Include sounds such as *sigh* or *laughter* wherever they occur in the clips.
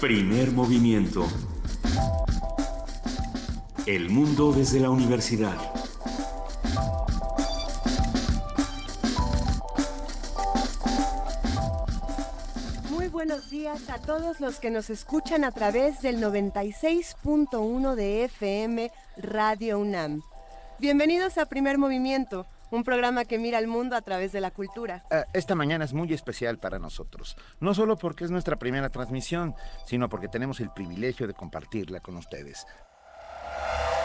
Primer movimiento. El mundo desde la universidad. Muy buenos días a todos los que nos escuchan a través del 96.1 de FM Radio UNAM. Bienvenidos a Primer Movimiento, un programa que mira al mundo a través de la cultura. Eh, esta mañana es muy especial para nosotros, no solo porque es nuestra primera transmisión, sino porque tenemos el privilegio de compartirla con ustedes.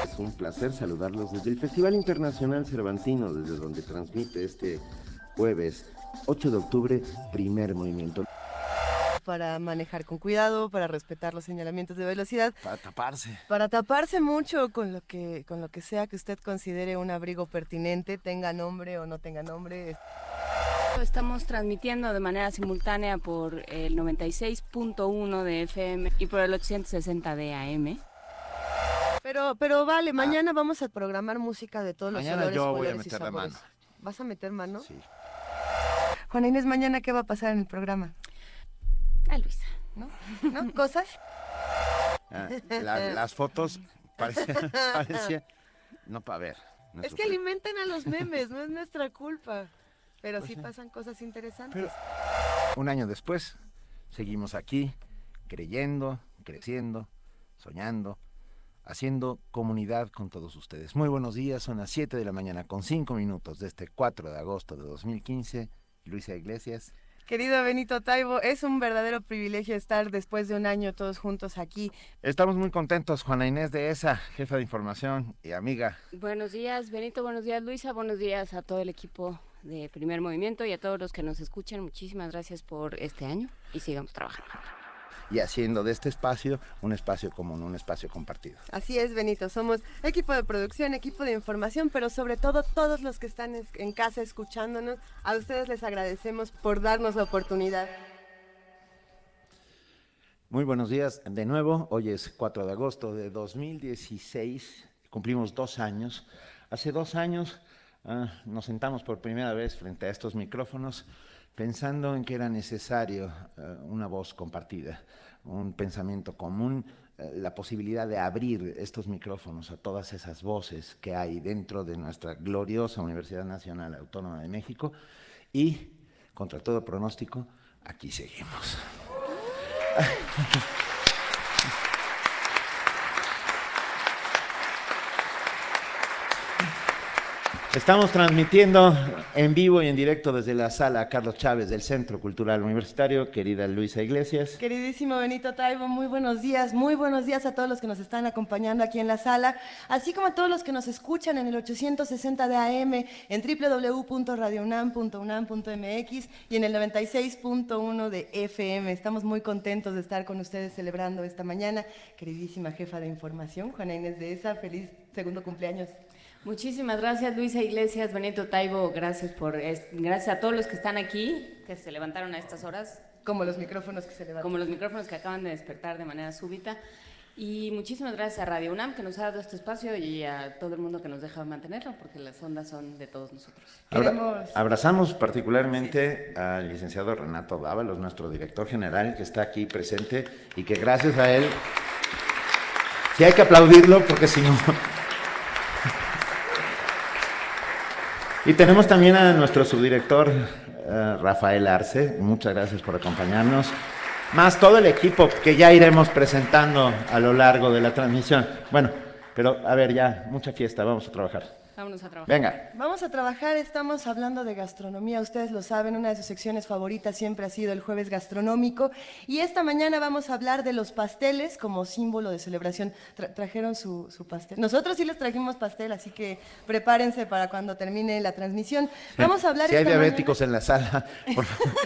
Es un placer saludarlos desde el Festival Internacional Cervantino, desde donde transmite este jueves 8 de octubre primer movimiento. Para manejar con cuidado, para respetar los señalamientos de velocidad. Para taparse. Para taparse mucho con lo que, con lo que sea que usted considere un abrigo pertinente, tenga nombre o no tenga nombre. Estamos transmitiendo de manera simultánea por el 96.1 de FM y por el 860 de AM. Pero, pero vale, mañana vamos a programar música de todos Mañana los olores, yo voy a meter la mano. ¿Vas a meter mano? Sí. Juana Inés, mañana qué va a pasar en el programa? Ah, Luisa. ¿No? ¿No? *laughs* ¿Cosas? Ah, la- las fotos parecían, *laughs* parecía- no para ver. no Es que alimentan a los memes, no es *laughs* nuestra culpa. Pero sí pasan cosas interesantes. Pero un año después, seguimos aquí, creyendo, creciendo, soñando, haciendo comunidad con todos ustedes. Muy buenos días, son las 7 de la mañana con 5 minutos de este 4 de agosto de 2015. Luisa Iglesias. Querido Benito Taibo, es un verdadero privilegio estar después de un año todos juntos aquí. Estamos muy contentos, Juana Inés de ESA, jefa de información y amiga. Buenos días, Benito. Buenos días, Luisa. Buenos días a todo el equipo de Primer Movimiento y a todos los que nos escuchan. Muchísimas gracias por este año y sigamos trabajando. Y haciendo de este espacio un espacio común, un espacio compartido. Así es, Benito, somos equipo de producción, equipo de información, pero sobre todo todos los que están es- en casa escuchándonos, a ustedes les agradecemos por darnos la oportunidad. Muy buenos días de nuevo. Hoy es 4 de agosto de 2016. Cumplimos dos años. Hace dos años ah, nos sentamos por primera vez frente a estos micrófonos pensando en que era necesario eh, una voz compartida, un pensamiento común, eh, la posibilidad de abrir estos micrófonos a todas esas voces que hay dentro de nuestra gloriosa Universidad Nacional Autónoma de México y, contra todo pronóstico, aquí seguimos. *laughs* Estamos transmitiendo en vivo y en directo desde la sala Carlos Chávez del Centro Cultural Universitario, querida Luisa Iglesias. Queridísimo Benito Taibo, muy buenos días, muy buenos días a todos los que nos están acompañando aquí en la sala, así como a todos los que nos escuchan en el 860 de AM, en www.radiounam.unam.mx y en el 96.1 de FM. Estamos muy contentos de estar con ustedes celebrando esta mañana. Queridísima jefa de información, Juana Inés de ESA, feliz segundo cumpleaños. Muchísimas gracias, Luisa Iglesias, Benito Taibo. Gracias por gracias a todos los que están aquí, que se levantaron a estas horas, Como los micrófonos que se levantan. como los micrófonos que acaban de despertar de manera súbita. Y muchísimas gracias a Radio UNAM que nos ha dado este espacio y a todo el mundo que nos deja mantenerlo, porque las ondas son de todos nosotros. Abra- Queremos- abrazamos particularmente al licenciado Renato Dávalos, nuestro director general, que está aquí presente y que gracias a él, sí hay que aplaudirlo porque si no... Y tenemos también a nuestro subdirector eh, Rafael Arce, muchas gracias por acompañarnos, más todo el equipo que ya iremos presentando a lo largo de la transmisión. Bueno, pero a ver ya, mucha fiesta, vamos a trabajar. Vámonos a trabajar. Venga. Vamos a trabajar, estamos hablando de gastronomía, ustedes lo saben, una de sus secciones favoritas siempre ha sido el jueves gastronómico y esta mañana vamos a hablar de los pasteles como símbolo de celebración. Tra- trajeron su, su pastel. Nosotros sí les trajimos pastel, así que prepárense para cuando termine la transmisión. Vamos a hablar Si hay esta diabéticos en la sala, por favor. *laughs*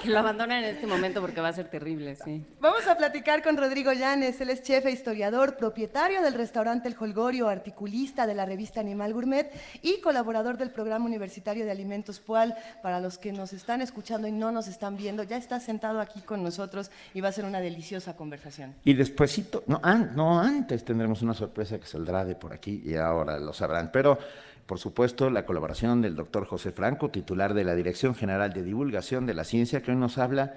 Que lo abandonen en este momento porque va a ser terrible, sí. Vamos a platicar con Rodrigo Llanes, él es chef e historiador, propietario del restaurante El Holgorio, articulista de la revista Animal Gourmet y colaborador del programa universitario de alimentos PUAL. Para los que nos están escuchando y no nos están viendo, ya está sentado aquí con nosotros y va a ser una deliciosa conversación. Y an- no, antes tendremos una sorpresa que saldrá de por aquí y ahora lo sabrán. Pero, por supuesto, la colaboración del doctor José Franco, titular de la Dirección General de Divulgación de la Ciencia, que hoy nos habla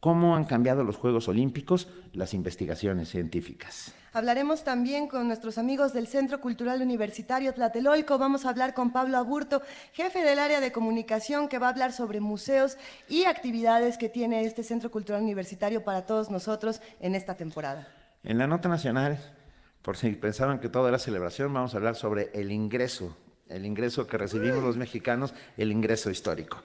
cómo han cambiado los Juegos Olímpicos las investigaciones científicas. Hablaremos también con nuestros amigos del Centro Cultural Universitario Tlatelolco. Vamos a hablar con Pablo Aburto, jefe del área de comunicación, que va a hablar sobre museos y actividades que tiene este Centro Cultural Universitario para todos nosotros en esta temporada. En la nota nacional, por si pensaban que todo era celebración, vamos a hablar sobre el ingreso, el ingreso que recibimos los mexicanos, el ingreso histórico.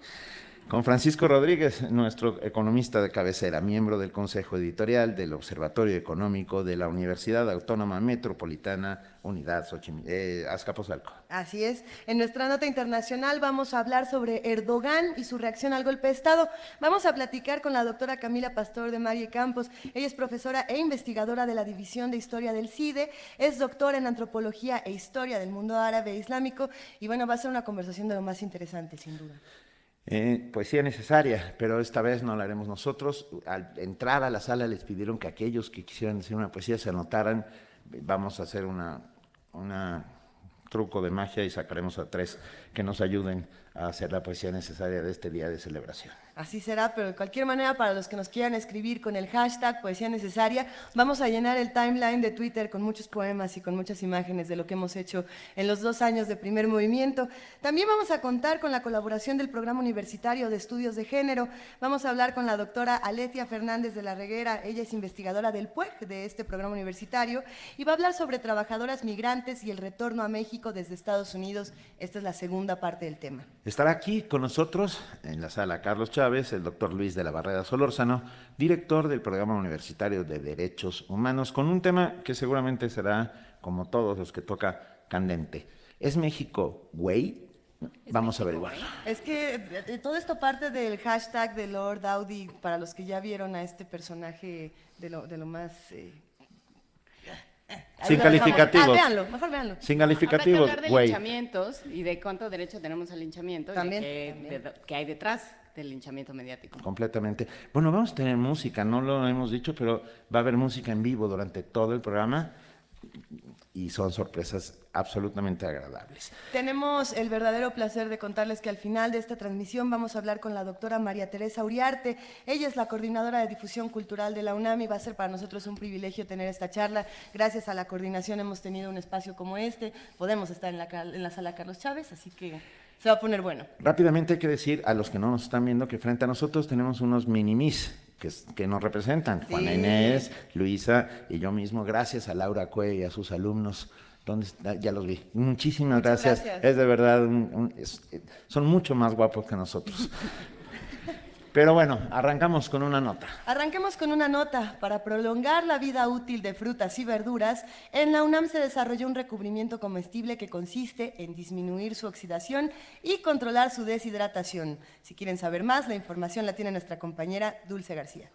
Con Francisco Rodríguez, nuestro economista de cabecera, miembro del Consejo Editorial del Observatorio Económico de la Universidad Autónoma Metropolitana Unidad eh, Azcapotzalco. Así es. En nuestra nota internacional vamos a hablar sobre Erdogan y su reacción al golpe de Estado. Vamos a platicar con la doctora Camila Pastor de Marie Campos. Ella es profesora e investigadora de la División de Historia del CIDE, es doctora en Antropología e Historia del Mundo Árabe e Islámico y bueno, va a ser una conversación de lo más interesante, sin duda. Eh, poesía necesaria, pero esta vez no la haremos nosotros. Al entrar a la sala les pidieron que aquellos que quisieran decir una poesía se anotaran. Vamos a hacer una, una truco de magia y sacaremos a tres que nos ayuden a hacer la poesía necesaria de este día de celebración. Así será, pero de cualquier manera, para los que nos quieran escribir con el hashtag Poesía Necesaria, vamos a llenar el timeline de Twitter con muchos poemas y con muchas imágenes de lo que hemos hecho en los dos años de primer movimiento. También vamos a contar con la colaboración del Programa Universitario de Estudios de Género. Vamos a hablar con la doctora Aletia Fernández de la Reguera. Ella es investigadora del PUEG, de este programa universitario, y va a hablar sobre trabajadoras migrantes y el retorno a México desde Estados Unidos. Esta es la segunda parte del tema. Estará aquí con nosotros en la sala Carlos Chávez, el doctor Luis de la Barrera Solórzano, director del Programa Universitario de Derechos Humanos, con un tema que seguramente será, como todos los que toca, candente. ¿Es México güey? Vamos a averiguarlo. Es que todo esto parte del hashtag de Lord Audi, para los que ya vieron a este personaje de lo, de lo más... Eh, sin calificativos. Ah, véanlo, mejor véanlo. Sin calificativos, hablar de linchamientos y de cuánto derecho tenemos al linchamiento también, que, hay detrás del linchamiento mediático. Completamente. Bueno, vamos a tener música, no lo hemos dicho, pero va a haber música en vivo durante todo el programa y son sorpresas absolutamente agradables. Tenemos el verdadero placer de contarles que al final de esta transmisión vamos a hablar con la doctora María Teresa Uriarte. Ella es la coordinadora de difusión cultural de la UNAM y va a ser para nosotros un privilegio tener esta charla. Gracias a la coordinación hemos tenido un espacio como este. Podemos estar en la, en la sala Carlos Chávez, así que se va a poner bueno. Rápidamente hay que decir a los que no nos están viendo que frente a nosotros tenemos unos minimis que, que nos representan, Juana Inés, Luisa y yo mismo, gracias a Laura Cue y a sus alumnos. Donde, ya los vi. Muchísimas gracias. Es de verdad, son mucho más guapos que nosotros. *laughs* Pero bueno, arrancamos con una nota. Arranquemos con una nota. Para prolongar la vida útil de frutas y verduras, en la UNAM se desarrolló un recubrimiento comestible que consiste en disminuir su oxidación y controlar su deshidratación. Si quieren saber más, la información la tiene nuestra compañera Dulce García.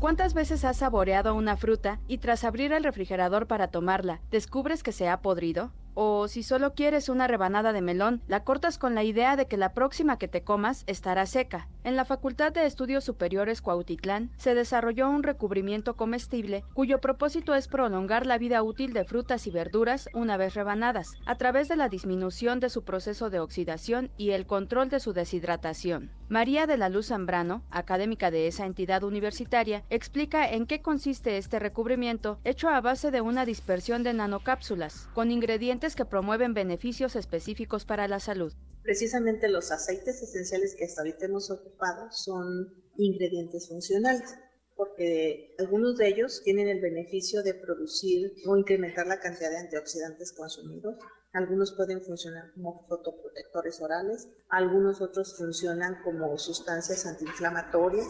¿Cuántas veces has saboreado una fruta y tras abrir el refrigerador para tomarla, descubres que se ha podrido? O si solo quieres una rebanada de melón, la cortas con la idea de que la próxima que te comas estará seca. En la Facultad de Estudios Superiores Cuautitlán se desarrolló un recubrimiento comestible cuyo propósito es prolongar la vida útil de frutas y verduras una vez rebanadas, a través de la disminución de su proceso de oxidación y el control de su deshidratación. María de la Luz Zambrano, académica de esa entidad universitaria, explica en qué consiste este recubrimiento hecho a base de una dispersión de nanocápsulas, con ingredientes que promueven beneficios específicos para la salud. Precisamente los aceites esenciales que hasta ahorita hemos ocupado son ingredientes funcionales porque algunos de ellos tienen el beneficio de producir o incrementar la cantidad de antioxidantes consumidos. Algunos pueden funcionar como fotoprotectores orales, algunos otros funcionan como sustancias antiinflamatorias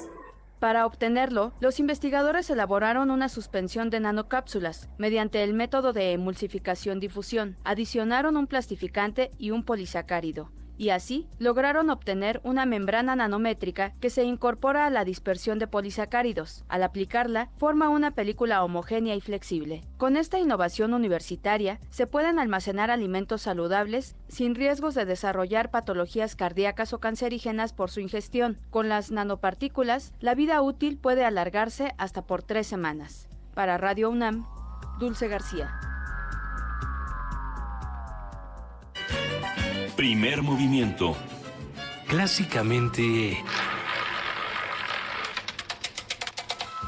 para obtenerlo, los investigadores elaboraron una suspensión de nanocápsulas mediante el método de emulsificación-difusión. Adicionaron un plastificante y un polisacárido y así lograron obtener una membrana nanométrica que se incorpora a la dispersión de polisacáridos. Al aplicarla, forma una película homogénea y flexible. Con esta innovación universitaria, se pueden almacenar alimentos saludables sin riesgos de desarrollar patologías cardíacas o cancerígenas por su ingestión. Con las nanopartículas, la vida útil puede alargarse hasta por tres semanas. Para Radio UNAM, Dulce García. Primer movimiento. Clásicamente...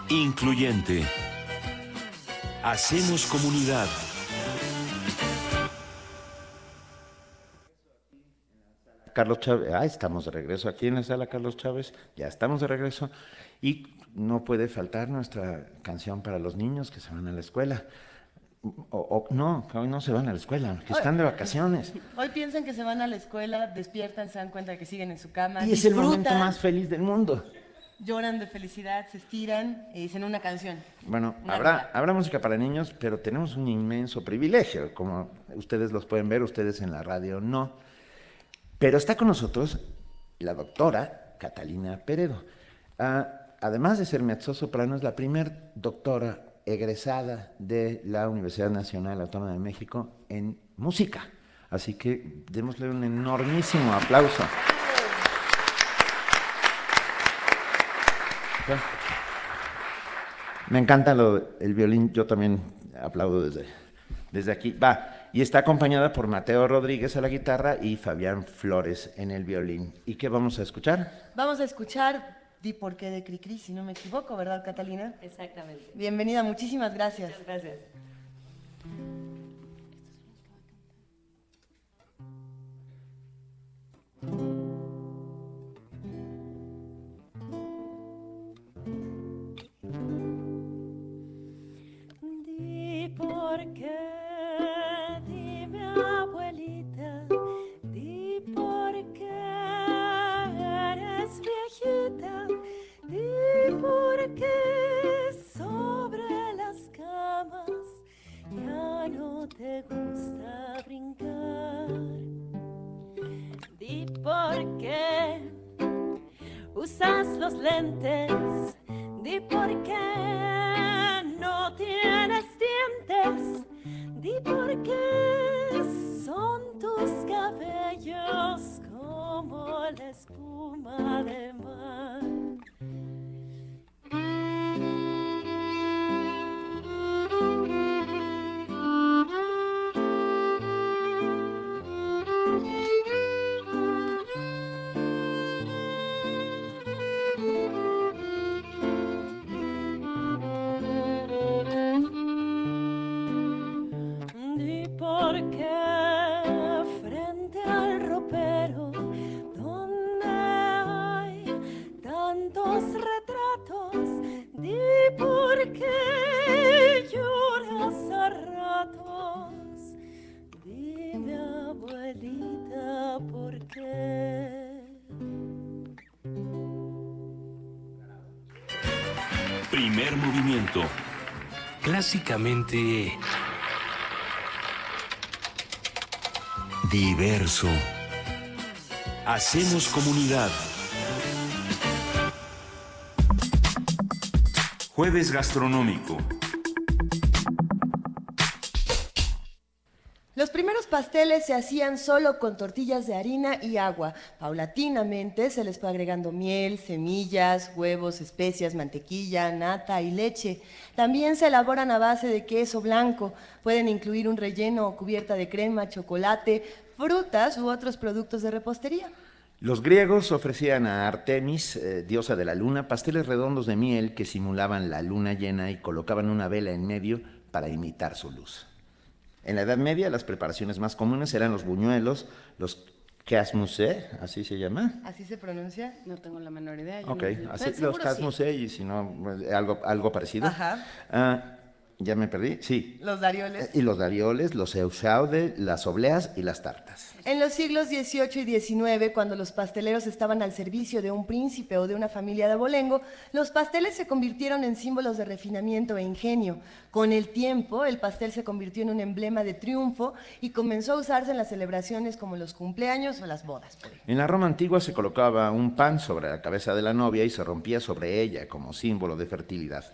Incluyente. Hacemos comunidad. Carlos Chávez, ah, estamos de regreso aquí en la sala Carlos Chávez, ya estamos de regreso y no puede faltar nuestra canción para los niños que se van a la escuela. O, o- no, hoy no se van a la escuela, que están de vacaciones. *laughs* Hoy piensan que se van a la escuela, despiertan, se dan cuenta de que siguen en su cama, Y es el momento más feliz del mundo. lloran de felicidad, se estiran y dicen una canción. Bueno, Una habrá, rola. habrá música para niños, pero tenemos un inmenso privilegio, como ustedes los pueden ver, ustedes en la radio no. Pero está con nosotros la doctora Catalina Peredo. Ah, además de ser mezzosoprano, es la primer doctora egresada de la Universidad Nacional Autónoma de México en música. Así que démosle un enormísimo aplauso. Me encanta lo- el violín, yo también aplaudo desde, desde aquí. Va, y está acompañada por Mateo Rodríguez a la guitarra y Fabián Flores en el violín. ¿Y qué vamos a escuchar? Vamos a escuchar Di por qué de Cricri, si no me equivoco, ¿verdad, Catalina? Exactamente. Bienvenida, muchísimas gracias. Gracias. Di por qué, por qué usas los lentes, di por qué no tienes dientes, di por qué son tus cabellos como la espuma de mar. Clásicamente... Diverso. Hacemos comunidad. Jueves gastronómico. Pasteles se hacían solo con tortillas de harina y agua. Paulatinamente se les fue agregando miel, semillas, huevos, especias, mantequilla, nata y leche. También se elaboran a base de queso blanco. Pueden incluir un relleno o cubierta de crema, chocolate, frutas u otros productos de repostería. Los griegos ofrecían a Artemis, eh, diosa de la luna, pasteles redondos de miel que simulaban la luna llena y colocaban una vela en medio para imitar su luz. En la Edad Media las preparaciones más comunes eran los buñuelos, los casmusé, así se llama. ¿Así se pronuncia? No tengo la menor idea. yo Ok, no- así, Pero los sí. casmusé y si no, eh, algo, algo parecido. Ajá. Ah, ¿Ya me perdí? Sí. Los darioles. Eh, Y los darioles, los euchaude, las obleas y las tartas. En los siglos XVIII y XIX, cuando los pasteleros estaban al servicio de un príncipe o de una familia de abolengo, los pasteles se convirtieron en símbolos de refinamiento e ingenio. Con el tiempo, el pastel se convirtió en un emblema de triunfo y comenzó a usarse en las celebraciones como los cumpleaños o las bodas. En la Roma antigua se colocaba un pan sobre la cabeza de la novia y se rompía sobre ella como símbolo de fertilidad.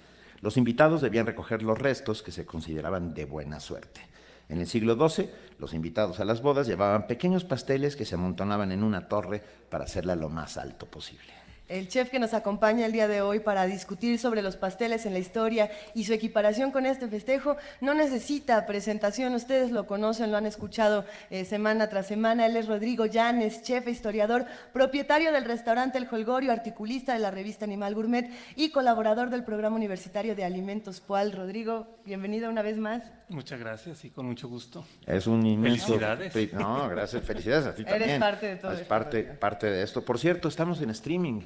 Los invitados debían recoger los restos que se consideraban de buena suerte. En el siglo XII, los invitados a las bodas llevaban pequeños pasteles que se amontonaban en una torre para hacerla lo más alto posible. El chef que nos acompaña el día de hoy para discutir sobre los pasteles en la historia y su equiparación con este festejo no necesita presentación, ustedes lo conocen, lo han escuchado eh, semana tras semana. Él es Rodrigo Llanes, chef e historiador, propietario del restaurante El Holgorio, articulista de la revista Animal Gourmet y colaborador del programa universitario de Alimentos Poal. Rodrigo, bienvenido una vez más. Muchas gracias y con mucho gusto. Es un inmenso. Felicidades. No, gracias, felicidades a ti *laughs* Eres también. parte de todo Es esto, parte, parte de esto. Por cierto, estamos en streaming.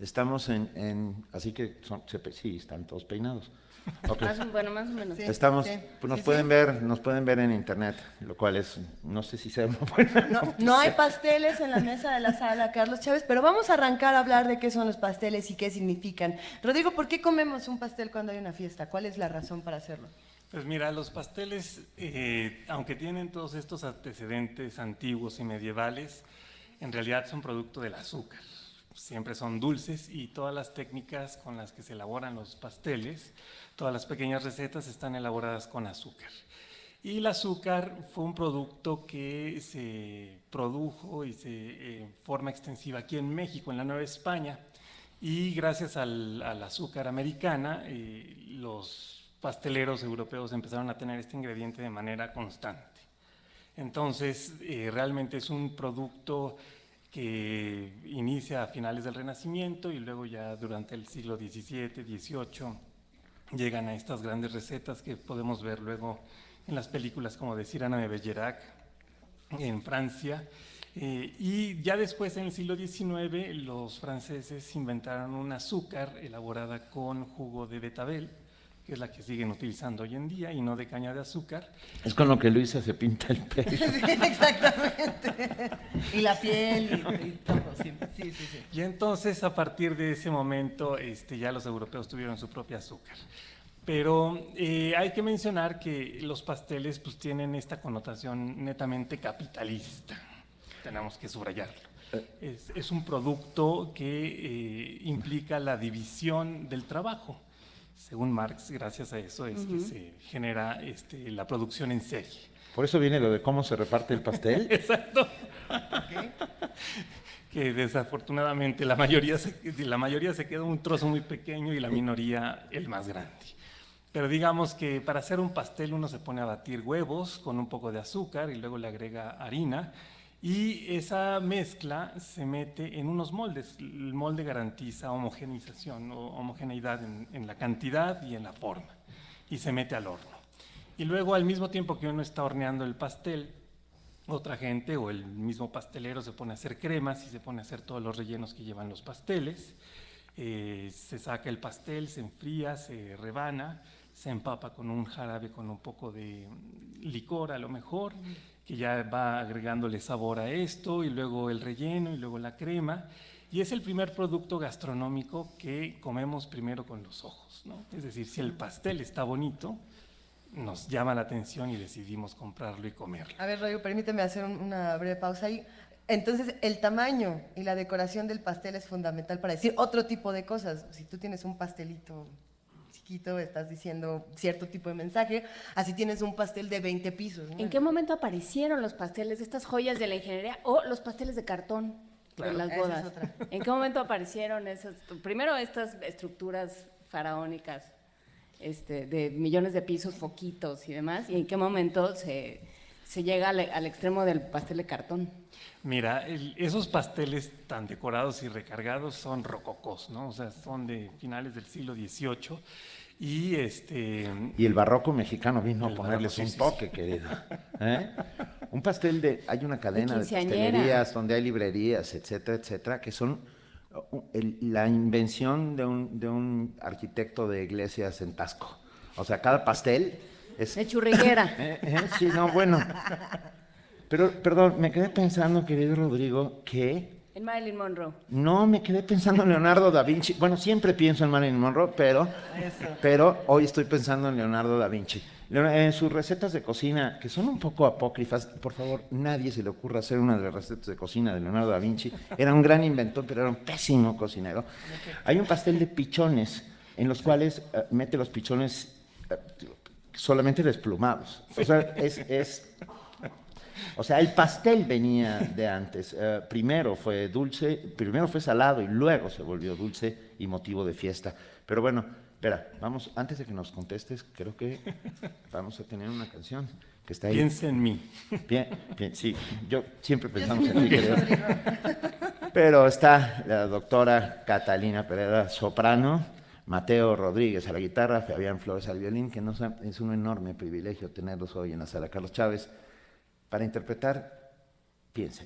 Estamos en, en- así que son, se sí, están todos peinados. *laughs* Más bueno, más o menos. Sí. Estamos, sí, pues nos sí, pueden sí. ver, nos pueden ver en internet, lo cual es, no sé si sea una buena No, no hay pasteles en la mesa de la sala, Carlos Chávez, pero vamos a arrancar a hablar de qué son los pasteles y qué significan. Rodrigo, ¿por qué comemos un pastel cuando hay una fiesta? ¿Cuál es la razón para hacerlo? Pues mira, los pasteles, eh, aunque tienen todos estos antecedentes antiguos y medievales, en realidad son producto del azúcar. Siempre son dulces y todas las técnicas con las que se elaboran los pasteles, todas las pequeñas recetas están elaboradas con azúcar. Y el azúcar fue un producto que se produjo y se eh, forma extensiva aquí en México, en la Nueva España. Y gracias al, al azúcar americana, eh, los pasteleros europeos empezaron a tener este ingrediente de manera constante. Entonces, eh, realmente es un producto que inicia a finales del Renacimiento y luego ya durante el siglo XVII, XVIII llegan a estas grandes recetas que podemos ver luego en las películas como de Cyrano de Bergerac en Francia. Eh, y ya después, en el siglo XIX, los franceses inventaron un azúcar elaborada con jugo de betabel, que es la que siguen utilizando hoy en día, y no de caña de azúcar. Es con lo que Luisa se pinta el pelo. *laughs* Exactamente. Y la piel y, *laughs* y todo, sí, sí, sí, sí. Y entonces, a partir de ese momento, este, ya los europeos tuvieron su propio azúcar. Pero eh, hay que mencionar que los pasteles pues, tienen esta connotación netamente capitalista. Tenemos que subrayarlo. Es, es un producto que eh, implica la división del trabajo. Según Marx, gracias a eso es que se genera este, la producción en serie. Por eso viene lo de cómo se reparte el pastel. *laughs* Exacto. que desafortunadamente la mayoría, se, la mayoría se queda un trozo muy pequeño y la minoría el más grande. Pero digamos que para hacer un pastel uno se pone a batir huevos con un poco de azúcar y luego le agrega harina y esa mezcla se mete en unos moldes. El molde garantiza homogeneización o homogeneidad en, en la cantidad y en la forma y se mete al horno. Y luego al mismo tiempo que uno está horneando el pastel, otra gente o el mismo pastelero se pone a hacer cremas y se pone a hacer todos los rellenos que llevan los pasteles. Eh, se saca el pastel, se enfría, se rebana, se empapa con un jarabe con un poco de licor a lo mejor, que ya va agregándole sabor a esto, y luego el relleno, y luego la crema. Y es el primer producto gastronómico que comemos primero con los ojos. ¿no? Es decir, si el pastel está bonito, nos llama la atención y decidimos comprarlo y comerlo. A ver, Rodrigo, permíteme hacer un- una breve pausa ahí. Entonces, el tamaño y la decoración del pastel es fundamental para decir otro tipo de cosas. Si tú tienes un pastelito chiquito, estás diciendo cierto tipo de mensaje. Así tienes un pastel de 20 pisos. ¿no? ¿En qué momento aparecieron los pasteles, estas joyas de la ingeniería o los pasteles de cartón Claro. de las Esa es bodas? otra. *laughs* ¿En qué momento aparecieron esas, primero estas estructuras faraónicas este, de millones de pisos, foquitos y demás? ¿Y en qué momento se, se llega al, al extremo del pastel de cartón? Mira, el- esos pasteles tan decorados y recargados son rococós, ¿no? O sea, son de finales del siglo XVIII y este Y el barroco mexicano vino a ponerles barroco, un sí, sí, toque, querido. *laughs* ¿Eh? Un pastel de... Hay una cadena de, quinceañera. pastelerías donde hay librerías, etcétera, etcétera, que son uh, el- la invención de un, de un arquitecto de iglesias en Tasco. O sea, cada pastel es... De churriguera. *laughs* Eh, eh, sí, no, bueno. Pero, perdón, me quedé pensando, querido Rodrigo, que En Marilyn Monroe. no me quedé pensando en Leonardo da Vinci. Bueno, siempre pienso en Marilyn Monroe, pero, pero hoy estoy pensando en Leonardo da Vinci. En sus recetas de cocina, que son un poco apócrifas, por favor, nadie se le ocurra hacer una de las recetas de cocina de Leonardo da Vinci. Era un gran inventor, pero era un pésimo cocinero. Hay un pastel de pichones, en los cuales eh, mete los pichones eh, solamente desplumados. O sea, es, es O sea, el pastel venía de antes. Eh, primero fue dulce, primero fue salado y luego se volvió dulce y motivo de fiesta. Pero bueno, espera, vamos, antes de que nos contestes, creo que vamos a tener una canción que está ahí. Piensa en mí. Bien, bien, sí, yo siempre pensamos en ti, creo. Pero está la doctora Catalina Pereira, soprano, Mateo Rodríguez a la guitarra, Fabián Flores al violín, que nos ha- es un enorme privilegio tenerlos hoy en la sala Carlos Chávez para interpretar Piensa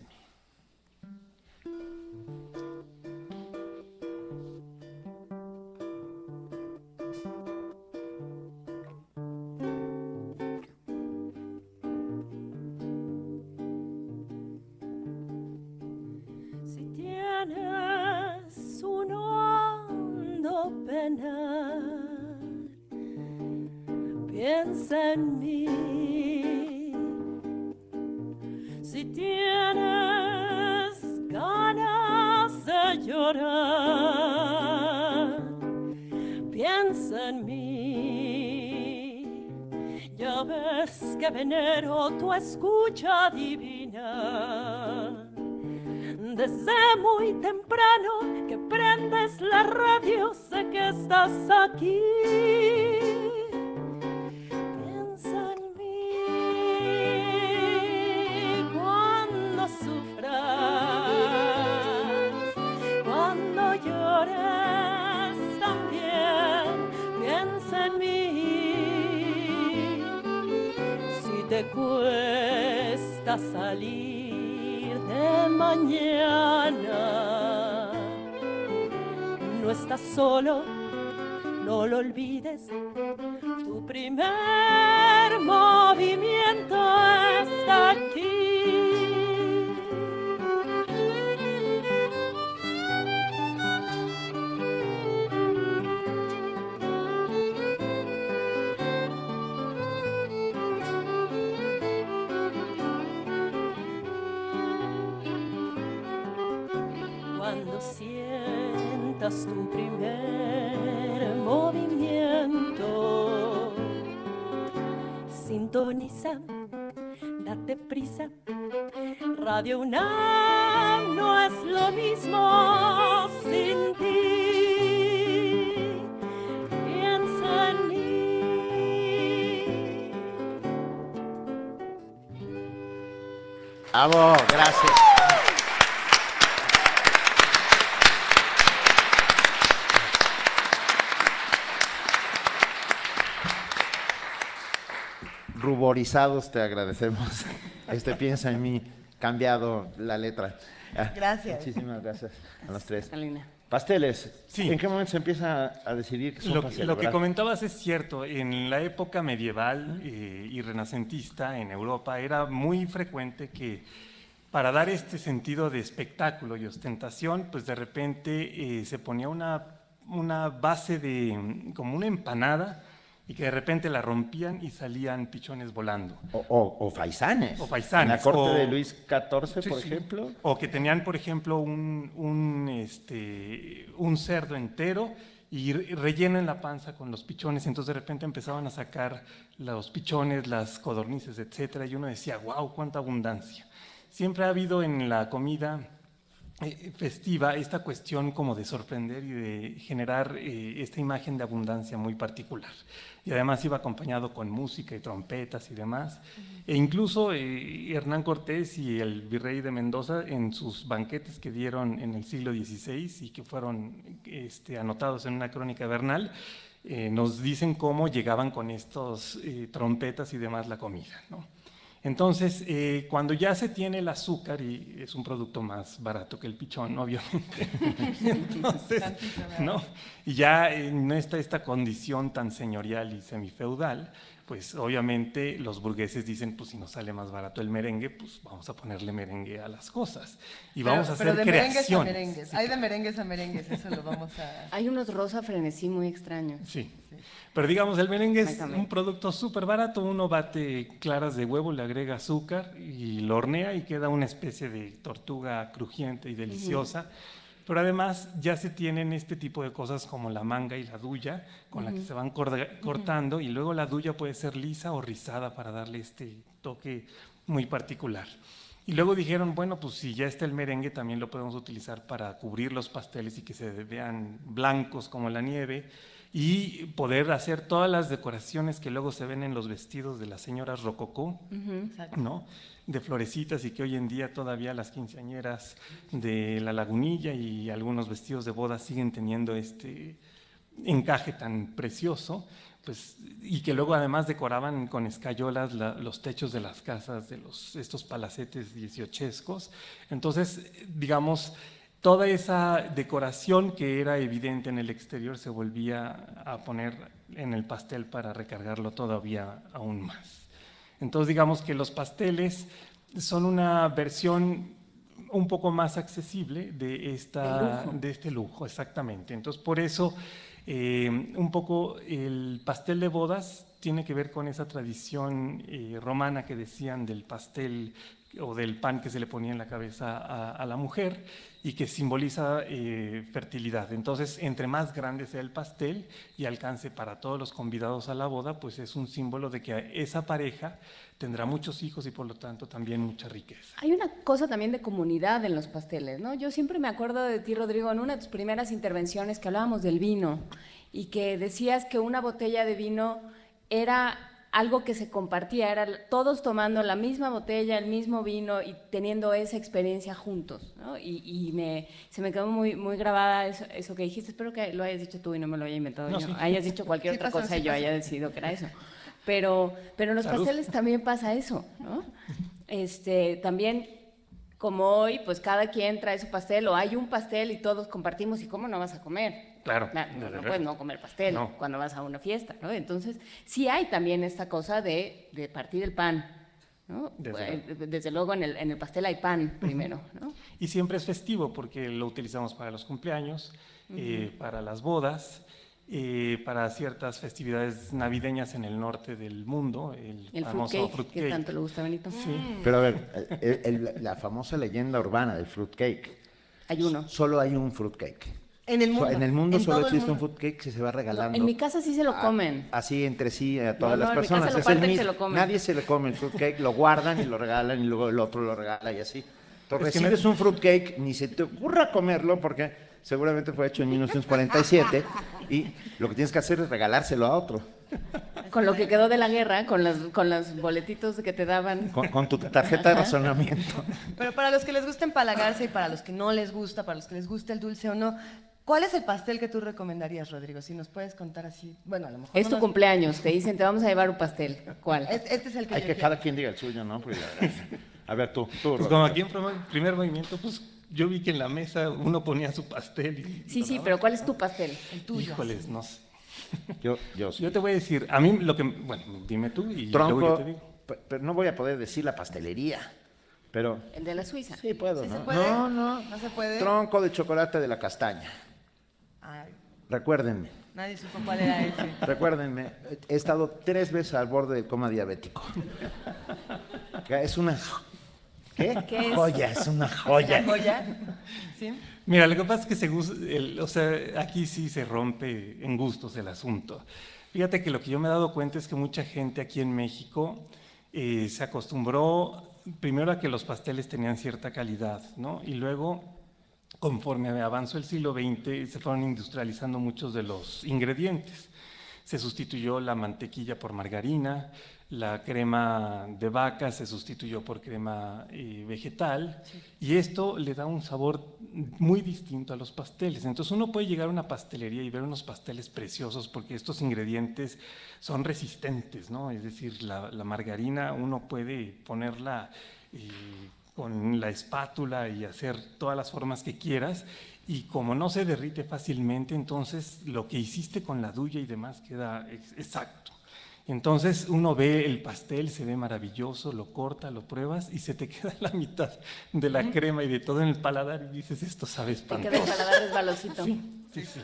olvides. Tu primer movimiento está aquí. Cuando sientas tu primer movimiento, sintoniza, date prisa. Radio UNAM no es lo mismo sin ti. Piensa en mí. Bravo, gracias. Ruborizados te agradecemos. *laughs* Este piensa en mí, cambiado la letra. Ah, Gracias. Muchísimas gracias a los tres. Catalina. Pasteles. Sí. ¿En qué momento se empieza a decidir que son Lo, para lo que celebrar? comentabas es cierto. En la época medieval eh, y renacentista en Europa era muy frecuente que para dar este sentido de espectáculo y ostentación, pues de repente eh, se ponía una, una base de como una empanada y que de repente la rompían y salían pichones volando. O, o- o faisanes. O faisanes, En la corte o- de Luis XIV, Sí, por sí. ejemplo. O que tenían, por ejemplo, un, un, este, un cerdo entero y re- rellenan la panza con los pichones, entonces de repente empezaban a sacar los pichones, las codornices, etcétera, y uno decía, wow, cuánta abundancia. Siempre ha habido en la comida eh, festiva esta cuestión como de sorprender y de generar eh, esta imagen de abundancia muy particular. Y además iba acompañado con música y trompetas y demás. E incluso eh, Hernán Cortés y el virrey de Mendoza en sus banquetes que dieron en el siglo XVI y que fueron este, anotados en una crónica vernal, nos dicen cómo llegaban con estos trompetas y demás la comida. ¿no? Entonces, eh, cuando ya se tiene el azúcar, y es un producto más barato que el pichón, obviamente, *laughs* entonces, ¿no? y ya no está esta condición tan señorial y semifeudal, pues obviamente los burgueses dicen, pues si nos sale más barato el merengue, pues vamos a ponerle merengue a las cosas. Y vamos a pero hacer de merengues a creaciones. merengues. Hay de merengues a merengues, eso lo vamos a... *laughs* Hay unos rosa frenesí muy extraños. Sí. Pero digamos, el merengue es un producto súper barato. Uno bate claras de huevo, le agrega azúcar y lo hornea y queda una especie de tortuga crujiente y deliciosa. Pero además ya se tienen este tipo de cosas como la manga y la duya, con la que se van cortando, y luego la duya puede ser lisa o rizada para darle este toque muy particular. Y luego dijeron, bueno, pues si ya está el merengue, también lo podemos utilizar para cubrir los pasteles y que se vean blancos como la nieve y poder hacer todas las decoraciones que luego se ven en los vestidos de las señoras rococó, ¿no? De florecitas y que hoy en día todavía las quinceañeras de la lagunilla y algunos vestidos de boda siguen teniendo este encaje tan precioso, pues, y que luego además decoraban con escayolas la- los techos de las casas de los, estos palacetes dieciochescos. Entonces, digamos, toda esa decoración que era evidente en el exterior se volvía a poner en el pastel para recargarlo todavía aún más. Entonces, digamos que los pasteles son una versión un poco más accesible de, esta, de este lujo, exactamente. Entonces, por eso, eh, un poco el pastel de bodas tiene que ver con esa tradición eh, romana que decían del pastel o del pan que se le ponía en la cabeza a, a la mujer y que simboliza eh, fertilidad. Entonces, entre más grande sea el pastel y alcance para todos los convidados a la boda, pues es un símbolo de que esa pareja tendrá muchos hijos y por lo tanto también mucha riqueza. Hay una cosa también de comunidad en los pasteles, ¿no? Yo siempre me acuerdo de ti, Rodrigo, en una de tus primeras intervenciones que hablábamos del vino y que decías que una botella de vino era algo que se compartía, era todos tomando la misma botella, el mismo vino y teniendo esa experiencia juntos, ¿no? Y, y me, se me quedó muy, muy grabada eso, eso que dijiste, espero que lo hayas dicho tú y no me lo haya inventado No, yo, sí. hayas dicho cualquier Sí otra pasó, cosa sí y yo haya decidido que era eso. Pero, pero en los Salud. pasteles también pasa eso, ¿no? Este, también, como hoy, pues cada quien trae su pastel o hay un pastel y todos compartimos y cómo no vas a comer. Claro, No, puedes no comer pastel No. cuando vas a una fiesta, ¿no? Entonces, sí hay también esta cosa de, de partir el pan, ¿no? Desde Eh, Desde luego en el, en el pastel hay pan primero, ¿no? Y siempre es festivo porque lo utilizamos para los cumpleaños, eh, para las bodas, eh, para ciertas festividades navideñas en el norte del mundo, el, El famoso fruitcake, fruitcake. que tanto le gusta Benito. Pero a ver, el- el- la famosa leyenda urbana del fruitcake. Hay uno. Solo hay un fruitcake. En el mundo. En el mundo en solo existe un mundo. fruitcake que se va regalando. en mi casa sí se lo a- comen. Así entre sí a todas No, las no, en mi casa personas. lo Es el parten y mismo. se lo comen. Nadie se le come el fruitcake, lo guardan y lo regalan y luego el otro lo regala y así. Entonces Es que recibes un fruitcake, ni se te ocurra comerlo porque seguramente fue hecho en 1947 y lo que tienes que hacer es regalárselo a otro. Con lo que quedó de la guerra, con los, con los boletitos que te daban. Con, con tu tarjeta de razonamiento. Pero para los que les gusta empalagarse y para los que no les gusta, para los que les gusta el dulce o no, ¿cuál es el pastel que tú recomendarías, Rodrigo? Si nos puedes contar así. Bueno, a lo mejor. Es no tu nos- cumpleaños, te dicen, te vamos a llevar un pastel. ¿Cuál? Este, este es el que Hay yo que quiero. cada quien diga el suyo, ¿no? Verdad- A ver, tú, tú. Pues como aquí en primer, primer movimiento, pues yo vi que en la mesa uno ponía su pastel y... Sí, sí, pero ¿cuál es tu pastel? El tuyo. Híjoles, no sé. Yo, yo, Yo te voy a decir, a mí lo que... Bueno, dime tú y luego Tronco, yo te digo. pe- pero no voy a poder decir la pastelería, pero El de la Suiza. sí puedo, ¿Sí ¿no? se puede? No, no. ¿No se puede? Tronco de chocolate de la castaña. Ay, Recuérdenme, nadie supo cuál era ese. *laughs* recuérdenme, he estado tres veces al borde del coma diabético. Es una ¿qué? ¿Qué es? joya, es una joya. ¿Joya? ¿Sí? Mira, lo que pasa es que se el- o sea, aquí sí se rompe en gustos el asunto. Fíjate que lo que yo me he dado cuenta es que mucha gente aquí en México eh, se acostumbró primero a que los pasteles tenían cierta calidad, ¿no? Y luego, conforme avanzó el siglo XX, se fueron industrializando muchos de los ingredientes. Se sustituyó la mantequilla por margarina, la crema de vaca se sustituyó por crema eh, vegetal y esto le da un sabor muy distinto a los pasteles. Entonces uno puede llegar a una pastelería y ver unos pasteles preciosos porque estos ingredientes son resistentes, ¿no? Es decir, la, la margarina uno puede ponerla eh, con la espátula y hacer todas las formas que quieras y como no se derrite fácilmente, entonces lo que hiciste con la duya y demás queda ex- exacto. Entonces uno ve el pastel, se ve maravilloso, lo corta, lo pruebas y se te *laughs* queda la mitad de la crema y de todo en el paladar y dices, esto sabe Te queda el espantoso. paladar resbalosito. Sí, sí.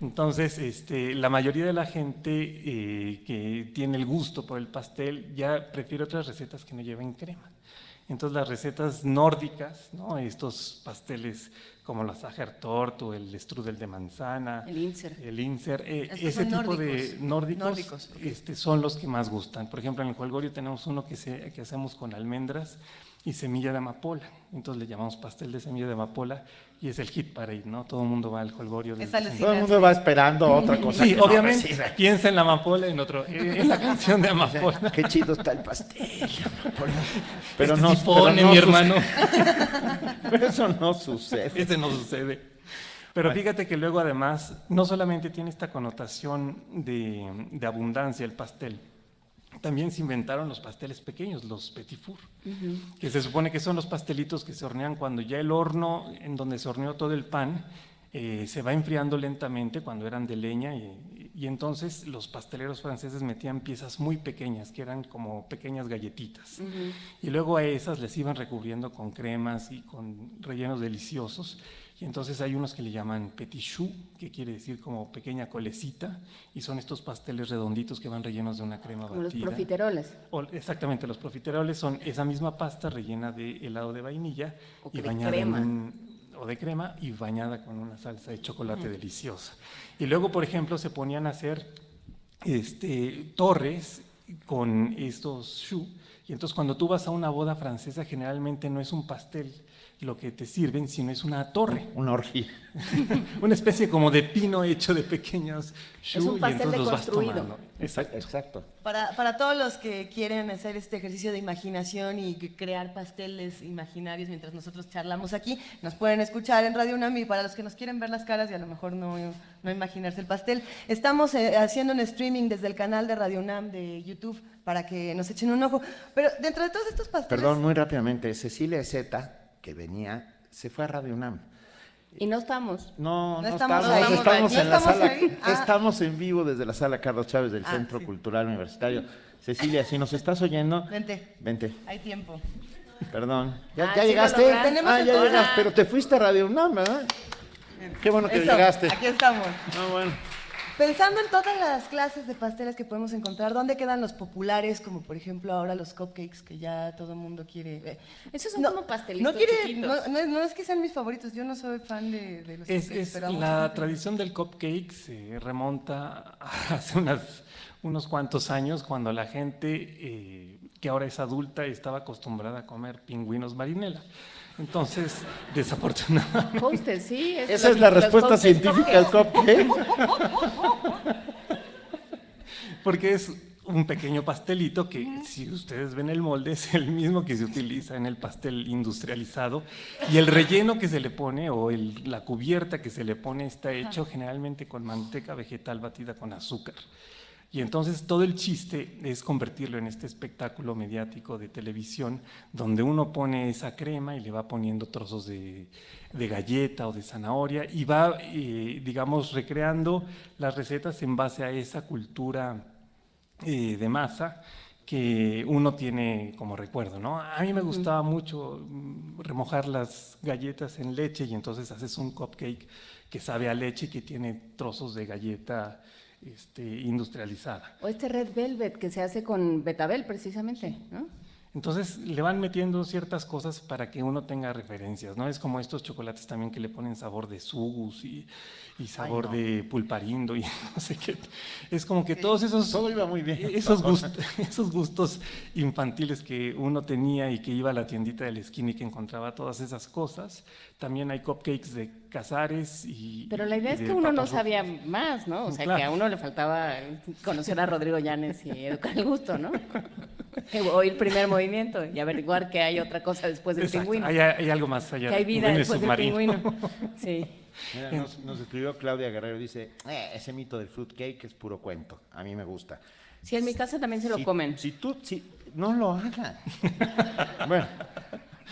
Entonces, este, la mayoría de la gente eh, que tiene el gusto por el pastel ya prefiere otras recetas que no lleven crema. Entonces las recetas nórdicas, ¿no? estos pasteles como la Sachertorte o el strudel de manzana, El Inser. el Inser, eh, ese tipo de nórdicos. este, son los que más gustan. Por ejemplo, en el Juelgorio tenemos uno que, se, que hacemos con almendras y semilla de amapola. Entonces le llamamos pastel de semilla de amapola y es el hit parade, ¿no? Todo el mundo va al Juelgorio. del. Todo el mundo va esperando otra cosa. Sí, que obviamente. recibe. piensa en la amapola, en otro, en la canción de amapola. Qué chido está el pastel. Pero Este no, sí pone, pero no mi hermano. *laughs* Pero eso no sucede. Ese no sucede. Pero fíjate que luego además no solamente tiene esta connotación de, de abundancia el pastel, también se inventaron los pasteles pequeños, los petit four, que se supone que son los pastelitos que se hornean cuando ya el horno en donde se horneó todo el pan eh, se va enfriando lentamente cuando eran de leña y, y entonces los pasteleros franceses metían piezas muy pequeñas que eran como pequeñas galletitas. Y luego a esas les iban recubriendo con cremas y con rellenos deliciosos y entonces hay unos que le llaman petit choux, que quiere decir como pequeña colecita, y son estos pasteles redonditos que van rellenos de una crema Como los batida. profiteroles. O- exactamente, los profiteroles son esa misma pasta rellena de helado de vainilla O y de bañada crema. en un o de crema y bañada con una salsa de chocolate deliciosa. Y luego, por ejemplo, se ponían a hacer este, torres con estos choux. Y entonces cuando tú vas a una boda francesa, generalmente no es un pastel lo que te sirven, sino es una torre, Una orgía. *laughs* una especie como de pino hecho de pequeños un y pastel entonces los vas deconstruido. tomando. Exacto. Exacto. Para, para todos los que quieren hacer este ejercicio de imaginación y que crear pasteles imaginarios mientras nosotros charlamos aquí, nos pueden escuchar en Radio UNAM y para los que nos quieren ver las caras y a lo mejor no, no imaginarse el pastel, estamos eh, haciendo un streaming desde el canal de Radio UNAM de YouTube para que nos echen un ojo. Pero dentro de todos estos pasteles... Perdón, muy rápidamente. Cecilia Zeta, que venía, se fue a Radio UNAM. Y no estamos. No, No no, estamos estamos, ahí. estamos, ¿No en la sala. Ah. Estamos en vivo desde la sala Carlos Chávez del Ah, Centro sí. Cultural Universitario. Cecilia, si nos estás oyendo, Vente, vente. hay tiempo. Perdón. ¿Ya, Ah, ya sí lo llegaste? ah, ya llegaste, pero te fuiste a Radio UNAM, ¿verdad? Qué bueno que Eso, llegaste. Aquí estamos. Ah, bueno. Pensando en todas las clases de pasteles que podemos encontrar, ¿dónde quedan los populares, como por ejemplo ahora los cupcakes que ya todo el mundo quiere? eh, Esos son como pastelitos No, quiere, no, no- no es que sean mis favoritos, yo no soy fan de, de los Es, cupcakes, es la tradición del cupcake se remonta a *laughs* hace unas- unos cuantos años cuando la gente eh, que ahora es adulta estaba acostumbrada a comer pingüinos marinela. Entonces, desafortunadamente, sí. Esa es la respuesta científica al cupcake. porque es un pequeño pastelito que si ustedes ven el molde es el mismo que se utiliza en el pastel industrializado y el relleno que se le pone o el- la cubierta que se le pone está hecho generalmente con manteca vegetal batida con azúcar. Y entonces todo el chiste es convertirlo en este espectáculo mediático de televisión donde uno pone esa crema y le va poniendo trozos de, de galleta o de zanahoria y va, eh, digamos, recreando las recetas en base a esa cultura eh, de masa que uno tiene como recuerdo, ¿no? A mí me gustaba mucho mm, remojar las galletas en leche y entonces haces un cupcake que sabe a leche y que tiene trozos de galleta este, industrializada. O este Red Velvet que se hace con betabel, precisamente, ¿no? Entonces le van metiendo ciertas cosas para que uno tenga referencias, ¿no? Es como estos chocolates también que le ponen sabor de sugus y, y sabor de pulparindo y *laughs* no sé qué. Es como que todos esos... Todo iba muy bien. *laughs* Esos gustos, *laughs* esos gustos infantiles que uno tenía y que iba a la tiendita de la esquina y que encontraba todas esas cosas. También hay cupcakes de cazares y... Pero la idea es que uno no sabía más, ¿no? O sea, Claro. que a uno le faltaba conocer a Rodrigo Llanes y educar el gusto, ¿no? O ir primer movimiento y averiguar que hay otra cosa después del Exacto, pingüino. Hay, hay algo más allá. Que hay vida después del pingüino. *laughs* Sí. Mira, nos, nos escribió Claudia Guerrero, dice, "Eh, ese mito del fruitcake es puro cuento, a mí me gusta. Sí, en mi casa también se lo Si- comen. Si tú, si, no lo hagan. *laughs* bueno,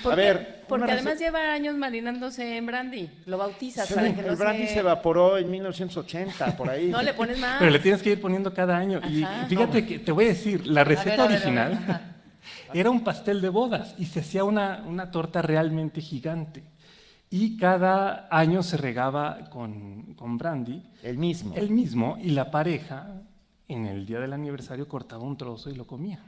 ¿Por a ver. Porque además lleva años marinándose en brandy. Lo bautizas Sí, para que no el brandy se... se evaporó en 1980, por ahí. No le pones más. Pero le tienes que ir poniendo cada año. Y fíjate que te voy a decir, la receta a ver, a ver, original. Era un pastel de bodas y se hacía una, una torta realmente gigante. Y cada año se regaba con, con brandy, El mismo. el mismo, y la pareja en el día del aniversario cortaba un trozo y lo comía.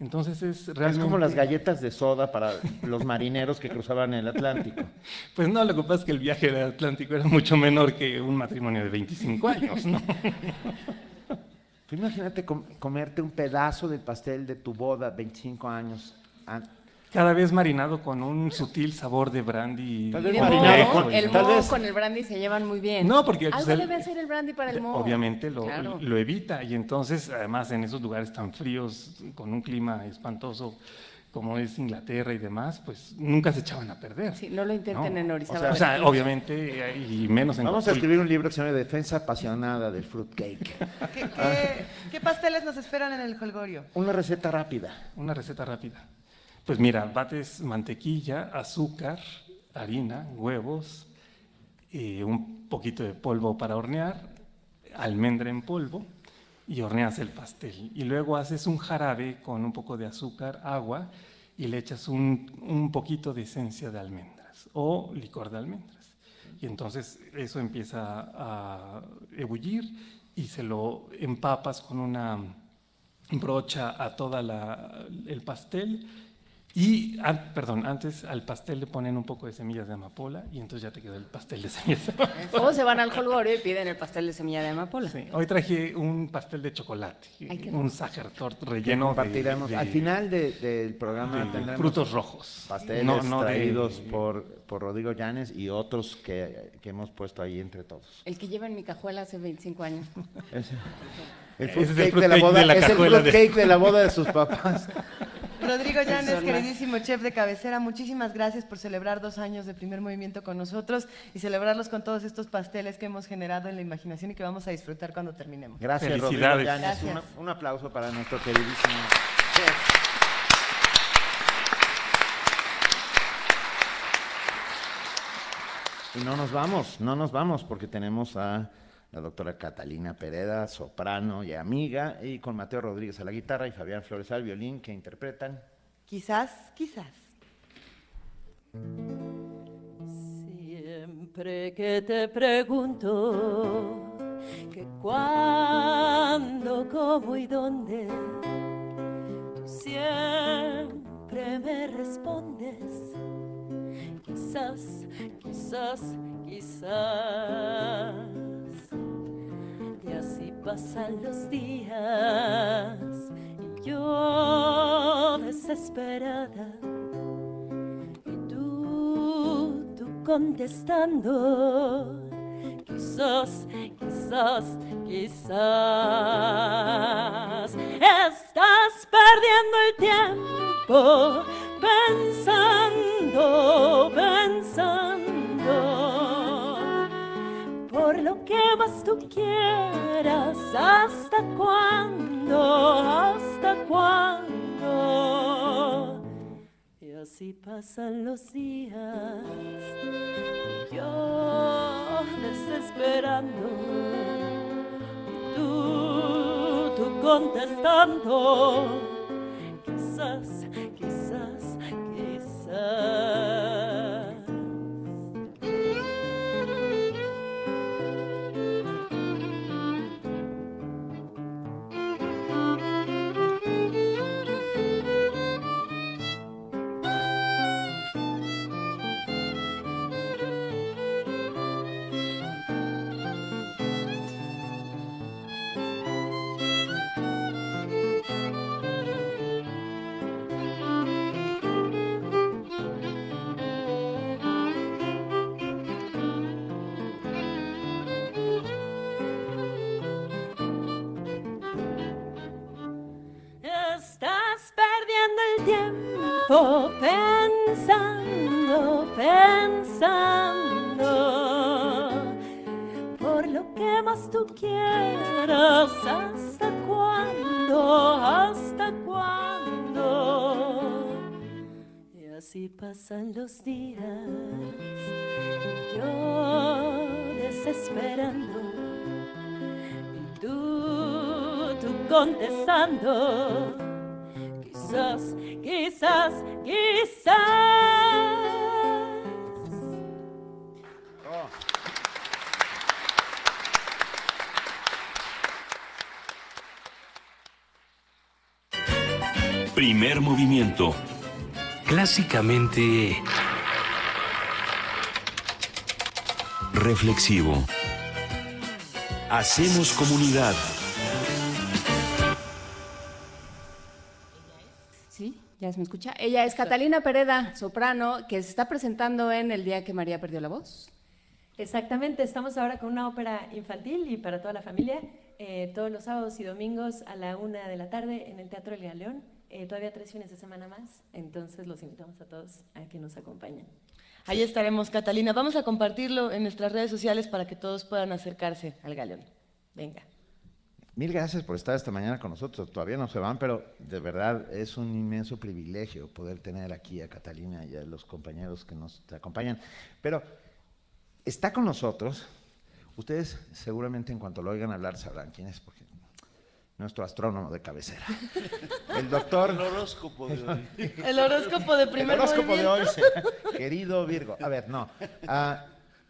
Entonces es Es realmente... como las galletas de soda para los marineros que cruzaban el Atlántico. *laughs* Pues no, lo que pasa es que el viaje del Atlántico era mucho menor que un matrimonio de 25 años, ¿no? *laughs* Tú imagínate com- comerte un pedazo del pastel de tu boda, 25 años. Ah, Cada vez marinado con un sutil sabor de brandy. Tal vez marinado el moho vez- con el brandy se llevan muy bien. No, porque, pues, Algo el- debe hacer el brandy para el moho. Obviamente lo, Claro. lo evita y entonces además en esos lugares tan fríos, con un clima espantoso como es Inglaterra y demás, pues nunca se echaban a perder. Sí, no lo intenten ¿no? en O Orizaba. sea, o sea, obviamente, y menos en Vamos a escribir un libro que se llama Defensa apasionada del fruitcake. ¿Qué, qué- qué pasteles nos esperan en el Holgorio? Una receta rápida. Una receta rápida. Pues mira, bates mantequilla, azúcar, harina, huevos, eh, un poquito de polvo para hornear, almendra en polvo y horneas el pastel. Y luego haces un jarabe con un poco de azúcar, agua y le echas un, un poquito de esencia de almendras o licor de almendras. Y entonces eso empieza a ebullir y se lo empapas con una brocha a toda la, el pastel y, ah, perdón, antes al pastel le ponen un poco de semillas de amapola y entonces ya te quedó el pastel de semillas de amapola. *laughs* O se van al Holgorio y piden el pastel de semilla de amapola. Sí, Hoy traje un pastel de chocolate, Ay, un sacher tort relleno de, Al final de- del programa de tendremos frutos rojos. pasteles No, no de- traídos por, por Rodrigo Llanes y otros que, que hemos puesto ahí entre todos. El que lleva en mi cajuela hace 25 años. *laughs* El Ese es el fruitcake de la boda de la es el de- fruitcake de la boda de sus papás. *laughs* Rodrigo Llanes, queridísimo chef de cabecera, muchísimas gracias por celebrar dos años de primer movimiento con nosotros y celebrarlos con todos estos pasteles que hemos generado en la imaginación y que vamos a disfrutar cuando terminemos. Gracias, Rodrigo Felicidades. Llanes. Gracias. Un, un aplauso para nuestro queridísimo chef. Y no nos vamos, no nos vamos, porque tenemos a la doctora Catalina Pereda, soprano y amiga, y con Mateo Rodríguez a la guitarra y Fabián Flores al violín, que interpretan. Quizás, quizás. Siempre que te pregunto que cuándo, cómo y dónde, tú siempre me respondes. Quizás, quizás, quizás. Y así pasan los días y yo desesperada y tú, tú contestando, quizás, quizás, quizás, estás perdiendo el tiempo pensando, pensando, por lo que más tú quieras, hasta cuándo, hasta cuándo. Y así pasan los días, yo desesperando, y tú, tú contestando, quizás, quizás, quizás. Tiempo pensando, pensando por lo que más tú quieras. ¿Hasta cuándo? ¿Hasta cuándo? Y así pasan los días, yo desesperando y tú, tú contestando, quizás, quizás, quizás. Primer movimiento. Clásicamente... Reflexivo. Hacemos comunidad. ¿Sí? ¿Ya se me escucha? Ella es Catalina Pereda, soprano, que se está presentando en El día que María perdió la voz. Exactamente, estamos ahora con una ópera infantil y para toda la familia, eh, todos los sábados y domingos a la una de la tarde en el Teatro El Galeón. Eh, todavía tres fines de semana más, entonces los invitamos a todos a que nos acompañen. Ahí estaremos, Catalina. Vamos a compartirlo en nuestras redes sociales para que todos puedan acercarse al Galeón. Venga. Mil gracias por estar esta mañana con nosotros. Todavía no se van, pero de verdad es un inmenso privilegio poder tener aquí a Catalina y a los compañeros que nos acompañan. Pero está con nosotros. Ustedes seguramente en cuanto lo oigan hablar sabrán quién es, porque nuestro astrónomo de cabecera. *laughs* El doctor. El horóscopo de hoy. El horóscopo de primer El horóscopo de hoy, querido Virgo. A ver, no. Ah,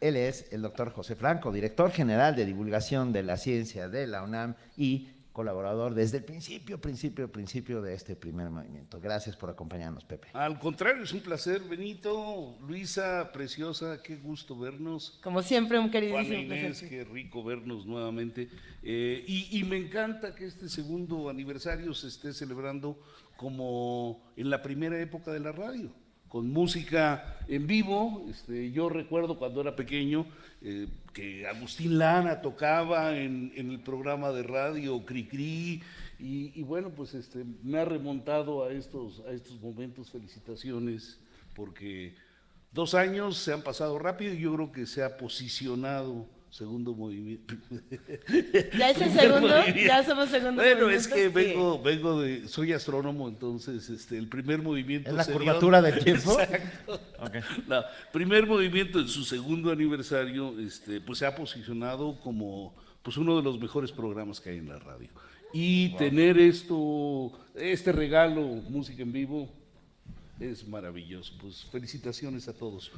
él es el doctor José Franco, director general de divulgación de la ciencia de la UNAM y colaborador desde el principio, principio, principio de este primer movimiento. Gracias por acompañarnos, Pepe. Al contrario, es un placer, Benito, Luisa, preciosa, qué gusto vernos. Como siempre, un Juana queridísimo Inés, placer. qué rico vernos nuevamente. Eh, y, y me encanta que este segundo aniversario se esté celebrando como en la primera época de la radio, con música en vivo. Este, yo recuerdo cuando era pequeño eh, que Agustín Lana tocaba en, el programa de radio Cricri. Y, y bueno, pues este, me ha remontado a estos, a estos momentos. Felicitaciones, porque dos años se han pasado rápido y yo creo que se ha posicionado segundo movimiento. *laughs* ¿Ya es el segundo? movimiento. ¿Ya somos segundo Bueno, es que Sí. vengo, vengo de, soy astrónomo, entonces este, el primer movimiento. ¿Es la curvatura del *laughs* tiempo? Exacto. No, primer movimiento en su segundo aniversario, este, pues se ha posicionado como pues uno de los mejores programas que hay en la radio. Y tener esto, este regalo, música en vivo, es maravilloso. Pues felicitaciones a todos,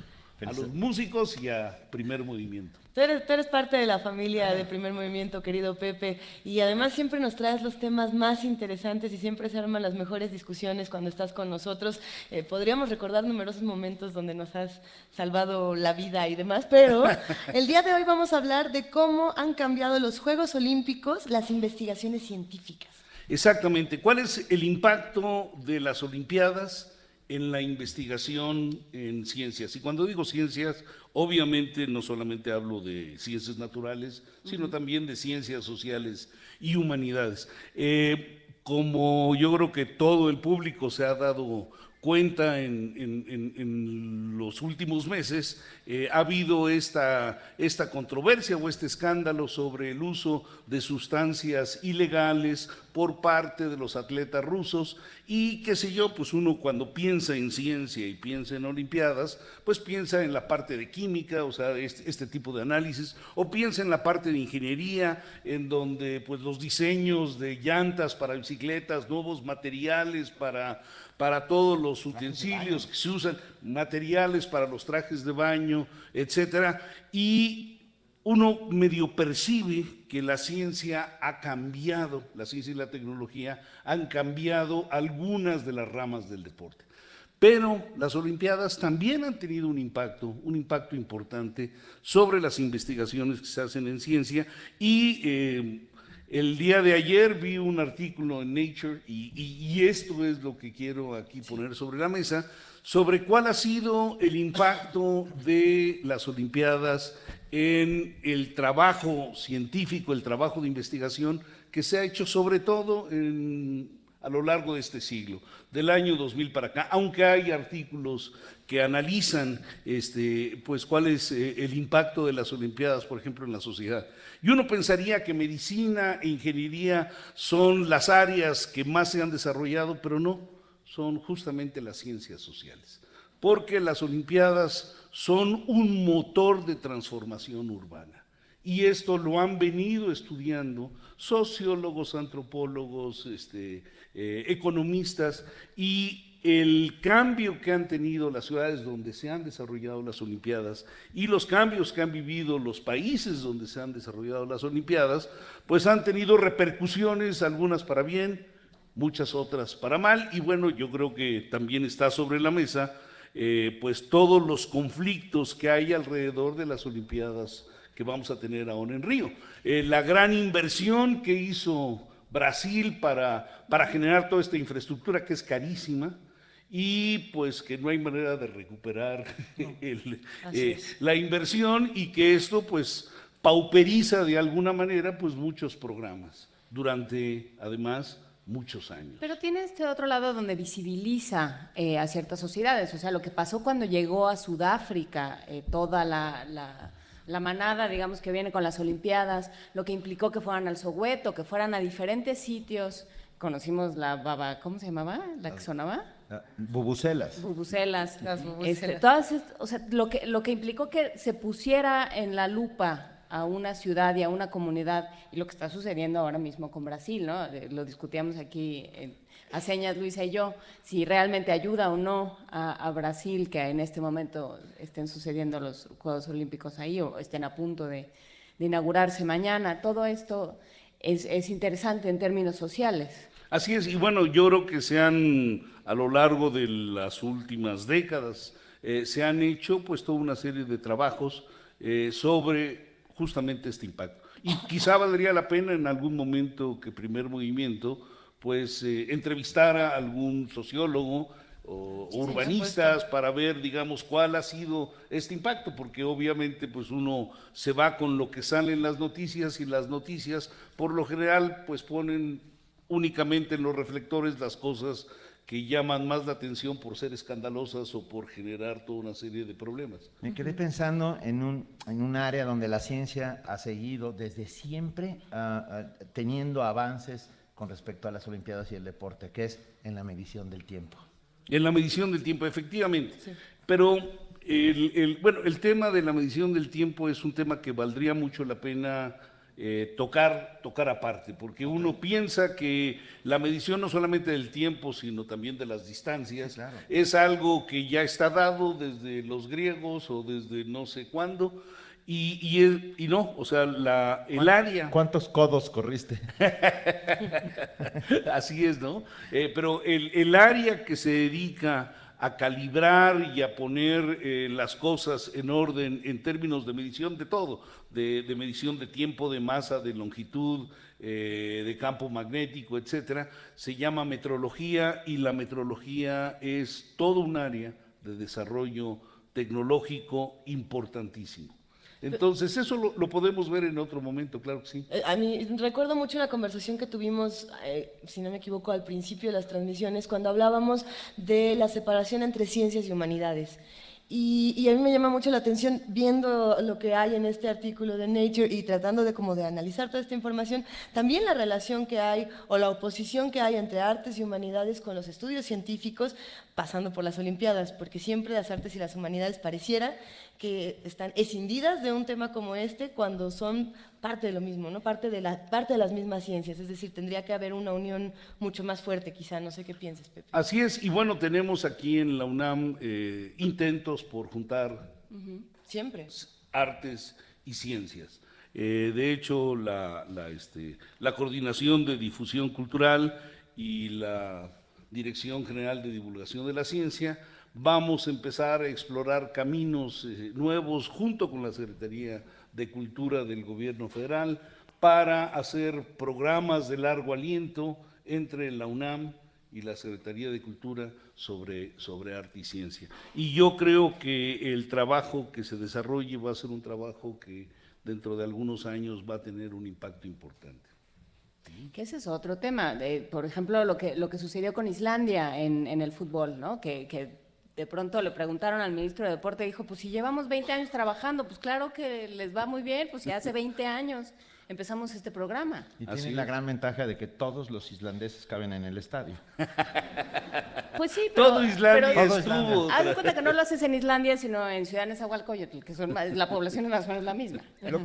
a los músicos y a Primer Movimiento. Tú eres, tú eres parte de la familia de primer movimiento, querido Pepe, y además siempre nos traes los temas más interesantes y siempre se arman las mejores discusiones cuando estás con nosotros. Eh, podríamos recordar numerosos momentos donde nos has salvado la vida y demás, pero *laughs* el día de hoy vamos a hablar de cómo han cambiado los Juegos Olímpicos las investigaciones científicas. Exactamente. ¿Cuál es el impacto de las Olimpiadas en la investigación en ciencias? Y cuando digo ciencias, obviamente no solamente hablo de ciencias naturales, sino también de ciencias sociales y humanidades. Eh, como yo creo que todo el público se ha dado cuenta en, en- los últimos meses, eh, ha habido esta, esta controversia o este escándalo sobre el uso de sustancias ilegales por parte de los atletas rusos y qué sé yo, pues uno cuando piensa en ciencia y piensa en Olimpiadas, pues piensa en la parte de química, o sea, este, este tipo de análisis, o piensa en la parte de ingeniería, en donde pues los diseños de llantas para bicicletas, nuevos materiales para, para todos los utensilios que se usan, materiales para los trajes de baño, etcétera, y uno medio percibe que la ciencia ha cambiado, la ciencia y la tecnología han cambiado algunas de las ramas del deporte. Pero las Olimpiadas también han tenido un impacto, un impacto importante sobre las investigaciones que se hacen en ciencia y eh, el día de ayer vi un artículo en Nature y, esto es lo que quiero aquí poner sobre la mesa, sobre cuál ha sido el impacto de las Olimpiadas en el trabajo científico, el trabajo de investigación que se ha hecho sobre todo a lo largo de este siglo, del año 2000 para acá, aunque hay artículos que analizan este, pues, cuál es eh, el impacto de las Olimpiadas, por ejemplo, en la sociedad. Y uno pensaría que medicina e ingeniería son las áreas que más se han desarrollado, pero no, son justamente las ciencias sociales, porque las Olimpiadas son un motor de transformación urbana. Y esto lo han venido estudiando sociólogos, antropólogos, este, eh, economistas, y el cambio que han tenido las ciudades donde se han desarrollado las Olimpiadas y los cambios que han vivido los países donde se han desarrollado las Olimpiadas, pues han tenido repercusiones, algunas para bien muchas otras para mal. Y bueno, yo creo que también está sobre la mesa eh, pues todos los conflictos que hay alrededor de las Olimpiadas que vamos a tener ahora en Río. Eh, la gran inversión que hizo Brasil para, para generar toda esta infraestructura que es carísima, y pues que no hay manera de recuperar *laughs* el, eh, la inversión y que esto pues pauperiza de alguna manera pues muchos programas durante además muchos años. Pero tiene este otro lado donde visibiliza eh, a ciertas sociedades, o sea, lo que pasó cuando llegó a Sudáfrica eh, toda la, la, la, manada, digamos, que viene con las Olimpiadas, lo que implicó que fueran al Soweto, que fueran a diferentes sitios, conocimos la baba, ¿cómo se llamaba? ¿La que sonaba? Bubucelas. Bubucelas. Las Este, bubucelas. todas, o sea, lo que, lo que implicó que se pusiera en la lupa a una ciudad y a una comunidad, y lo que está sucediendo ahora mismo con Brasil, ¿no? Eh, Lo discutíamos aquí en- a señas Luisa y yo, si realmente ayuda o no a, a Brasil que en este momento estén sucediendo los Juegos Olímpicos ahí o estén a punto de, de inaugurarse mañana. Todo esto es, es interesante en términos sociales. Así es, y bueno, yo creo que se han, a lo largo de las últimas décadas, eh, se han hecho pues toda una serie de trabajos eh, sobre justamente este impacto. Y quizá valdría la pena en algún momento que Primer Movimiento pues eh, entrevistara a algún sociólogo o Sí, urbanistas para ver, digamos, cuál ha sido este impacto, porque obviamente pues uno se va con lo que sale en las noticias y las noticias por lo general pues ponen únicamente en los reflectores las cosas que llaman más la atención por ser escandalosas o por generar toda una serie de problemas. Me quedé pensando en un, en un área donde la ciencia ha seguido desde siempre ah, ah, teniendo avances con respecto a las Olimpiadas y el deporte, que es en la medición del tiempo. En la medición del tiempo, efectivamente. Pero el, el- bueno, el tema de la medición del tiempo es un tema que valdría mucho la pena eh, tocar, tocar aparte, porque uno piensa que la medición no solamente del tiempo, sino también de las distancias, es algo que ya está dado desde los griegos o desde no sé cuándo, y, y, no, o sea, la, el área... ¿Cuántos codos corriste? *laughs* Así es, ¿no? Eh, pero el, el área que se dedica a calibrar y a poner eh, las cosas en orden en términos de medición de todo, de, medición de tiempo, de masa, de longitud, eh, de campo magnético, etcétera, se llama metrología y la metrología es todo un área de desarrollo tecnológico importantísimo. Entonces, eso lo, lo podemos ver en otro momento, claro que sí. Eh, A mí recuerdo mucho la conversación que tuvimos, eh, si no me equivoco, al principio de las transmisiones, cuando hablábamos de la separación entre ciencias y humanidades. Y, y a mí me llama mucho la atención viendo lo que hay en este artículo de Nature y tratando de como de analizar toda esta información, también la relación que hay o la oposición que hay entre artes y humanidades con los estudios científicos pasando por las Olimpiadas, porque siempre las artes y las humanidades pareciera que están escindidas de un tema como este cuando son parte de lo mismo, ¿no? Parte de, la, parte de las mismas ciencias, es decir, tendría que haber una unión mucho más fuerte, quizá, no sé qué pienses, Pepe. Así es, y bueno, tenemos aquí en la UNAM eh, intentos por juntar Siempre. artes y ciencias. Eh, de hecho, la, la, este, la Coordinación de Difusión Cultural y la Dirección General de Divulgación de la Ciencia vamos a empezar a explorar caminos eh, nuevos junto con la Secretaría de Cultura del Gobierno Federal para hacer programas de largo aliento entre la UNAM y la Secretaría de Cultura sobre, sobre arte y ciencia. Y yo creo que el trabajo que se desarrolle va a ser un trabajo que dentro de algunos años va a tener un impacto importante. Que ese es otro tema. de, por ejemplo, lo que, lo que sucedió con Islandia en, en el fútbol, ¿no? Que, que de pronto le preguntaron al ministro de Deporte y dijo, pues si llevamos 20 años trabajando, pues claro que les va muy bien, pues si hace 20 años empezamos este programa. Y Así tiene la gran ventaja de que todos los islandeses caben en el estadio. Pues sí, pero, Todo Islandia pero estuvo. haz de cuenta que no *laughs* lo haces en Islandia, sino en Ciudad Nezahualcóyotl, que son, más- la población más o menos la misma. Lo,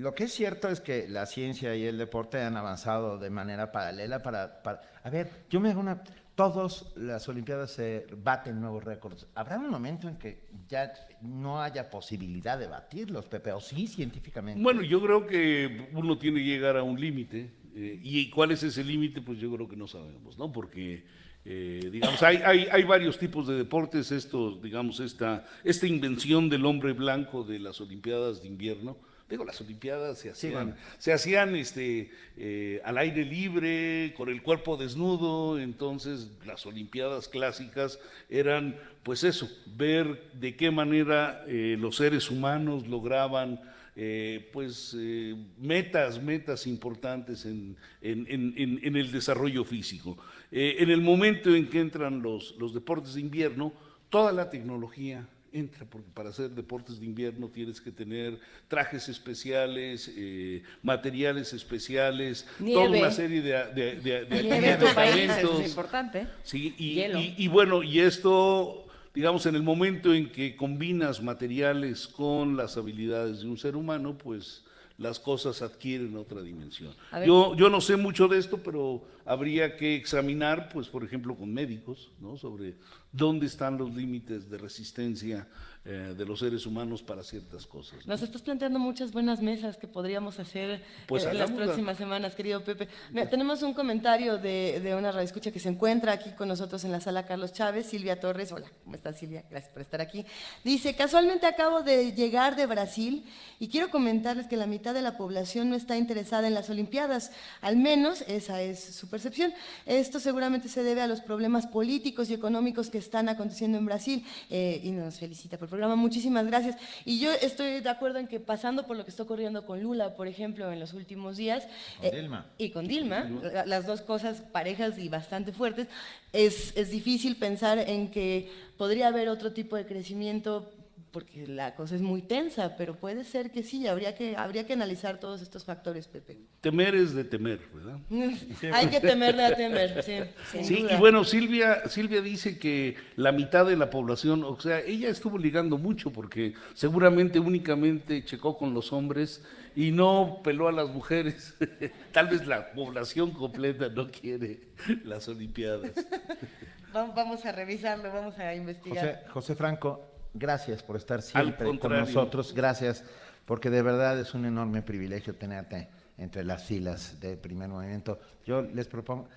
lo que es cierto es que la ciencia y el deporte han avanzado de manera paralela para... para- a ver, yo me hago una... Todas las Olimpiadas se baten nuevos récords. ¿Habrá un momento en que ya no haya posibilidad de batirlos, Pepe? ¿O sí, científicamente? Bueno, yo creo que uno tiene que llegar a un límite Eh, ¿Y cuál es ese límite? Pues yo creo que no sabemos, ¿no? Porque, eh, digamos, hay, hay, hay, varios tipos de deportes, esto, digamos, esta, esta invención del hombre blanco de las Olimpiadas de invierno, digo, las Olimpiadas se hacían, se hacían este, eh, al aire libre, con el cuerpo desnudo, entonces las Olimpiadas clásicas eran, pues eso, ver de qué manera eh, los seres humanos lograban eh, pues eh, metas, metas importantes en, en, en, en el desarrollo físico. Eh, en el momento en que entran los, los deportes de invierno, toda la tecnología entra, porque para hacer deportes de invierno tienes que tener trajes especiales, eh, materiales especiales, Nieve. toda una serie de, de, de, de Nieve en tu país medicamentos. es importante. Sí, y, y- y bueno, y esto, digamos, en el momento en que combinas materiales con las habilidades de un ser humano, pues las cosas adquieren otra dimensión. Yo, yo no sé mucho de esto, pero habría que examinar, pues, por ejemplo, con médicos, ¿no? Sobre dónde están los límites de resistencia eh, de los seres humanos para ciertas cosas. ¿no? Nos estás planteando muchas buenas mesas que podríamos hacer Pues eh, en las próximas semanas, querido Pepe. Mira, tenemos un comentario de, de una radioescucha que se encuentra aquí con nosotros en la sala Carlos Chávez, Silvia Torres. Hola, ¿cómo estás Silvia? Gracias por estar aquí. Dice, casualmente acabo de llegar de Brasil y quiero comentarles que la mitad de la población no está interesada en las Olimpiadas. Al menos esa es su percepción. Esto seguramente se debe a los problemas políticos y económicos que están aconteciendo en Brasil. Eh, y nos felicita por programa. Muchísimas gracias. Y yo estoy de acuerdo en que pasando por lo que está ocurriendo con Lula, por ejemplo, en los últimos días, Con Dilma. y con Dilma, la- las dos cosas parejas y bastante fuertes, es, es difícil pensar en que podría haber otro tipo de crecimiento porque la cosa es muy tensa, pero puede ser que sí, habría que, habría que analizar todos estos factores, Pepe. Temer es de temer, ¿verdad? *laughs* Hay que temerle a temer, sí. Sí, duda. y bueno, Silvia, Silvia dice que la mitad de la población, o sea, ella estuvo ligando mucho porque seguramente únicamente checó con los hombres y no peló a las mujeres. *laughs* Tal vez la población completa no quiere las Olimpiadas. *laughs* Va- Vamos a revisarlo, vamos a investigar. José, José Franco, gracias por estar siempre con nosotros. Gracias, porque de verdad es un enorme privilegio tenerte entre las filas del primer movimiento. Yo les propongo,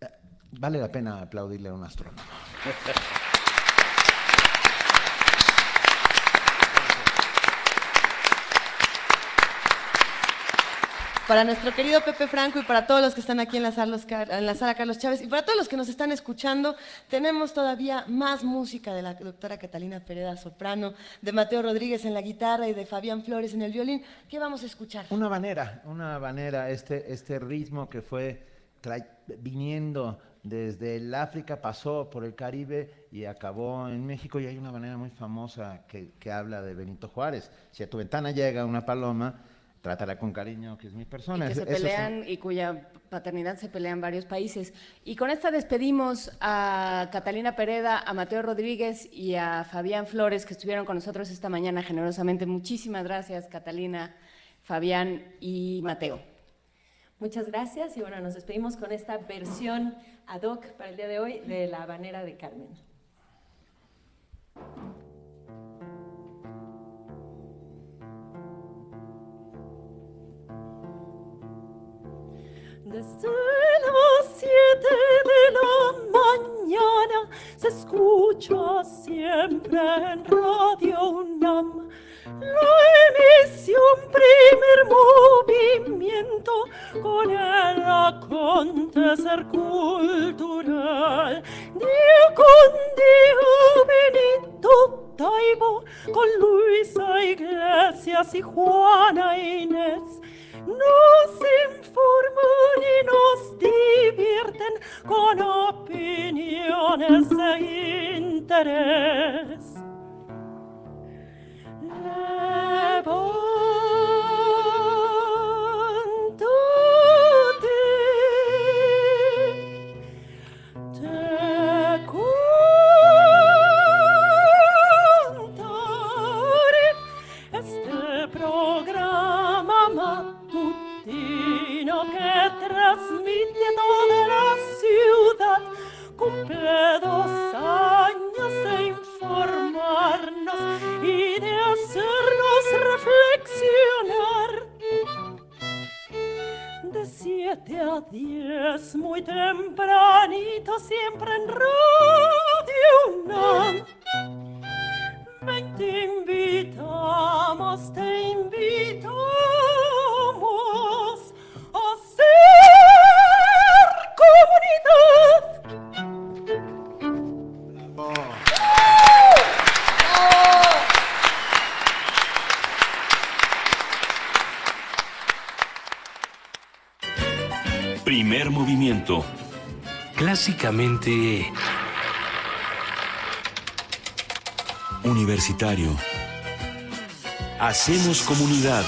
eh, vale la pena aplaudirle a un astrónomo. *laughs* Para nuestro querido Pepe Franco y para todos los que están aquí en la, sala, Carlos Chávez y para todos los que nos están escuchando, tenemos todavía más música de la doctora Catalina Pereda soprano, de Mateo Rodríguez en la guitarra y de Fabián Flores en el violín. ¿Qué vamos a escuchar? Una banera, una banera, este, este ritmo que fue viniendo desde el África, pasó por el Caribe y acabó en México. Y hay una banera muy famosa que, que habla de Benito Juárez. Si a tu ventana llega una paloma, trátala con cariño, que es mi persona. Y que se pelean y cuya paternidad se pelea en varios países. Y con esta despedimos a Catalina Pereda, a Mateo Rodríguez y a Fabián Flores que estuvieron con nosotros esta mañana generosamente. Muchísimas gracias, Catalina, Fabián y Mateo. Muchas gracias y bueno, nos despedimos con esta versión ad hoc para el día de hoy de La Habanera de Carmen. Desde las siete de la mañana se escucha siempre en Radio UNAM la emisión primer movimiento con el acontecer cultural. Día con día Benito Taibo con Luisa Iglesias y Juana Inés nos informan y nos divierten con opiniones de interés. Levántate, lleno de la ciudad, cumple dos años de informarnos y de hacernos reflexionar. De siete a diez, muy tempranito, siempre en Radio Unán. Ven, te invitamos, te invitamos. Comunidad. Primer movimiento. Clásicamente... Universitario. Hacemos comunidad.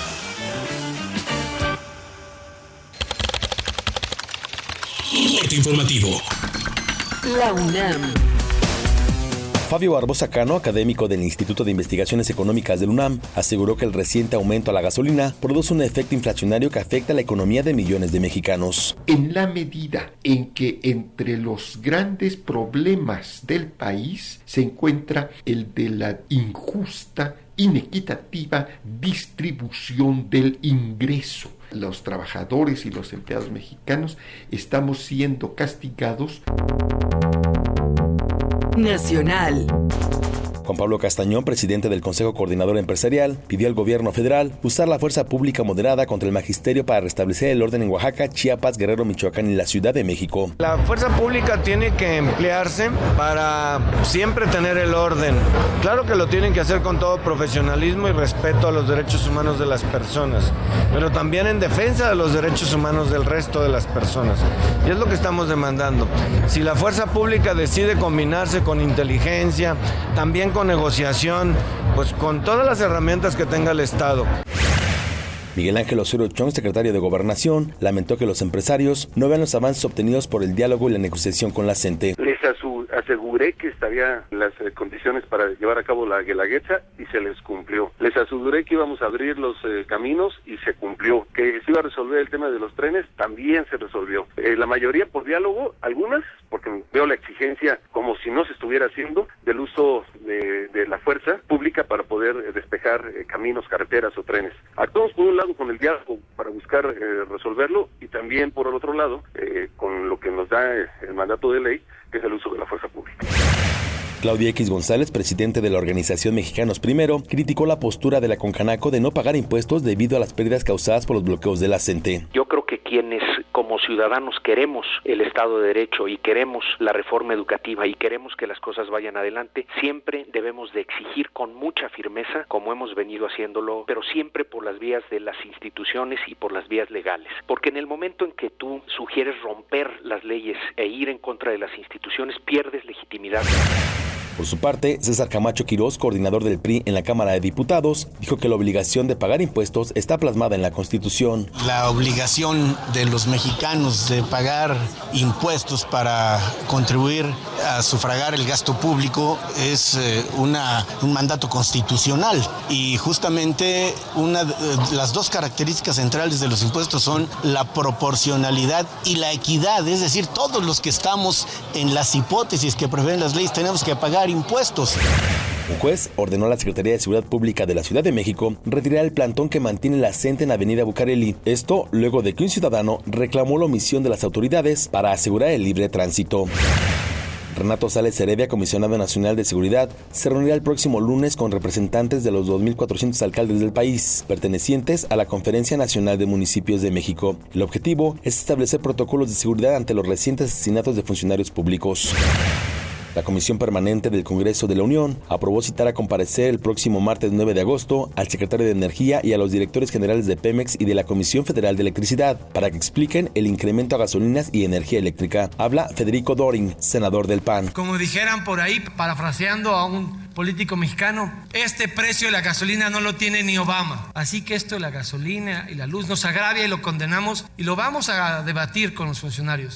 Informativo. La UNAM. Fabio Barbosa Cano, académico del Instituto de Investigaciones Económicas del UNAM, aseguró que el reciente aumento a la gasolina produce un efecto inflacionario que afecta a la economía de millones de mexicanos. En la medida en que entre los grandes problemas del país se encuentra el de la injusta, inequitativa distribución del ingreso. Los trabajadores y los empleados mexicanos estamos siendo castigados Nacional. Juan Pablo Castañón, presidente del Consejo Coordinador Empresarial, pidió al gobierno federal usar la fuerza pública moderada contra el magisterio para restablecer el orden en Oaxaca, Chiapas, Guerrero, Michoacán y la Ciudad de México. La fuerza pública tiene que emplearse para siempre tener el orden. Claro que lo tienen que hacer con todo profesionalismo y respeto a los derechos humanos de las personas, pero también en defensa de los derechos humanos del resto de las personas. Y es lo que estamos demandando. Si la fuerza pública decide combinarse con inteligencia, también con negociación, pues con todas las herramientas que tenga el Estado. Miguel Ángel Osorio Chong, secretario de Gobernación, lamentó que los empresarios no vean los avances obtenidos por el diálogo y la negociación con la CENTE. Les aseguré que estarían las eh, condiciones para llevar a cabo la guelaguetza y se les cumplió. Les aseguré que íbamos a abrir los eh, caminos y se cumplió. Que se iba a resolver el tema de los trenes, también se resolvió. Eh, la mayoría por diálogo, algunas porque veo la exigencia como si no se estuviera haciendo del uso de, de la fuerza pública para poder despejar caminos, carreteras o trenes. Actuamos por un lado con el diálogo para buscar eh, resolverlo y también por el otro lado eh, con lo que nos da el mandato de ley, que es el uso de la fuerza pública. Claudia X González, presidente de la organización Mexicanos Primero, criticó la postura de la Concanaco de no pagar impuestos debido a las pérdidas causadas por los bloqueos de la CENTE. Yo creo que quienes como ciudadanos queremos el Estado de Derecho y queremos la reforma educativa y queremos que las cosas vayan adelante, siempre debemos de exigir con mucha firmeza, como hemos venido haciéndolo, pero siempre por las vías de las instituciones y por las vías legales. Porque en el momento en que tú sugieres romper las leyes e ir en contra de las instituciones, pierdes legitimidad. Por su parte, César Camacho Quirós, coordinador del PRI en la Cámara de Diputados, dijo que la obligación de pagar impuestos está plasmada en la Constitución. La obligación de los mexicanos de pagar impuestos para contribuir a sufragar el gasto público es eh, una, un mandato constitucional y justamente una, las dos características centrales de los impuestos son la proporcionalidad y la equidad, es decir, todos los que estamos en las hipótesis que prevén las leyes tenemos que pagar impuestos. Un juez ordenó a la Secretaría de Seguridad Pública de la Ciudad de México retirar el plantón que mantiene la CENTE en Avenida Bucareli. Esto luego de que un ciudadano reclamó la omisión de las autoridades para asegurar el libre tránsito. Renato Sales Heredia, comisionado nacional de seguridad, se reunirá el próximo lunes con representantes de los 2.400 alcaldes del país, pertenecientes a la Conferencia Nacional de Municipios de México. El objetivo es establecer protocolos de seguridad ante los recientes asesinatos de funcionarios públicos. La Comisión Permanente del Congreso de la Unión aprobó citar a comparecer el próximo martes 9 de agosto al secretario de Energía y a los directores generales de Pemex y de la Comisión Federal de Electricidad para que expliquen el incremento a gasolinas y energía eléctrica. Habla Federico Doring, senador del PAN. Como dijeran por ahí, parafraseando a un político mexicano, este precio de la gasolina no lo tiene ni Obama. Así que esto de la gasolina y la luz nos agravia y lo condenamos y lo vamos a debatir con los funcionarios.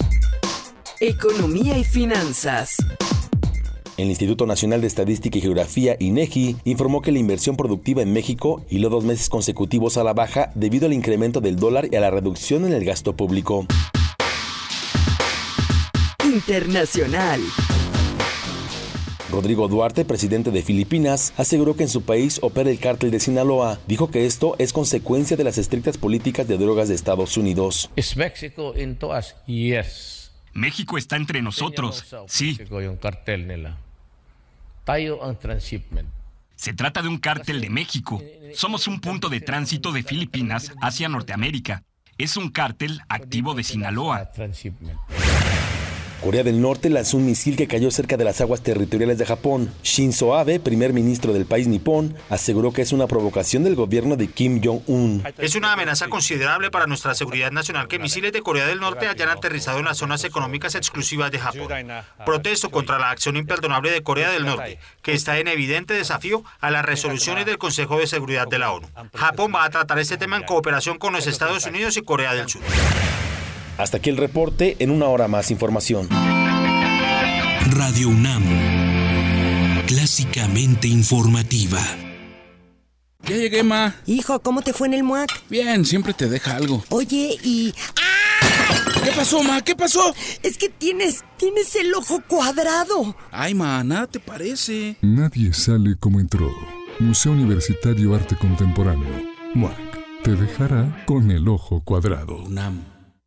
Economía y finanzas. El Instituto Nacional de Estadística y Geografía, INEGI, informó que la inversión productiva en México hiló dos meses consecutivos a la baja debido al incremento del dólar y a la reducción en el gasto público. Internacional. Rodrigo Duarte, presidente de Filipinas, aseguró que en su país opera el cártel de Sinaloa. Dijo que esto es consecuencia de las estrictas políticas de drogas de Estados Unidos. ¿Es México en todas? Yes. México está entre nosotros. Sí. Se trata de un cártel de México. Somos un punto de tránsito de Filipinas hacia Norteamérica. Es un cártel activo de Sinaloa. Corea del Norte lanzó un misil que cayó cerca de las aguas territoriales de Japón. Shinzo Abe, primer ministro del país nipón, aseguró que es una provocación del gobierno de Kim Jong-un. Es una amenaza considerable para nuestra seguridad nacional que misiles de Corea del Norte hayan aterrizado en las zonas económicas exclusivas de Japón. Protesto contra la acción imperdonable de Corea del Norte, que está en evidente desafío a las resoluciones del Consejo de Seguridad de la ONU. Japón va a tratar este tema en cooperación con los Estados Unidos y Corea del Sur. Hasta aquí el reporte, en una hora más información. Radio UNAM, clásicamente informativa. Ya llegué, Ma. Hijo, ¿cómo te fue en el MUAC? Bien, siempre te deja algo. Oye, y... ¿Qué pasó, Ma? ¿Qué pasó? Es que tienes, tienes el ojo cuadrado. Ay, Ma, nada te parece. Nadie sale como entró. Museo Universitario Arte Contemporáneo. MUAC. Te dejará con el ojo cuadrado. UNAM.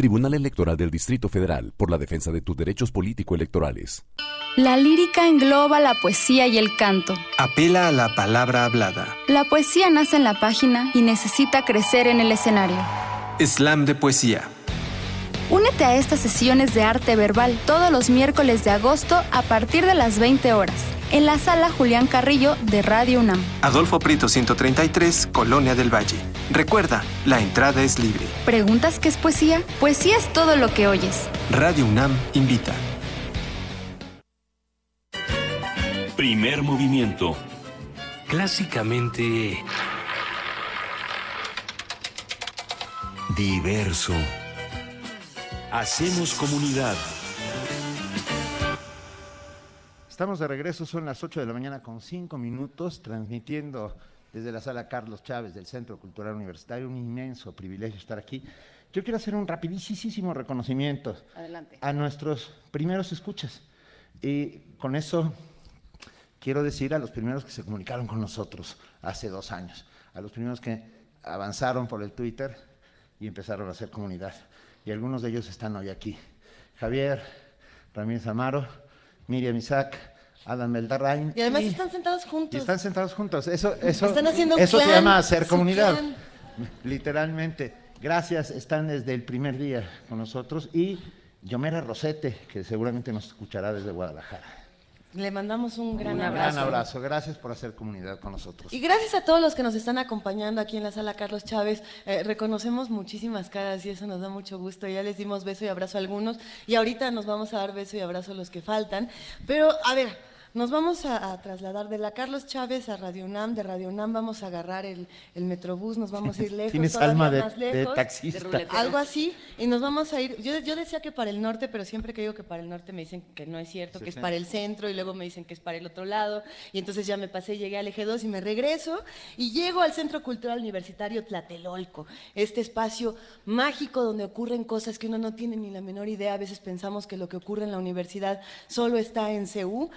Tribunal Electoral del Distrito Federal por la defensa de tus derechos político-electorales. La lírica engloba la poesía y el canto. Apela a la palabra hablada. La poesía nace en la página y necesita crecer en el escenario. Slam de poesía. Únete a estas sesiones de arte verbal todos los miércoles de agosto a partir de las 20 horas en la sala Julián Carrillo de Radio UNAM. Adolfo Prito 133, Colonia del Valle. Recuerda, la entrada es libre. ¿Preguntas qué es poesía? Poesía es todo lo que oyes. Radio UNAM invita. Primer movimiento. Clásicamente... Diverso. Hacemos comunidad. Estamos de regreso, son las 8 de la mañana con 5 minutos, transmitiendo desde la sala Carlos Chávez del Centro Cultural Universitario. Un inmenso privilegio estar aquí. Yo quiero hacer un rapidísimo reconocimiento Adelante. a nuestros primeros escuchas. Y con eso quiero decir a los primeros que se comunicaron con nosotros hace dos años, a los primeros que avanzaron por el Twitter y empezaron a hacer comunidad. Y algunos de ellos están hoy aquí. Javier Ramírez Amaro, Miriam Isaac, Adam Beldarrain. Y además están sentados juntos. Y están sentados juntos. Eso, eso, Están haciendo eso se clan, llama hacer comunidad. clan. Literalmente. Gracias, están desde el primer día con nosotros. Y Yomera Rosete, que seguramente nos escuchará desde Guadalajara. Le mandamos un gran Un abrazo. gran abrazo. Gracias por hacer comunidad con nosotros. Y gracias a todos los que nos están acompañando aquí en la sala Carlos Chávez. Eh, reconocemos muchísimas caras y eso nos da mucho gusto. Ya les dimos beso y abrazo a algunos y ahorita nos vamos a dar beso y abrazo a los que faltan. Pero, a ver, nos vamos a, a trasladar de la Carlos Chávez a Radio UNAM. De Radio UNAM vamos a agarrar el, el Metrobús, nos vamos a ir *laughs* lejos. Tienes todavía alma de- más de lejos, taxista. Algo así. Y nos vamos a ir. Yo, yo decía que para el norte, pero siempre que digo que para el norte me dicen que no es cierto, Sí, que es para el centro y luego me dicen que es para el otro lado. Y entonces ya me pasé, llegué al eje 2 y me regreso y llego al Centro Cultural Universitario Tlatelolco, este espacio mágico donde ocurren cosas que uno no tiene ni la menor idea. A veces pensamos que lo que ocurre en la universidad solo está en CEU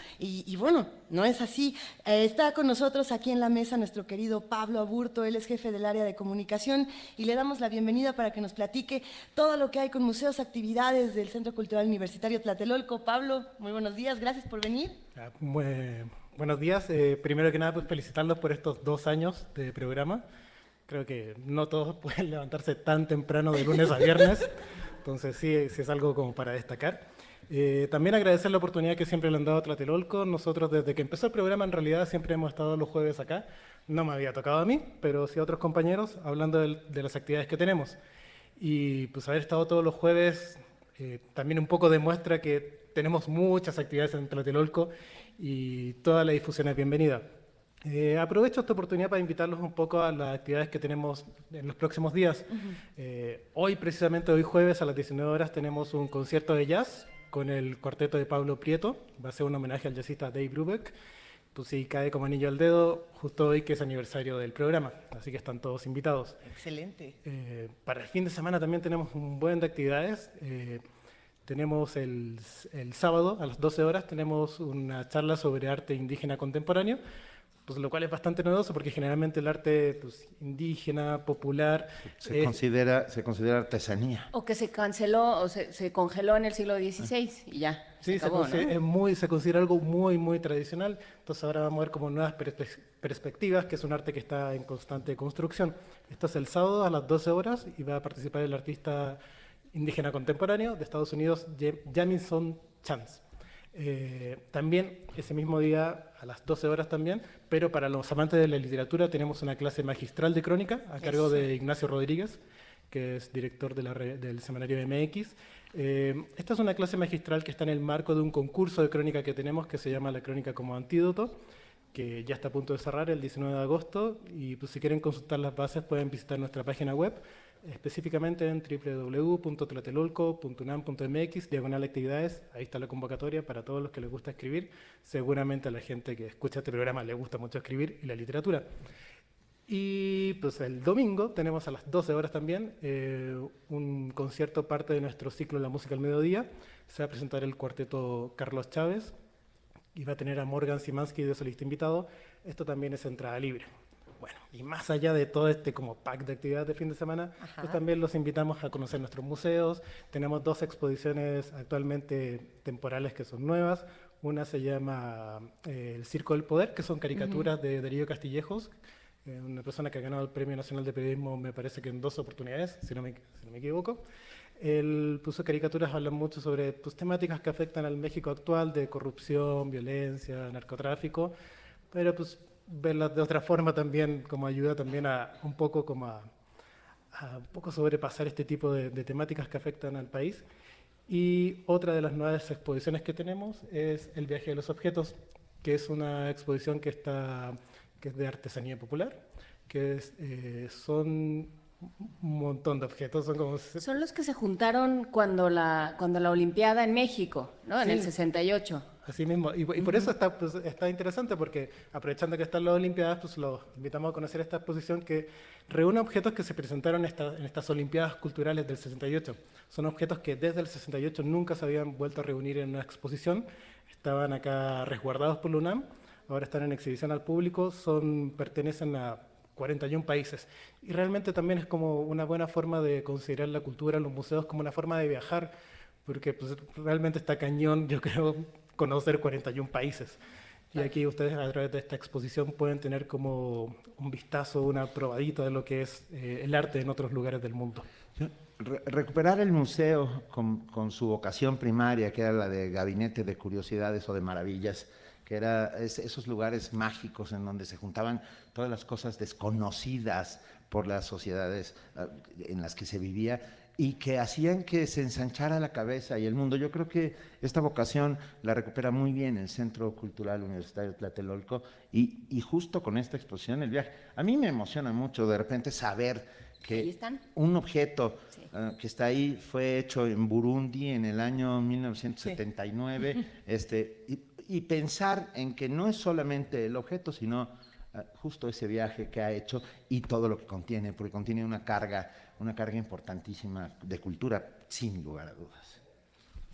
y, y bueno, no es así. Eh, está con nosotros aquí en la mesa nuestro querido Pablo Aburto, él es jefe del área de comunicación y le damos la bienvenida para que nos platique todo lo que hay con museos, actividades del Centro Cultural Universitario Tlatelolco. Pablo, muy buenos días, gracias por venir. Ah, bue- buenos días. Eh, primero que nada, pues felicitarlos por estos dos años de programa. Creo que no todos *laughs* pueden levantarse tan temprano de lunes a viernes, *laughs* entonces sí, sí es algo como para destacar. Eh, también agradecer la oportunidad que siempre le han dado a Tlatelolco. Nosotros desde que empezó el programa en realidad siempre hemos estado los jueves acá. No me había tocado a mí, pero sí a otros compañeros hablando del- de, las actividades que tenemos. Y pues haber estado todos los jueves eh, también un poco demuestra que tenemos muchas actividades en Tlatelolco y toda la difusión es bienvenida. Eh, aprovecho esta oportunidad para invitarlos un poco a las actividades que tenemos en los próximos días. Eh, hoy, precisamente hoy jueves a las 19 horas, tenemos un concierto de jazz con el cuarteto de Pablo Prieto. Va a ser un homenaje al jazzista Dave Brubeck. Pues sí, cae como anillo al dedo justo hoy que es aniversario del programa, así que están todos invitados. Excelente. Eh, para el fin de semana también tenemos un buen de actividades. Eh, tenemos el, el, sábado a las 12 horas tenemos una charla sobre arte indígena contemporáneo, pues lo cual es bastante novedoso porque generalmente el arte pues, indígena, popular... Se, es, considera, se considera artesanía. O que se canceló o se, se congeló en el siglo XVI y ya. Sí, se, acabó, se, ¿no? es muy, se considera algo muy, muy tradicional. Entonces ahora vamos a ver como nuevas perspe perspectivas, que es un arte que está en constante construcción. Esto es el sábado a las 12 horas y va a participar el artista indígena contemporáneo de Estados Unidos, Jamison Chance. Eh, también ese mismo día, a las 12 horas también, pero para los amantes de la literatura tenemos una clase magistral de crónica a cargo de Ignacio Rodríguez, que es director de la, del semanario MX. Eh, esta es una clase magistral que está en el marco de un concurso de crónica que tenemos que se llama La Crónica como Antídoto, que ya está a punto de cerrar el 19 de agosto y pues, si quieren consultar las bases pueden visitar nuestra página web específicamente en www.tlatelolco.unam.mx, diagonal actividades, ahí está la convocatoria para todos los que les gusta escribir. Seguramente a la gente que escucha este programa le gusta mucho escribir y la literatura. Y pues el domingo tenemos a las 12 horas también eh, un concierto parte de nuestro ciclo La Música al Mediodía. Se va a presentar el cuarteto Carlos Chávez y va a tener a Morgan Simansky de solista invitado. Esto también es entrada libre. Bueno, y más allá de todo este como pack de actividades de fin de semana, pues también los invitamos a conocer nuestros museos. Tenemos dos exposiciones actualmente temporales que son nuevas. Una se llama eh, El Circo del Poder, que son caricaturas uh -huh. de Darío Castillejos, eh, una persona que ha ganado el Premio Nacional de Periodismo, me parece que en dos oportunidades, si no me, si no me equivoco. Él puso caricaturas, hablan mucho sobre pues, temáticas que afectan al México actual, de corrupción, violencia, narcotráfico, pero pues verlas de otra forma también como ayuda también a un poco como a, un poco sobrepasar este tipo de, temáticas que afectan al país. Y otra de las nuevas exposiciones que tenemos es El viaje de los objetos, que es una exposición que, está, que es de artesanía popular, que eh, son un montón de objetos. Son, como... son los que se juntaron cuando la, cuando la Olimpiada en México, ¿no? en Sí. el 68. Así mismo, y, y por eso está, pues, está interesante, porque aprovechando que están las Olimpiadas, pues los invitamos a conocer esta exposición que reúne objetos que se presentaron esta- en estas Olimpiadas Culturales del 68. Son objetos que desde el 68 nunca se habían vuelto a reunir en una exposición, estaban acá resguardados por la UNAM, ahora están en exhibición al público, son, pertenecen a 41 países. Y realmente también es como una buena forma de considerar la cultura, los museos, como una forma de viajar, porque pues, realmente está cañón, yo *laughs* creo, conocer 41 países. Y aquí ustedes a través de esta exposición pueden tener como un vistazo, una probadita de lo que es eh, el arte en otros lugares del mundo. Re- recuperar el museo con, con su vocación primaria, que era la de gabinete de curiosidades o de maravillas, que era es- esos lugares mágicos en donde se juntaban todas las cosas desconocidas por las sociedades ah, en las que se vivía y que hacían que se ensanchara la cabeza y el mundo. Yo creo que esta vocación la recupera muy bien el Centro Cultural Universitario Tlatelolco y, y justo con esta exposición, el viaje. A mí me emociona mucho de repente saber que un objeto ah, que está ahí fue hecho en Burundi en el año 1979 *laughs* este, y, y pensar en que no es solamente el objeto, sino ah, justo ese viaje que ha hecho y todo lo que contiene, porque contiene una carga, una carga importantísima de cultura, sin lugar a dudas.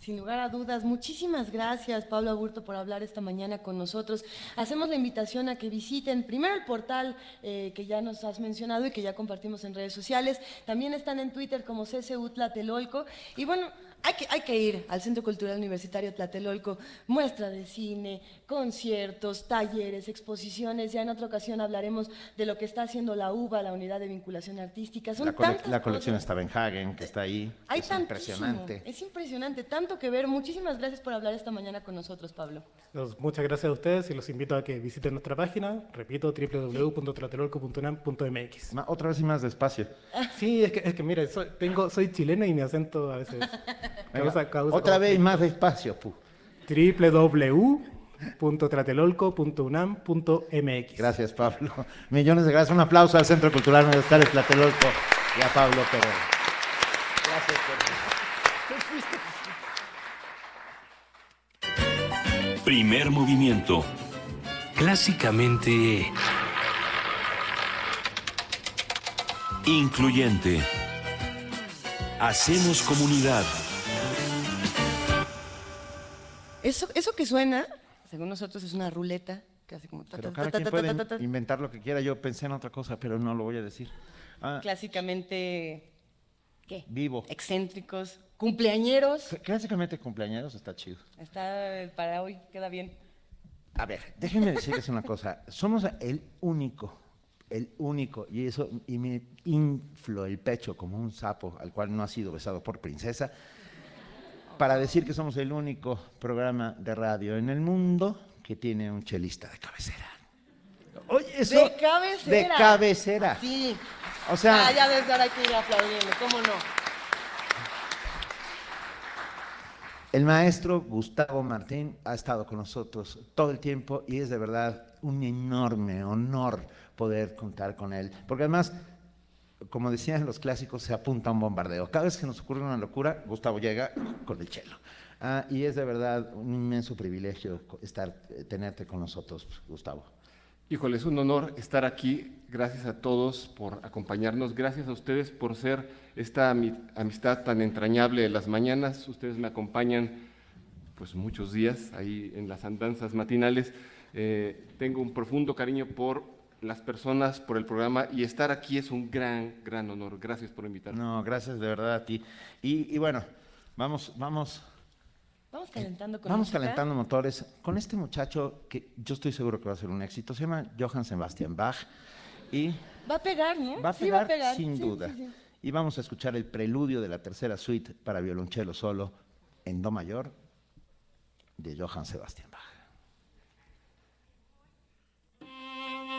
Sin lugar a dudas, muchísimas gracias Pablo Aburto por hablar esta mañana con nosotros. Hacemos la invitación a que visiten primero el portal eh, que ya nos has mencionado y que ya compartimos en redes sociales. También están en Twitter como CCU Tlatelolco. Y bueno, hay que, hay que ir al Centro Cultural Universitario Tlatelolco. Muestra de cine, conciertos, talleres, exposiciones. Ya en otra ocasión hablaremos de lo que está haciendo la UBA, la Unidad de Vinculación Artística. Son La, cole- tantas la colección cosas. Stavenhagen, que está ahí, Hay es tantísimo, impresionante. Es impresionante, tanto que ver. Muchísimas gracias por hablar esta mañana con nosotros, Pablo. Los- muchas gracias a ustedes y los invito a que visiten nuestra página, repito, www.tlatelolco.unam.mx. Otra vez y más despacio. Sí, es que, es que mire, soy, tengo, soy chileno y mi acento a veces *laughs* causa, causa otra vez más despacio, pu. www.tlatelolco.unam.mx. Gracias, Pablo. Millones de gracias. Un aplauso al Centro Cultural Universitario de Tlatelolco y a Pablo Pérez. Gracias, Primer movimiento. Clásicamente... Incluyente. Hacemos comunidad. Eso, eso que suena, según nosotros, es una ruleta que hace como... ta, Pero ta, cada ta, quien ta, puede ta, ta, ta. inventar lo que quiera. Yo pensé en otra cosa, pero no lo voy a decir. Ah, Clásicamente, ¿qué? vivo. Excéntricos, cumpleañeros. Clásicamente cumpleaños está chido. Está eh, para hoy, queda bien. A ver, déjenme decirles una cosa. Somos el único, el único, y eso, y me inflo el pecho como un sapo al cual no ha sido besado por princesa, para decir que somos el único programa de radio en el mundo que tiene un chelista de cabecera. Oye, eso. de cabecera. De cabecera. Sí. O sea- Ah, ya debe estar aquí aplaudiendo, ¿cómo no? El maestro Gustavo Martín ha estado con nosotros todo el tiempo y es de verdad un enorme honor poder contar con él. Porque además, como decían los clásicos, se apunta a un bombardeo. Cada vez que nos ocurre una locura, Gustavo llega con el chelo. Ah, y es de verdad un inmenso privilegio estar, eh, tenerte con nosotros, Gustavo. Híjole, es un honor estar aquí. Gracias a todos por acompañarnos. Gracias a ustedes por ser esta ami- amistad tan entrañable de las mañanas. Ustedes me acompañan pues muchos días ahí en las andanzas matinales. Eh, tengo un profundo cariño por las personas, por el programa y estar aquí es un gran, gran honor. Gracias por invitarme. No, gracias de verdad a ti. Y, y bueno, vamos, vamos, Vamos calentando con Vamos música. calentando motores con este muchacho que yo estoy seguro que va a ser un éxito. Se llama Johann Sebastian Bach y Va a pegar, ¿no? va a Sí, pegar, va a pegar. sin Sí, duda. sí, sí. Y vamos a escuchar el preludio de la tercera suite para violonchelo solo en do mayor de Johann Sebastian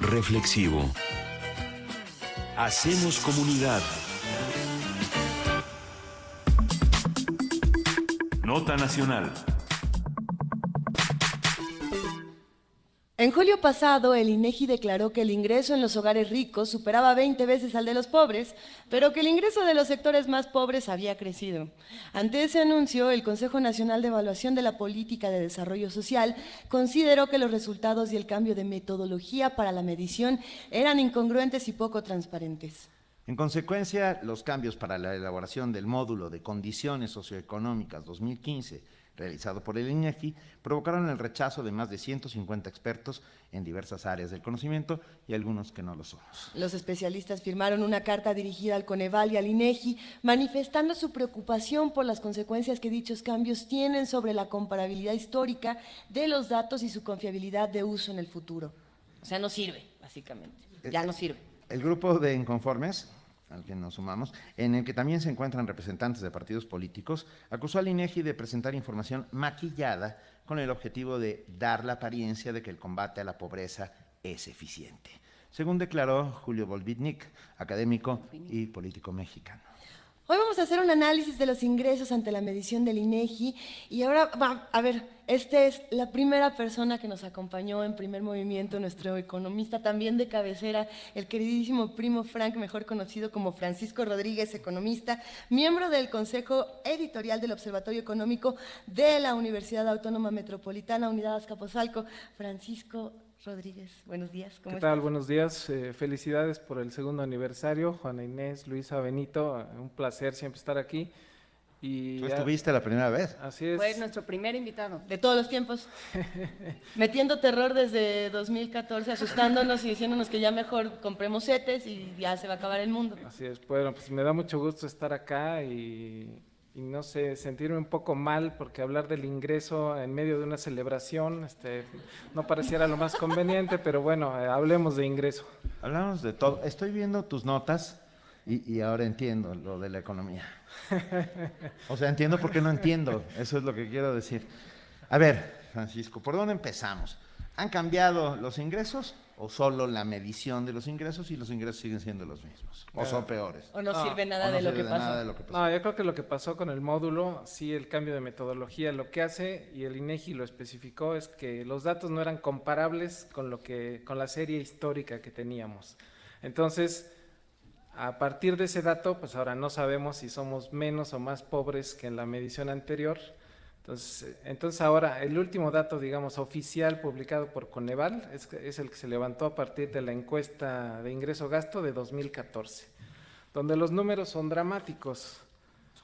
Reflexivo. Hacemos comunidad. Nota nacional. En julio pasado, el INEGI declaró que el ingreso en los hogares ricos superaba 20 veces al de los pobres, pero que el ingreso de los sectores más pobres había crecido. Ante ese anuncio, el Consejo Nacional de Evaluación de la Política de Desarrollo Social consideró que los resultados y el cambio de metodología para la medición eran incongruentes y poco transparentes. En consecuencia, los cambios para la elaboración del módulo de condiciones socioeconómicas 2015 realizado por el INEGI provocaron el rechazo de más de 150 expertos en diversas áreas del conocimiento y algunos que no lo somos. Los especialistas firmaron una carta dirigida al Coneval y al INEGI manifestando su preocupación por las consecuencias que dichos cambios tienen sobre la comparabilidad histórica de los datos y su confiabilidad de uso en el futuro. O sea, no sirve, básicamente. Ya no sirve. El grupo de inconformes al que nos sumamos, en el que también se encuentran representantes de partidos políticos, acusó al INEGI de presentar información maquillada con el objetivo de dar la apariencia de que el combate a la pobreza es eficiente, según declaró Julio Volvitnik, académico y político mexicano. Hoy vamos a hacer un análisis de los ingresos ante la medición del INEGI y ahora, va, a ver, esta es la primera persona que nos acompañó en primer movimiento, nuestro economista también de cabecera, el queridísimo primo Frank, mejor conocido como Francisco Rodríguez, economista, miembro del Consejo Editorial del Observatorio Económico de la Universidad Autónoma Metropolitana, Unidad Azcapotzalco. Francisco, Rodríguez, buenos días. ¿Cómo ¿Qué tal? Buenos días. Eh, felicidades por el segundo aniversario. Juana Inés, Luisa Benito, un placer siempre estar aquí. Y Tú estuviste la primera vez. Así es. Fue nuestro primer invitado. De todos los tiempos. *laughs* Metiendo terror desde 2014, asustándonos y diciéndonos que ya mejor compremos setes y ya se va a acabar el mundo. Así es. Bueno, pues me da mucho gusto estar acá y y no sé, sentirme un poco mal porque hablar del ingreso en medio de una celebración este, no pareciera lo más conveniente, pero bueno, eh, hablemos de ingreso. Hablamos de todo. Estoy viendo tus notas y, y, ahora entiendo lo de la economía. O sea, entiendo por qué no entiendo, eso es lo que quiero decir. A ver, Francisco, ¿por dónde empezamos? ¿Han cambiado los ingresos? o solo la medición de los ingresos y los ingresos siguen siendo los mismos o son peores o no, sirve nada, de, lo que pasó. no yo creo que lo que pasó con el módulo sí el cambio de metodología lo que hace y el INEGI lo especificó es que los datos no eran comparables con lo que con la serie histórica que teníamos entonces a partir de ese dato pues ahora no sabemos si somos menos o más pobres que en la medición anterior entonces, entonces ahora el último dato, digamos, oficial publicado por Coneval es, es el que se levantó a partir de la encuesta de ingreso-gasto de 2014, donde los números son dramáticos.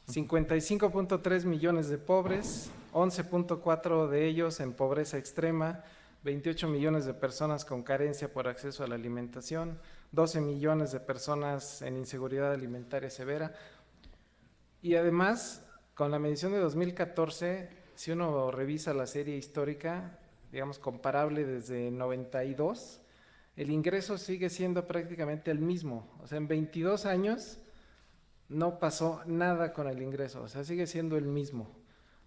55.3 millones de pobres, 11.4 de ellos en pobreza extrema, 28 millones de personas con carencia por acceso a la alimentación, 12 millones de personas en inseguridad alimentaria severa. Y además, con la medición de 2014, si uno revisa la serie histórica, digamos comparable desde 92, el ingreso sigue siendo prácticamente el mismo. O sea, en 22 años no pasó nada con el ingreso, o sea, sigue siendo el mismo.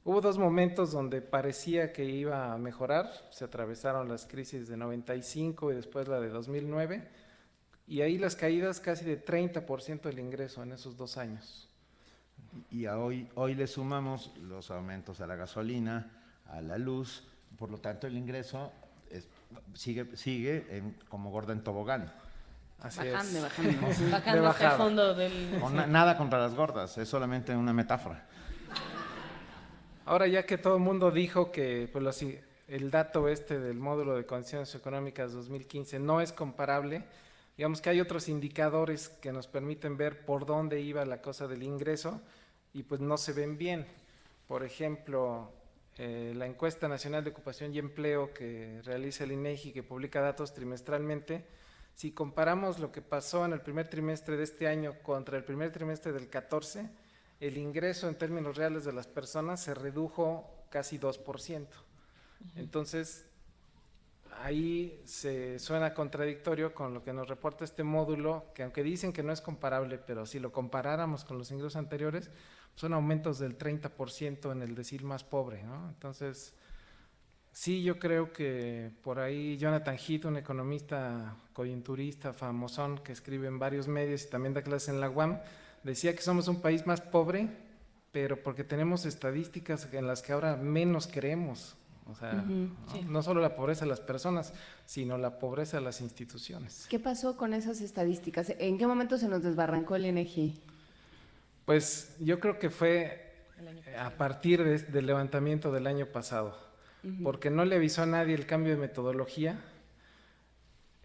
Hubo dos momentos donde parecía que iba a mejorar, se atravesaron las crisis de 95 y después la de 2009, y ahí las caídas casi de 30% del ingreso en esos dos años. Y hoy, hoy le sumamos los aumentos a la gasolina, a la luz, por lo tanto el ingreso sigue, sigue como gorda en tobogán. Así bajando, *laughs* bajando, bajando hacia el fondo del... nada contra las gordas, es solamente una metáfora. Ahora ya que todo el mundo dijo que pues, el dato este del módulo de condiciones económicas 2015 no es comparable, digamos que hay otros indicadores que nos permiten ver por dónde iba la cosa del ingreso y pues no se ven bien. Por ejemplo, eh, la encuesta nacional de ocupación y empleo que realiza el INEGI, que publica datos trimestralmente, si comparamos lo que pasó en el primer trimestre de este año contra el primer trimestre del 14, el ingreso en términos reales de las personas se redujo casi 2%. Entonces, ahí se suena contradictorio con lo que nos reporta este módulo, que aunque dicen que no es comparable, pero si lo comparáramos con los ingresos anteriores, son aumentos del 30% en el decil más pobre, ¿no? Entonces, sí, yo creo que por ahí Jonathan Heath, un economista coyunturista famosón que escribe en varios medios y también da clases en la UAM, decía que somos un país más pobre, pero porque tenemos estadísticas en las que ahora menos creemos. O sea, ¿no? sí. no solo la pobreza de las personas, sino la pobreza de las instituciones. ¿Qué pasó con esas estadísticas? ¿En qué momento se nos desbarrancó el INEGI? Pues yo creo que fue a partir de- del levantamiento del año pasado, porque no le avisó a nadie el cambio de metodología.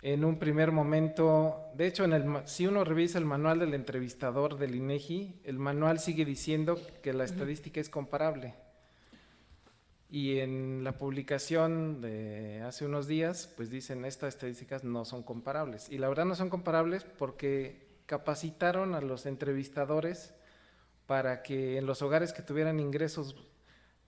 En un primer momento, de hecho, en el, ma- si uno revisa el manual del entrevistador del INEGI, el manual sigue diciendo que la estadística es comparable. Y en la publicación de hace unos días, pues dicen estas estadísticas no son comparables. Y la verdad no son comparables porque capacitaron a los entrevistadores para que en los hogares que tuvieran ingresos,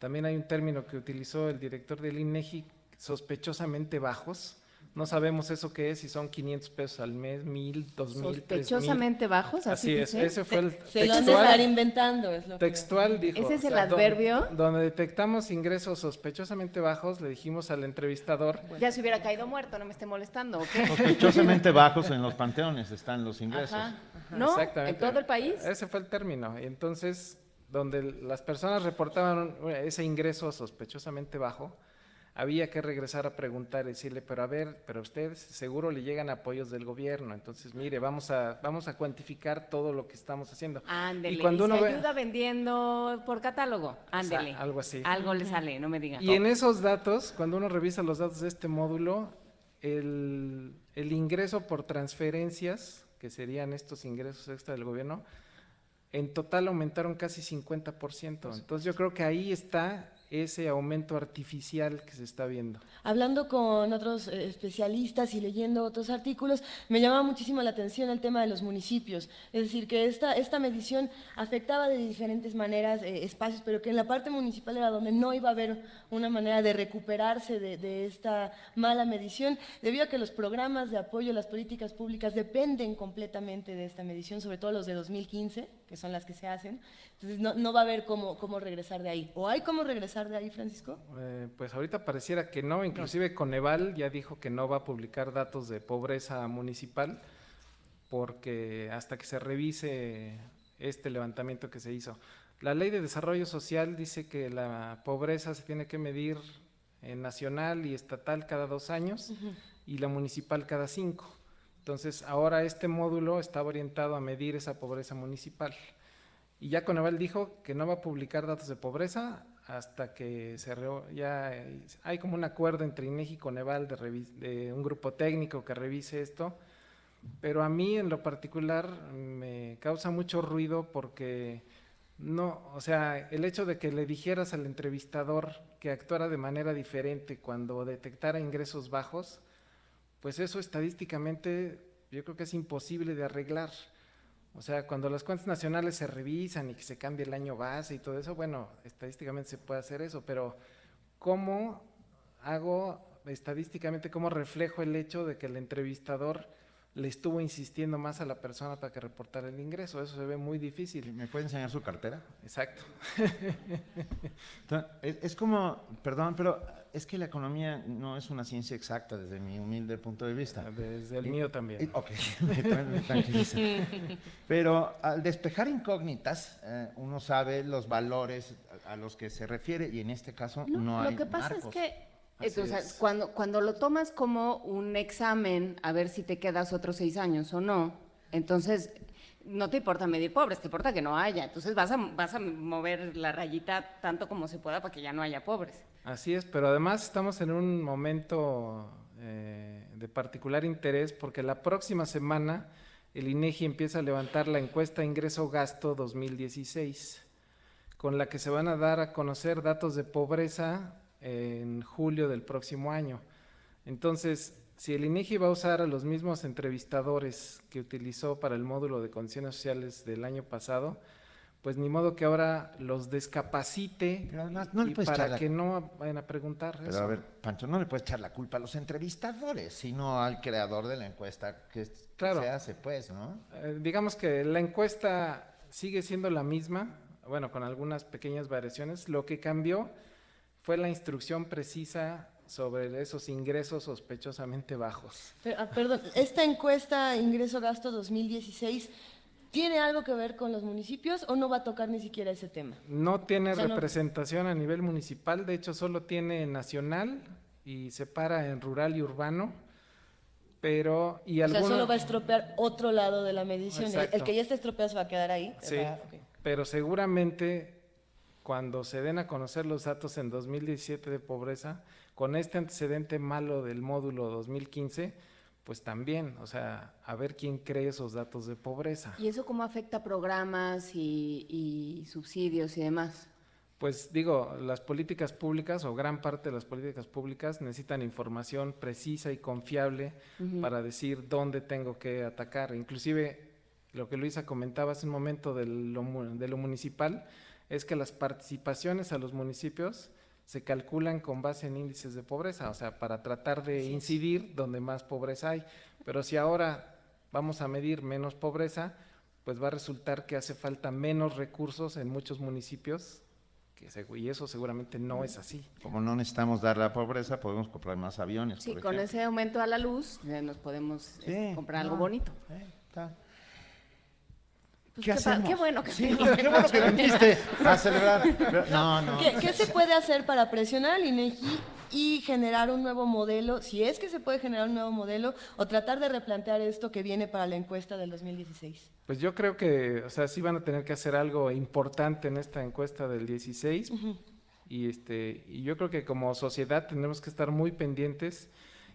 también hay un término que utilizó el director del INEGI, sospechosamente bajos. No sabemos eso qué es, si son 500 pesos al mes, 1000, 2000, 3000. Sospechosamente bajos, así Así es, dice. ese fue el Se lo han de textual- estar inventando, es lo que- Textual dijo. ¿Ese es el adverbio? Donde, detectamos ingresos sospechosamente bajos, le dijimos al entrevistador. Ya se hubiera caído muerto, no me esté molestando, ¿o qué? Sospechosamente bajos en los panteones están los ingresos. Ajá. ¿No? ¿En todo el país? Ese fue el término. Y entonces, donde las personas reportaban ese ingreso sospechosamente bajo, había que regresar a preguntar y decirle, pero a ver, pero a usted seguro le llegan apoyos del gobierno, entonces mire, vamos a, vamos a cuantificar todo lo que estamos haciendo. Ándele, y cuando uno se ve, ayuda vendiendo por catálogo, ándele. algo así. Algo le sale, no me digan. Y en esos datos, cuando uno revisa los datos de este módulo, el, el ingreso por transferencias, que serían estos ingresos extra del gobierno, en total aumentaron casi 50%. Entonces yo creo que ahí está ese aumento artificial que se está viendo. Hablando con otros eh, especialistas y leyendo otros artículos, me llamaba muchísimo la atención el tema de los municipios. Es decir, que esta, esta medición afectaba de diferentes maneras eh, espacios, pero que en la parte municipal era donde no iba a haber una manera de recuperarse de, de esta mala medición, debido a que los programas de apoyo a las políticas públicas dependen completamente de esta medición, sobre todo los de 2015, que son las que se hacen. Entonces, no, no va a haber cómo, cómo regresar de ahí. ¿O hay cómo regresar de ahí, Francisco? Eh, pues ahorita pareciera que no, inclusive Coneval ya dijo que no va a publicar datos de pobreza municipal porque hasta que se revise este levantamiento que se hizo. La ley de desarrollo social dice que la pobreza se tiene que medir en nacional y estatal cada dos años y la municipal cada cinco. Entonces, ahora este módulo está orientado a medir esa pobreza municipal. Y ya Coneval dijo que no va a publicar datos de pobreza hasta que se ya hay- como un acuerdo entre INEGI y Coneval de, de un grupo técnico que revise esto, pero a mí en lo particular me causa mucho ruido porque no, o sea, el hecho de que le dijeras al entrevistador que actuara de manera diferente cuando detectara ingresos bajos, pues eso estadísticamente yo creo que es imposible de arreglar. O sea, cuando las cuentas nacionales se revisan y que se cambie el año base y todo eso, bueno, estadísticamente se puede hacer eso, pero ¿cómo hago estadísticamente, cómo reflejo el hecho de que el entrevistador le estuvo insistiendo más a la persona para que reportara el ingreso? Eso se ve muy difícil. ¿Me puede enseñar su cartera? Exacto. Entonces, Es, como, perdón, pero es que la economía no es una ciencia exacta desde mi humilde punto de vista. Desde el Y- mío también. y- ok, *laughs* me. Pero al despejar incógnitas, eh, uno sabe los valores a, a los que se refiere y en este caso no, hay Lo que pasa marcos. es que Así o sea, es. cuando, cuando lo tomas como un examen a ver si te quedas otros seis años o no, entonces no te importa medir pobres, te importa que no haya. Entonces vas a, vas a mover la rayita tanto como se pueda para que ya no haya pobres. Así es, pero además estamos en un momento eh, de particular interés porque la próxima semana el INEGI empieza a levantar la encuesta ingreso-gasto 2016, con la que se van a dar a conocer datos de pobreza en julio del próximo año. Entonces, si el INEGI va a usar a los mismos entrevistadores que utilizó para el módulo de condiciones sociales del año pasado, pues ni modo que ahora los descapacite no le y puedes para echar la- que no vayan a preguntar Pero eso. a ver, Pancho, no le puedes echar la culpa a los entrevistadores, sino al creador de la encuesta que es- Claro. se hace, pues, ¿no? Eh, digamos que la encuesta sigue siendo la misma, bueno, con algunas pequeñas variaciones. Lo que cambió fue la instrucción precisa sobre esos ingresos sospechosamente bajos. Pero, ah, perdón, esta encuesta ingreso-gasto 2016 ¿tiene algo que ver con los municipios o no va a tocar ni siquiera ese tema? No tiene O sea, no- representación a nivel municipal, de hecho solo tiene nacional y separa en rural y urbano, pero y O sea, alguno- solo va a estropear otro lado de la medición. El, el Exacto. que ya está estropeado se va a quedar ahí. Sí, Va- ok. pero seguramente cuando se den a conocer los datos en 2017 de pobreza, con este antecedente malo del módulo 2015, pues también, o sea, a ver quién cree esos datos de pobreza. ¿Y eso cómo afecta programas y, y subsidios y demás? Pues digo, las políticas públicas o gran parte de las políticas públicas necesitan información precisa y confiable Ujú. para decir dónde tengo que atacar. Inclusive lo que Luisa comentaba hace un momento de lo, de lo municipal es que las participaciones a los municipios se calculan con base en índices de pobreza, o sea, para tratar de incidir donde más pobreza hay. Pero si ahora vamos a medir menos pobreza, pues va a resultar que hace falta menos recursos en muchos municipios, que segu- y eso seguramente no es así. Como no necesitamos dar la pobreza, podemos comprar más aviones. Sí, por con ejemplo. ese aumento a la luz eh, nos podemos este, comprar algo no, bonito. está. Pues ¿Qué qué, pa- hacemos? qué bueno que Sí, qué bueno que viniste *laughs* a celebrar. Pero- No, no. ¿Qué, qué se puede hacer para presionar al INEGI y generar un nuevo modelo, si es que se puede generar un nuevo modelo, o tratar de replantear esto que viene para la encuesta del 2016? Pues yo creo que, o sea, sí van a tener que hacer algo importante en esta encuesta del 16 y este y yo creo que como sociedad tenemos que estar muy pendientes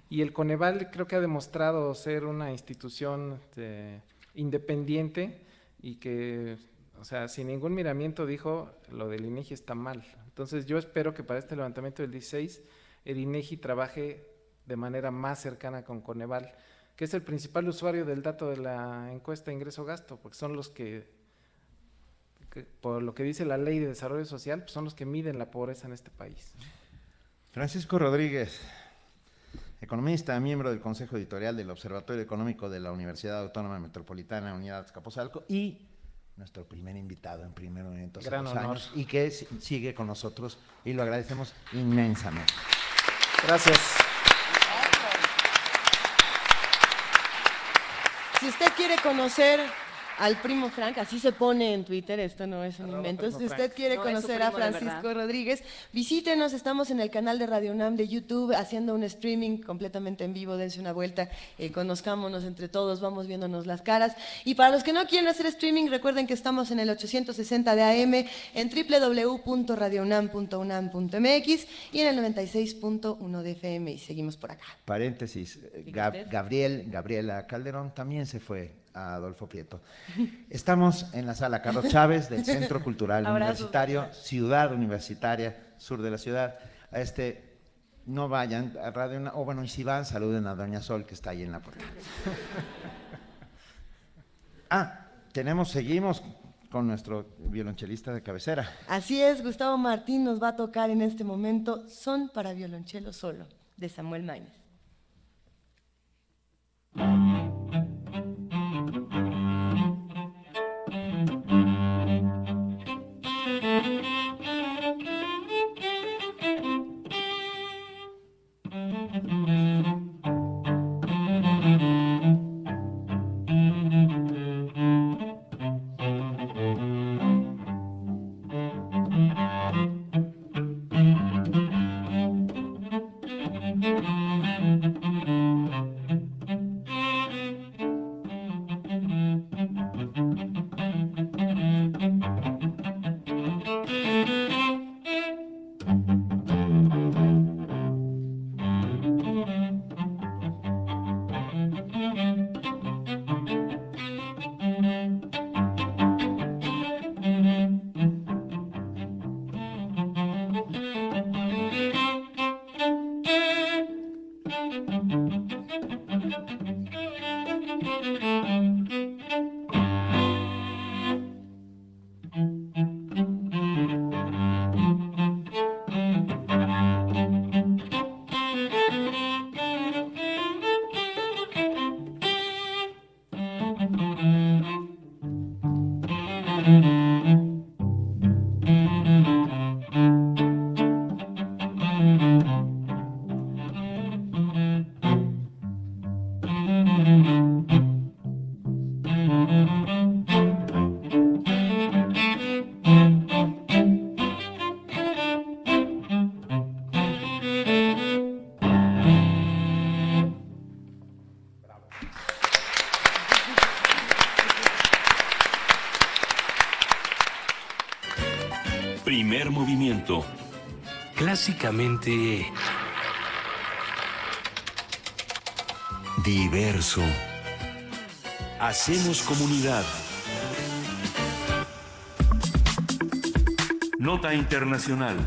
y el Coneval creo que ha demostrado ser una institución este, independiente y que, o sea, sin ningún miramiento dijo lo del INEGI está mal. Entonces yo espero que para este levantamiento del 16 el INEGI trabaje de manera más cercana con Coneval, que es el principal usuario del dato de la encuesta ingreso-gasto, porque son los que, que, por lo que dice la ley de desarrollo social, pues son los que miden la pobreza en este país. Francisco Rodríguez, economista, miembro del Consejo Editorial del Observatorio Económico de la Universidad Autónoma Metropolitana Unidad Azcapotzalco y nuestro primer invitado en primer momento hace Gran honor. años y que si- sigue con nosotros y lo agradecemos inmensamente. Gracias. Si usted quiere conocer al primo Frank, así se pone en Twitter, esto no es un invento. Si usted Frank. quiere No, conocer a Francisco. Rodríguez, visítenos, estamos en el canal de Radio UNAM de YouTube haciendo un streaming completamente en vivo, dense una vuelta, eh, conozcámonos entre todos, vamos viéndonos las caras. Y para los que no quieren hacer streaming, recuerden que estamos en el 860 de AM, en www.radiounam.unam.mx y en el 96.1 de FM y seguimos por acá. Paréntesis, eh, Gab-. Gabriel, Gabriela Calderón también se fue a Adolfo Prieto. Estamos en la sala Carlos Chávez del Centro Cultural. *laughs* Universitario, Ciudad Universitaria, sur de la ciudad. A Este, no vayan a Radio, Una- o bueno, y si van, saluden a Doña Sol, que está ahí en la puerta. *laughs* Ah, tenemos, seguimos con nuestro violonchelista de cabecera. Así es, Gustavo Martín nos va a tocar en este momento Son para violonchelo solo, de Samuel Maines. Diverso. Hacemos comunidad. Nota internacional.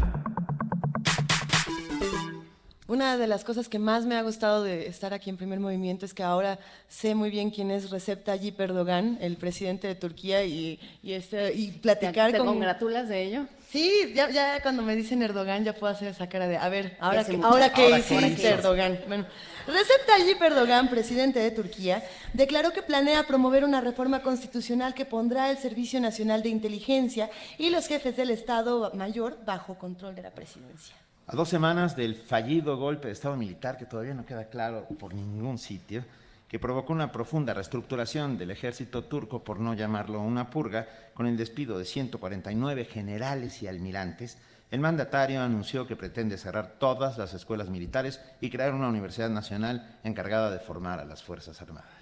Una de las cosas que más me ha gustado de estar aquí en primer movimiento es que ahora sé muy bien quién es Recep Tayyip Erdogan, el presidente de Turquía, y, y, este, y platicar ¿Te, te con... congratulas de ello? Sí, ya, ya cuando me dicen Erdogan ya puedo hacer esa cara de, a ver, ahora, que, ahora hiciste. Erdogan. Bueno, Recep Tayyip Erdogan, presidente de Turquía, declaró que planea promover una reforma constitucional que pondrá el Servicio Nacional de Inteligencia y los jefes del Estado Mayor bajo control de la presidencia. A dos semanas del fallido golpe de Estado militar, que todavía no queda claro por ningún sitio, que provocó una profunda reestructuración del ejército turco, por no llamarlo una purga, con el despido de 149 generales y almirantes, el mandatario anunció que pretende cerrar todas las escuelas militares y crear una universidad nacional encargada de formar a las Fuerzas Armadas.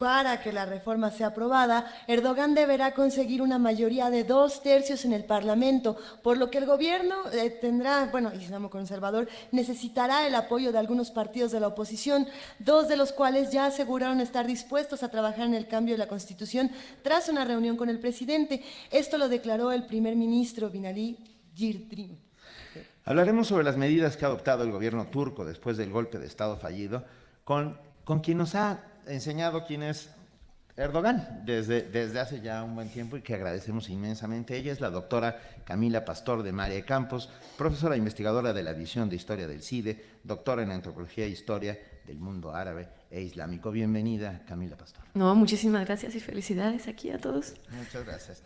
Para que la reforma sea aprobada, Erdogan deberá conseguir una mayoría de dos tercios en el Parlamento, por lo que el gobierno eh, tendrá, bueno, Islam conservador, necesitará el apoyo de algunos partidos de la oposición, dos de los cuales ya aseguraron estar dispuestos a trabajar en el cambio de la Constitución tras una reunión con el presidente. Esto lo declaró el primer ministro Binali Yildirim. Hablaremos sobre las medidas que ha adoptado el gobierno turco después del golpe de Estado fallido, con, con quien nos ha enseñado quién es Erdogan desde, desde hace ya un buen tiempo y que agradecemos inmensamente. Ella es la doctora Camila Pastor de María Campos, profesora investigadora de la División de Historia del CIDE, doctora en Antropología e Historia del Mundo Árabe e Islámico. Bienvenida, Camila Pastor. No, muchísimas gracias y felicidades aquí a todos. Muchas gracias.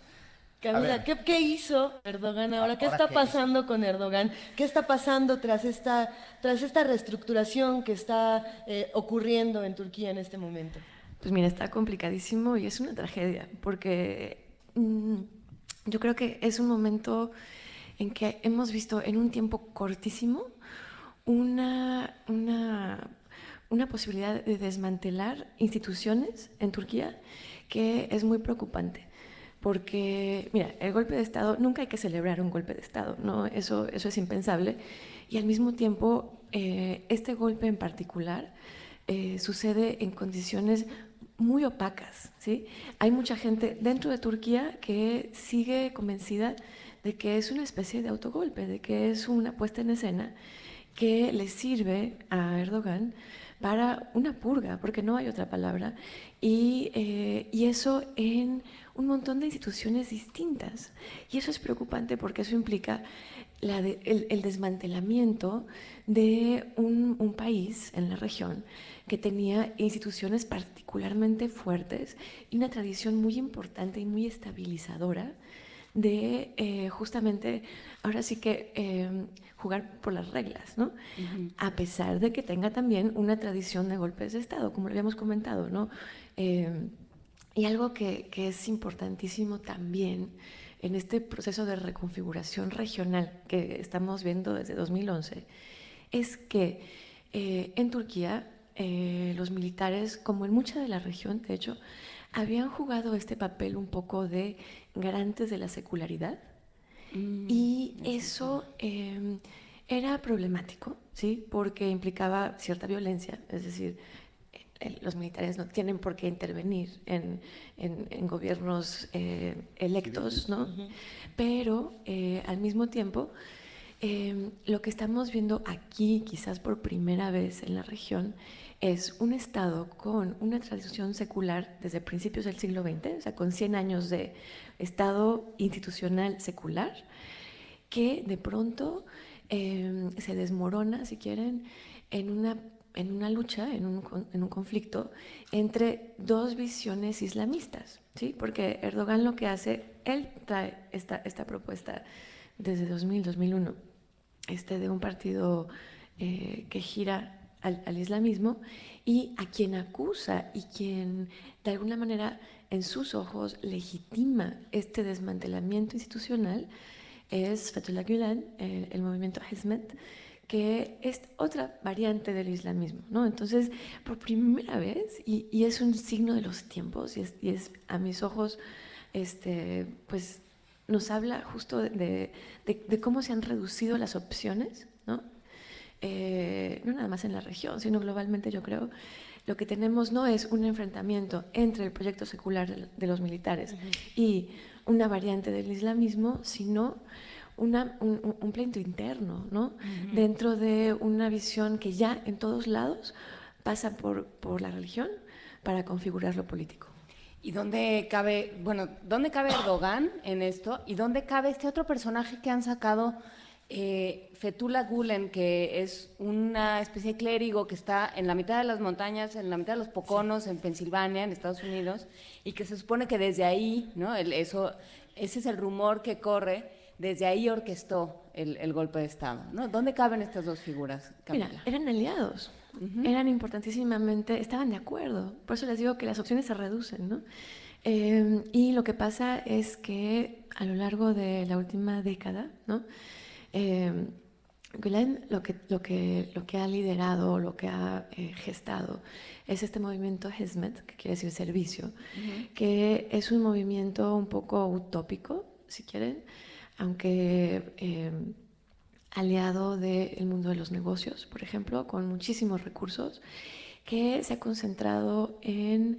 Camila, ¿qué, ¿qué, hizo Erdogan ahora? ¿Qué ¿Ahora está qué pasando con Erdogan? ¿Qué está pasando tras esta, tras esta reestructuración que está eh, ocurriendo en Turquía en este momento? Pues mira, está complicadísimo y es una tragedia, porque mmm, yo creo que es un momento en que hemos visto en un tiempo cortísimo una, una, una posibilidad de desmantelar instituciones en Turquía que es muy preocupante porque, mira, el golpe de Estado, nunca hay que celebrar un golpe de Estado, ¿no? Eso, eso es impensable. Y al mismo tiempo, eh, este golpe en particular eh, sucede en condiciones muy opacas, ¿sí? Hay mucha gente dentro de Turquía que sigue convencida de que es una especie de autogolpe, de que es una puesta en escena que le sirve a Erdogan para una purga, porque no hay otra palabra, y, eh, y eso en un montón de instituciones distintas. Y eso es preocupante porque eso implica la de, el, el, desmantelamiento de un, un, país en la región que tenía instituciones particularmente fuertes y una tradición muy importante y muy estabilizadora de eh, justamente, ahora sí que eh, jugar por las reglas, ¿no? Uh -huh. A pesar de que tenga también una tradición de golpes de Estado, como lo habíamos comentado, ¿no? Eh, y algo que, que, es importantísimo también en este proceso de reconfiguración regional que estamos viendo desde 2011 es que eh, en Turquía eh, los militares, como en mucha de la región, de hecho, habían jugado este papel un poco de garantes de la secularidad mm, y eso eh, era problemático, ¿sí? Porque implicaba cierta violencia, es decir, los militares no tienen por qué intervenir en, en, en gobiernos eh, electos, ¿no? Uh -huh. Pero eh, al mismo tiempo, eh, lo que estamos viendo aquí, quizás por primera vez en la región, es un Estado con una tradición secular desde principios del siglo XX, o sea, con 100 años de Estado institucional secular, que de pronto se desmorona, si quieren, en una en una lucha, en un, en un, conflicto entre dos visiones islamistas, ¿sí? Porque Erdogan lo que hace, él trae esta, esta propuesta desde 2000, 2001, este, de un partido eh, que gira al, al, islamismo y a quien acusa y quien de alguna manera en sus ojos legitima este desmantelamiento institucional es Fethullah Gulen, el, el movimiento Hizmet, que es otra variante del islamismo, ¿no? Entonces, por primera vez, y, y es un signo de los tiempos, y es, y es, a mis ojos, este, pues nos habla justo de, de, de cómo se han reducido las opciones, ¿no? Eh, no nada más en la región, sino globalmente yo creo, lo que tenemos no es un enfrentamiento entre el proyecto secular de, los militares uh -huh. y una variante del islamismo, sino una, un, un, pleito interno, ¿no? Uh -huh. Dentro de una visión que ya en todos lados pasa por, por la religión para configurar lo político. ¿Y dónde cabe, bueno, dónde cabe Erdogan en esto? ¿Y dónde cabe este otro personaje que han sacado, eh, Fethullah Gulen, que es una especie de clérigo que está en la mitad de las montañas, en la mitad de los Poconos, sí. en Pensilvania, en Estados Unidos, y que se supone que desde ahí, ¿no? El, eso, ese es el rumor que corre, desde ahí orquestó el, el, golpe de Estado. ¿no? ¿Dónde caben estas dos figuras? Camila? Mira, eran aliados, uh -huh. eran importantísimamente, estaban de acuerdo. Por eso les digo que las opciones se reducen. ¿no? Eh, y lo que pasa es que a lo largo de la última década, ¿no? Eh, Gülen lo que, lo, que, lo que ha liderado, lo que ha eh, gestado, es este movimiento Hizmet, que quiere decir servicio, uh -huh. que es un movimiento un poco utópico, si quieren, aunque eh, aliado del mundo de los negocios, por ejemplo, con muchísimos recursos, que se ha concentrado en,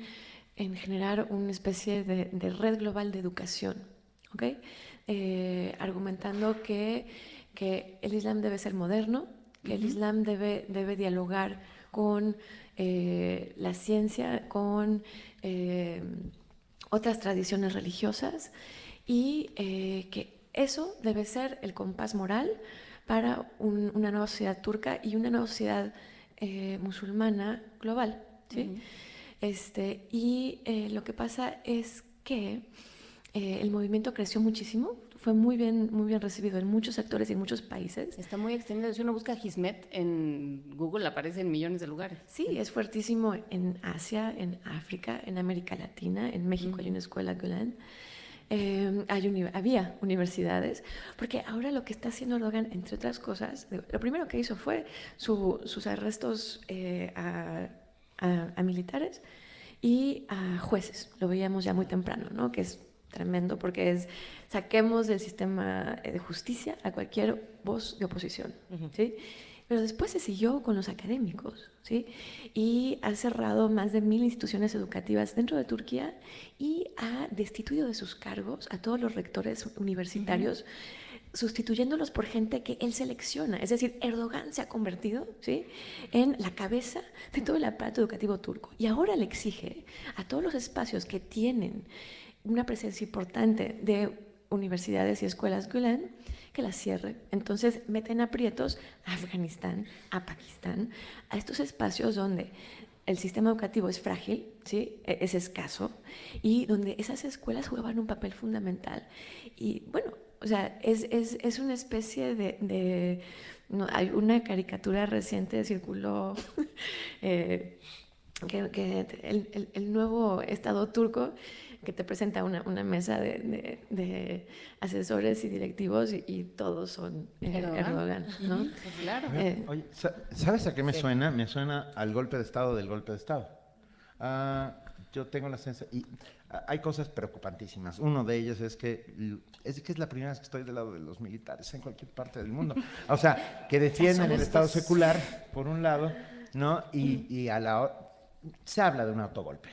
en generar una especie de, de, red global de educación, ¿okay? eh, argumentando que, que, el Islam debe ser moderno, que uh -huh. el Islam debe, debe dialogar con eh, la ciencia, con eh, otras tradiciones religiosas y eh, que eso debe ser el compás moral para un, una nueva sociedad turca y una nueva sociedad eh, musulmana global. ¿sí? Uh -huh. este, y eh, lo que pasa es que eh, el movimiento creció muchísimo, fue muy bien, muy bien recibido en muchos sectores y en muchos países. Está muy extendido. Si uno busca Hizmet en Google, aparece en millones de lugares. Sí, es fuertísimo en Asia, en África, en América Latina, en México uh -huh. hay una escuela Golan. Eh, hay uni había universidades, porque ahora lo que está haciendo Erdogan, entre otras cosas, lo primero que hizo fue su, sus arrestos eh, a, a, a, militares y a jueces. Lo veíamos ya muy temprano, ¿no? Que es tremendo porque es saquemos del sistema de justicia a cualquier voz de oposición, uh -huh. ¿sí? Pero después se siguió con los académicos, ¿sí? Y ha cerrado más de mil instituciones educativas dentro de Turquía y ha destituido de sus cargos a todos los rectores universitarios, uh -huh. sustituyéndolos por gente que él selecciona. Es decir, Erdogan se ha convertido, ¿sí? En la cabeza de todo el aparato educativo turco. Y ahora le exige a todos los espacios que tienen una presencia importante de universidades y escuelas Gulen que las cierre. Entonces meten aprietos a Afganistán, a Pakistán, a estos espacios donde el sistema educativo es frágil, ¿sí? E, es escaso, y donde esas escuelas juegan un papel fundamental. Y bueno, o sea, es, es, es una especie de... de hay una caricatura reciente circuló *laughs* eh, que, el, el nuevo Estado turco que te presenta una, una mesa de, de, de, asesores y directivos y, y todos son eh, Erdogan, ¿no? Pues claro. Eh, Oye, ¿sabes a qué me sí. suena? Me suena al golpe de Estado del golpe de Estado. Uh, yo tengo la sensación... Y hay cosas preocupantísimas. Uno de ellos es que, es que es la primera vez que estoy del lado de los militares en cualquier parte del mundo. O sea, que defienden el Estado secular, por un lado, ¿no? Y, y a la... Se habla de un autogolpe.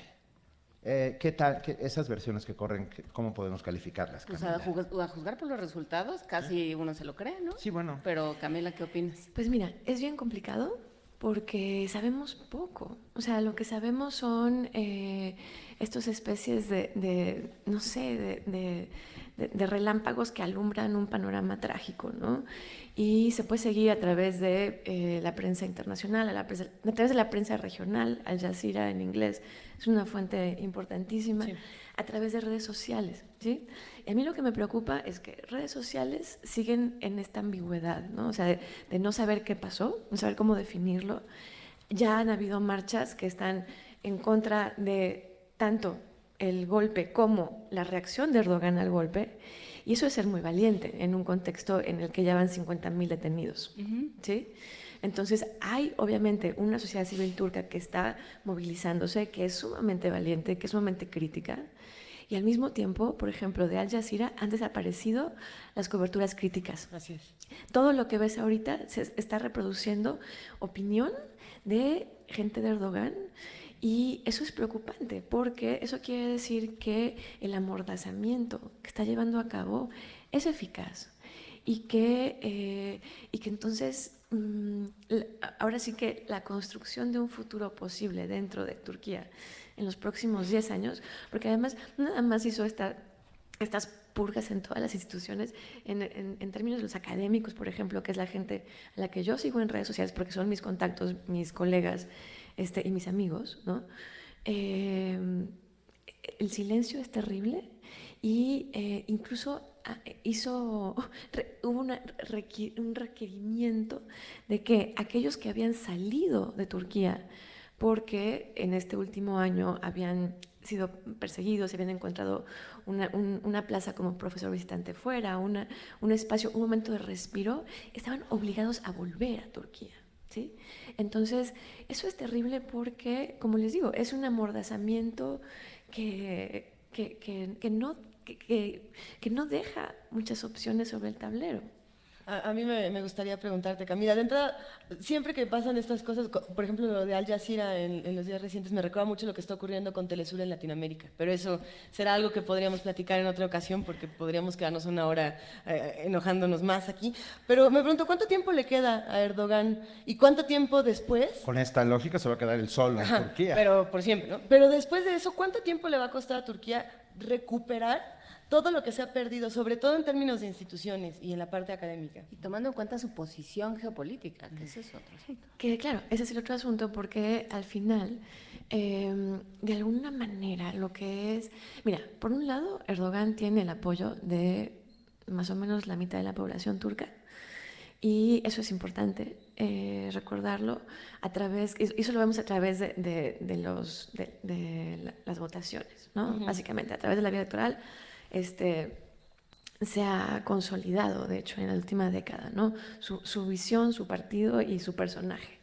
Eh, ¿Qué tal qué, esas versiones que corren? ¿Cómo podemos calificarlas? Pues a, juzgar, a, juzgar por los resultados, casi uno se lo cree, ¿no? Sí, bueno. Pero Camila, ¿qué opinas? Pues mira, es bien complicado porque sabemos poco. O sea, lo que sabemos son eh, estas especies de, de no sé, de, de, de, relámpagos que alumbran un panorama trágico, ¿no? Y se puede seguir a través de eh, la prensa internacional, a, través de la prensa regional, Al Jazeera en inglés, es una fuente importantísima, a través de redes sociales, ¿sí? Y a mí lo que me preocupa es que redes sociales siguen en esta ambigüedad, ¿no? O sea, de, de no saber qué pasó, no saber cómo definirlo. Ya han habido marchas que están en contra de tanto el golpe como la reacción de Erdogan al golpe, y eso es ser muy valiente en un contexto en el que ya van 50.000 detenidos. ¿sí? Entonces, hay obviamente una sociedad civil turca que está movilizándose, que es sumamente valiente, que es sumamente crítica, y al mismo tiempo, por ejemplo, de Al Jazeera han desaparecido las coberturas críticas. Así es. Todo lo que ves ahorita se está reproduciendo opinión de gente de Erdogan y eso es preocupante porque eso quiere decir que el amordazamiento que está llevando a cabo es eficaz y que, eh, y que entonces mm, ahora sí que la construcción de un futuro posible dentro de Turquía en los próximos 10 años, porque además nada más hizo esta, estas purgas en todas las instituciones, en, en, términos de los académicos, por ejemplo, que es la gente a la que yo sigo en redes sociales porque son mis contactos, mis colegas, este, y mis amigos, ¿no? Em, el silencio es terrible y eh, incluso ah, hizo, *laughs* hubo un requerimiento de que aquellos que habían salido de Turquía porque en este último año habían sido perseguidos, se habían encontrado una, una, plaza como profesor visitante fuera, una, un espacio, un momento de respiro, estaban obligados a volver a Turquía. Entonces, eso es terrible porque, como les digo, es un amordazamiento que, que, que, no, que, no deja muchas opciones sobre el tablero. A, mí me, gustaría preguntarte, Camila, de entrada, siempre que pasan estas cosas, por ejemplo, lo de Al Jazeera en, los días recientes, me recuerda mucho lo que está ocurriendo con Telesur en Latinoamérica, pero eso será algo que podríamos platicar en otra ocasión porque podríamos quedarnos una hora eh, enojándonos más aquí. Pero me pregunto, ¿cuánto tiempo le queda a Erdogan y cuánto tiempo después? Con esta lógica se va a quedar el sol en Turquía. Pero, por siempre, ¿no? Pero después de eso, ¿cuánto tiempo le va a costar a Turquía recuperar todo lo que se ha perdido, sobre todo en términos de instituciones y en la parte académica. Y tomando en cuenta su posición geopolítica, que ese es otro asunto. Que claro, ese es el otro asunto porque al final, em, de alguna manera, lo que es... Mira, por un lado, Erdogan tiene el apoyo de más o menos la mitad de la población turca. Y eso es importante eh, recordarlo a través, y eso lo vemos a través de, los, de, las votaciones, ¿no? Básicamente, a través de la vía electoral este, se ha consolidado, de hecho, en la última década, ¿no? su, visión, su partido y su personaje.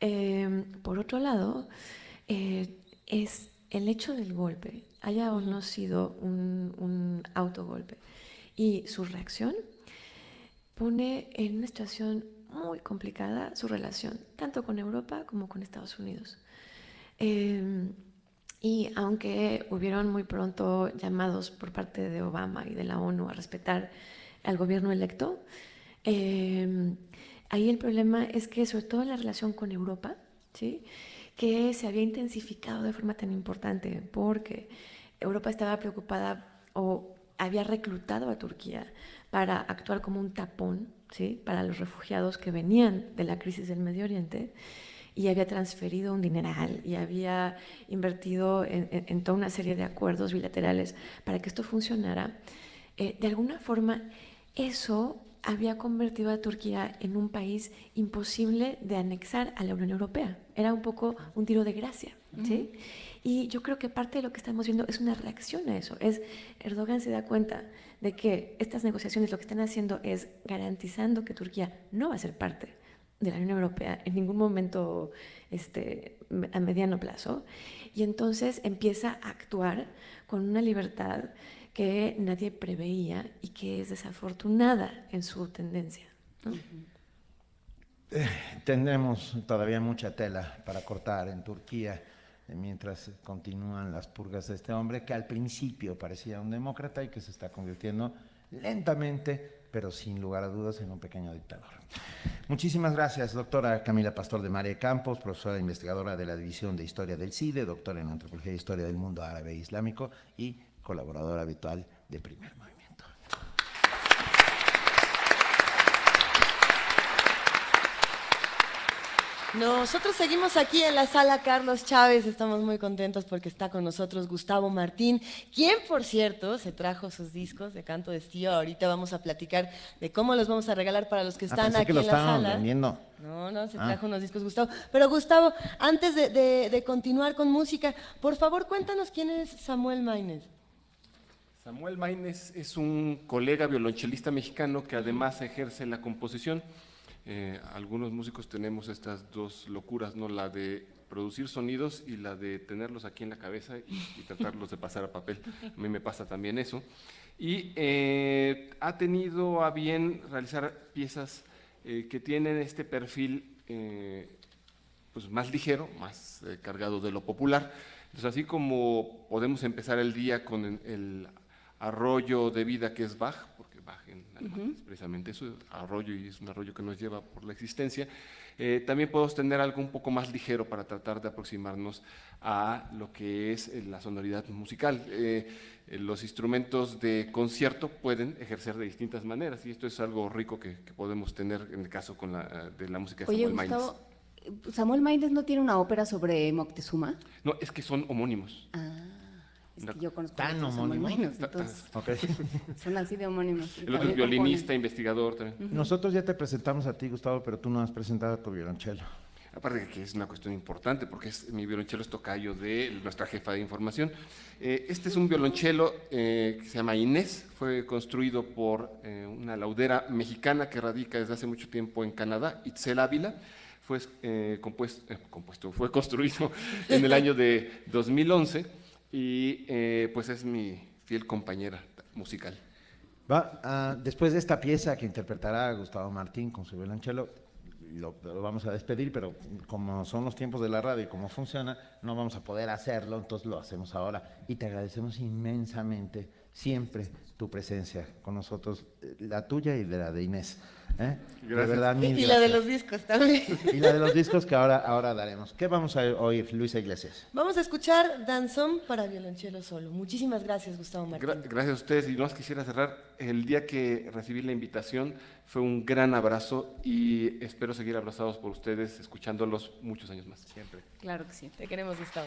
Em, por otro lado, eh, es el hecho del golpe, haya o no sido un, un autogolpe, y su reacción pone en una situación muy complicada su relación, tanto con Europa como con Estados Unidos. Em, y aunque hubieron muy pronto llamados por parte de Obama y de la ONU a respetar al gobierno electo, em, ahí el problema es que, sobre todo en la relación con Europa, ¿sí? que se había intensificado de forma tan importante porque Europa estaba preocupada o había reclutado a Turquía para actuar como un tapón ¿sí? para los refugiados que venían de la crisis del Medio Oriente y había transferido un dineral y había invertido en, toda una serie de acuerdos bilaterales para que esto funcionara, eh, de alguna forma eso había convertido a Turquía en un país imposible de anexar a la Unión Europea. Era un poco un tiro de gracia. ¿sí? Y yo creo que parte de lo que estamos viendo es una reacción a eso. Es Erdogan se da cuenta de que estas negociaciones lo que están haciendo es garantizando que Turquía no va a ser parte de la Unión Europea en ningún momento este, a mediano plazo, y entonces empieza a actuar con una libertad que nadie preveía y que es desafortunada en su tendencia. Eh, tendremos todavía mucha tela para cortar en Turquía eh, mientras continúan las purgas de este hombre que al principio parecía un demócrata y que se está convirtiendo lentamente pero sin lugar a dudas en un pequeño dictador. Muchísimas gracias, doctora Camila Pastor de María Campos, profesora investigadora de la División de Historia del CIDE, doctora en Antropología e Historia del Mundo Árabe e Islámico y colaboradora habitual de Primer Movimiento. Nosotros seguimos aquí en la sala Carlos Chávez, estamos muy contentos porque está con nosotros Gustavo Martín, quien por cierto se trajo sus discos de canto de estío. Ahorita vamos a platicar de cómo los vamos a regalar para los que Ah, están pensé aquí que lo en la estaban sala. vendiendo. No, no, se Ah. trajo unos discos Gustavo. Pero Gustavo, antes de, de- de continuar con música, por favor cuéntanos quién es Samuel Maines. Samuel Maines es un colega violonchelista mexicano que además ejerce la composición. Eh, algunos músicos tenemos estas dos locuras, ¿no? La de producir sonidos y la de tenerlos aquí en la cabeza y, y tratarlos de pasar a papel. A mí me pasa también eso. Y eh, ha tenido a bien realizar piezas eh, que tienen este perfil eh, pues más ligero, más eh, cargado de lo popular. Entonces, así como podemos empezar el día con el, el arroyo de vida que es Bach, porque Bach en es precisamente eso, arroyo y es un arroyo que nos lleva por la existencia, eh, también podemos tener algo un poco más ligero para tratar de aproximarnos a lo que es eh, la sonoridad musical. Eh, los instrumentos de concierto pueden ejercer de distintas maneras y esto es algo rico que, que podemos tener en el caso con la, de la música de Oye, Samuel. Gustavo, ¿Samuel Maines no tiene una ópera sobre Moctezuma? No, es que son homónimos. Ah, es Una- que yo conozco ¿Tan homónimos? Entonces *laughs* son así de homónimos. El otro es violinista, investigador también. Nosotros ya te presentamos a ti, Gustavo, pero tú no has presentado a tu violonchelo. Aparte de que es una cuestión importante, porque es, mi violonchelo es tocayo de nuestra jefa de información. Eh, este es un violonchelo eh, que se llama Inés, fue construido por eh, una laudera mexicana que radica desde hace mucho tiempo en Canadá, Itzel Ávila. Fue eh, compues- eh, compuesto, fue *laughs* construido en el año de 2011 y eh, pues es mi fiel compañera musical. Va, ah, después de esta pieza que interpretará Gustavo Martín con su violonchelo, lo, lo vamos a despedir, pero como son los tiempos de la radio y cómo funciona, no vamos a poder hacerlo, entonces lo hacemos ahora. Y te agradecemos inmensamente siempre tu presencia con nosotros, eh, la tuya y de la de Inés. ¿eh? De Gracias. verdad, mil Y la de los discos también. *laughs* Y la de los discos que ahora, ahora daremos. ¿Qué vamos a oír, Luisa Iglesias? Vamos a escuchar Danzón para violonchelo solo. Muchísimas gracias, Gustavo Martín. Gra- gracias a ustedes y no más quisiera cerrar. El día que recibí la invitación fue un gran abrazo y espero seguir abrazados por ustedes, escuchándolos muchos años más. Siempre. Claro que sí. Te queremos, Gustavo.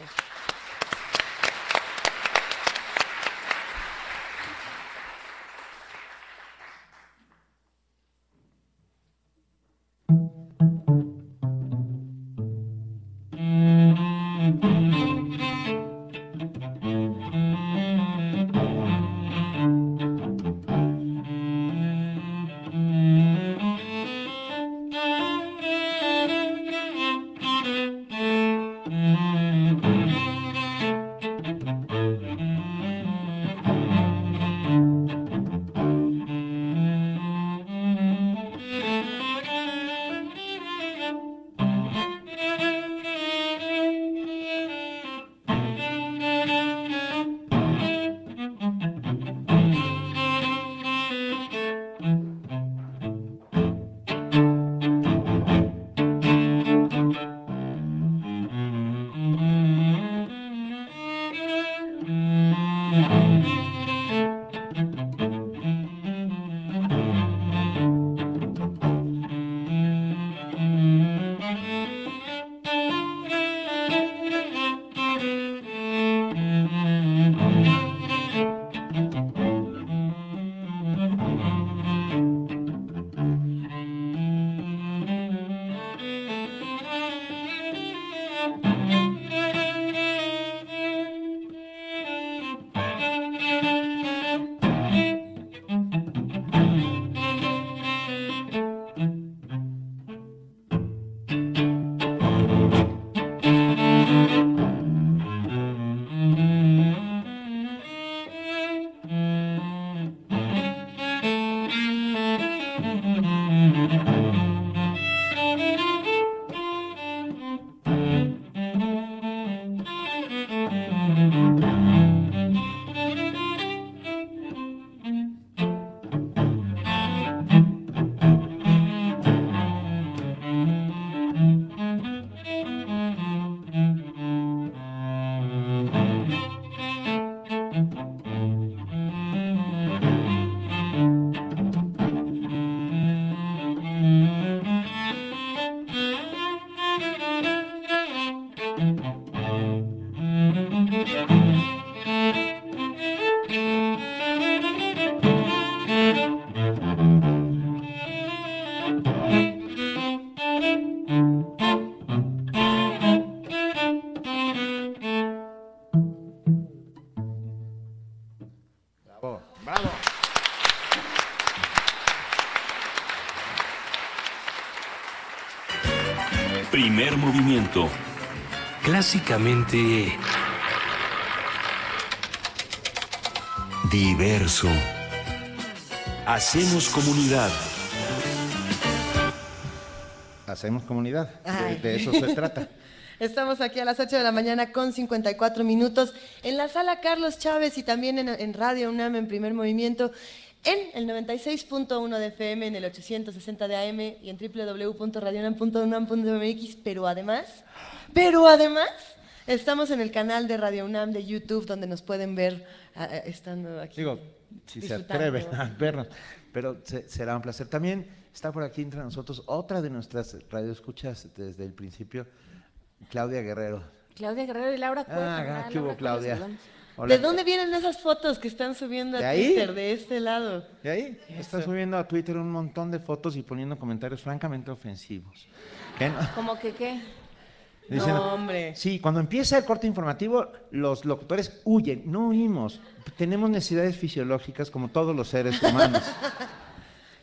Clásicamente Diverso. Hacemos comunidad. Hacemos comunidad. De eso se trata. *laughs* Estamos aquí a las 8 de la mañana con 54 minutos en la sala Carlos Chávez y también en, en Radio UNAM en primer movimiento en el 96.1 de FM, en el 860 de AM y en www.radiounam.unam.mx, pero además, pero además, estamos en el canal de Radio UNAM de YouTube donde nos pueden ver ah, ah, estando aquí. Digo, si se atreven a vernos, pero se- será un placer. También está por aquí entre nosotros otra de nuestras radioescuchas desde el principio, Claudia Guerrero. Claudia Guerrero y Laura Cueva. Ah, ¿qué hubo, Claudia? Hola. ¿De dónde vienen esas fotos que están subiendo a ¿De ahí? Twitter de este lado? ¿Y ahí? Está subiendo a Twitter un montón de fotos y poniendo comentarios francamente ofensivos. ¿Qué? *laughs* ¿Cómo que qué? Dicen- No, hombre. Sí, cuando empieza el corte informativo, los locutores huyen, no huimos. Tenemos necesidades fisiológicas como todos los seres humanos. *laughs*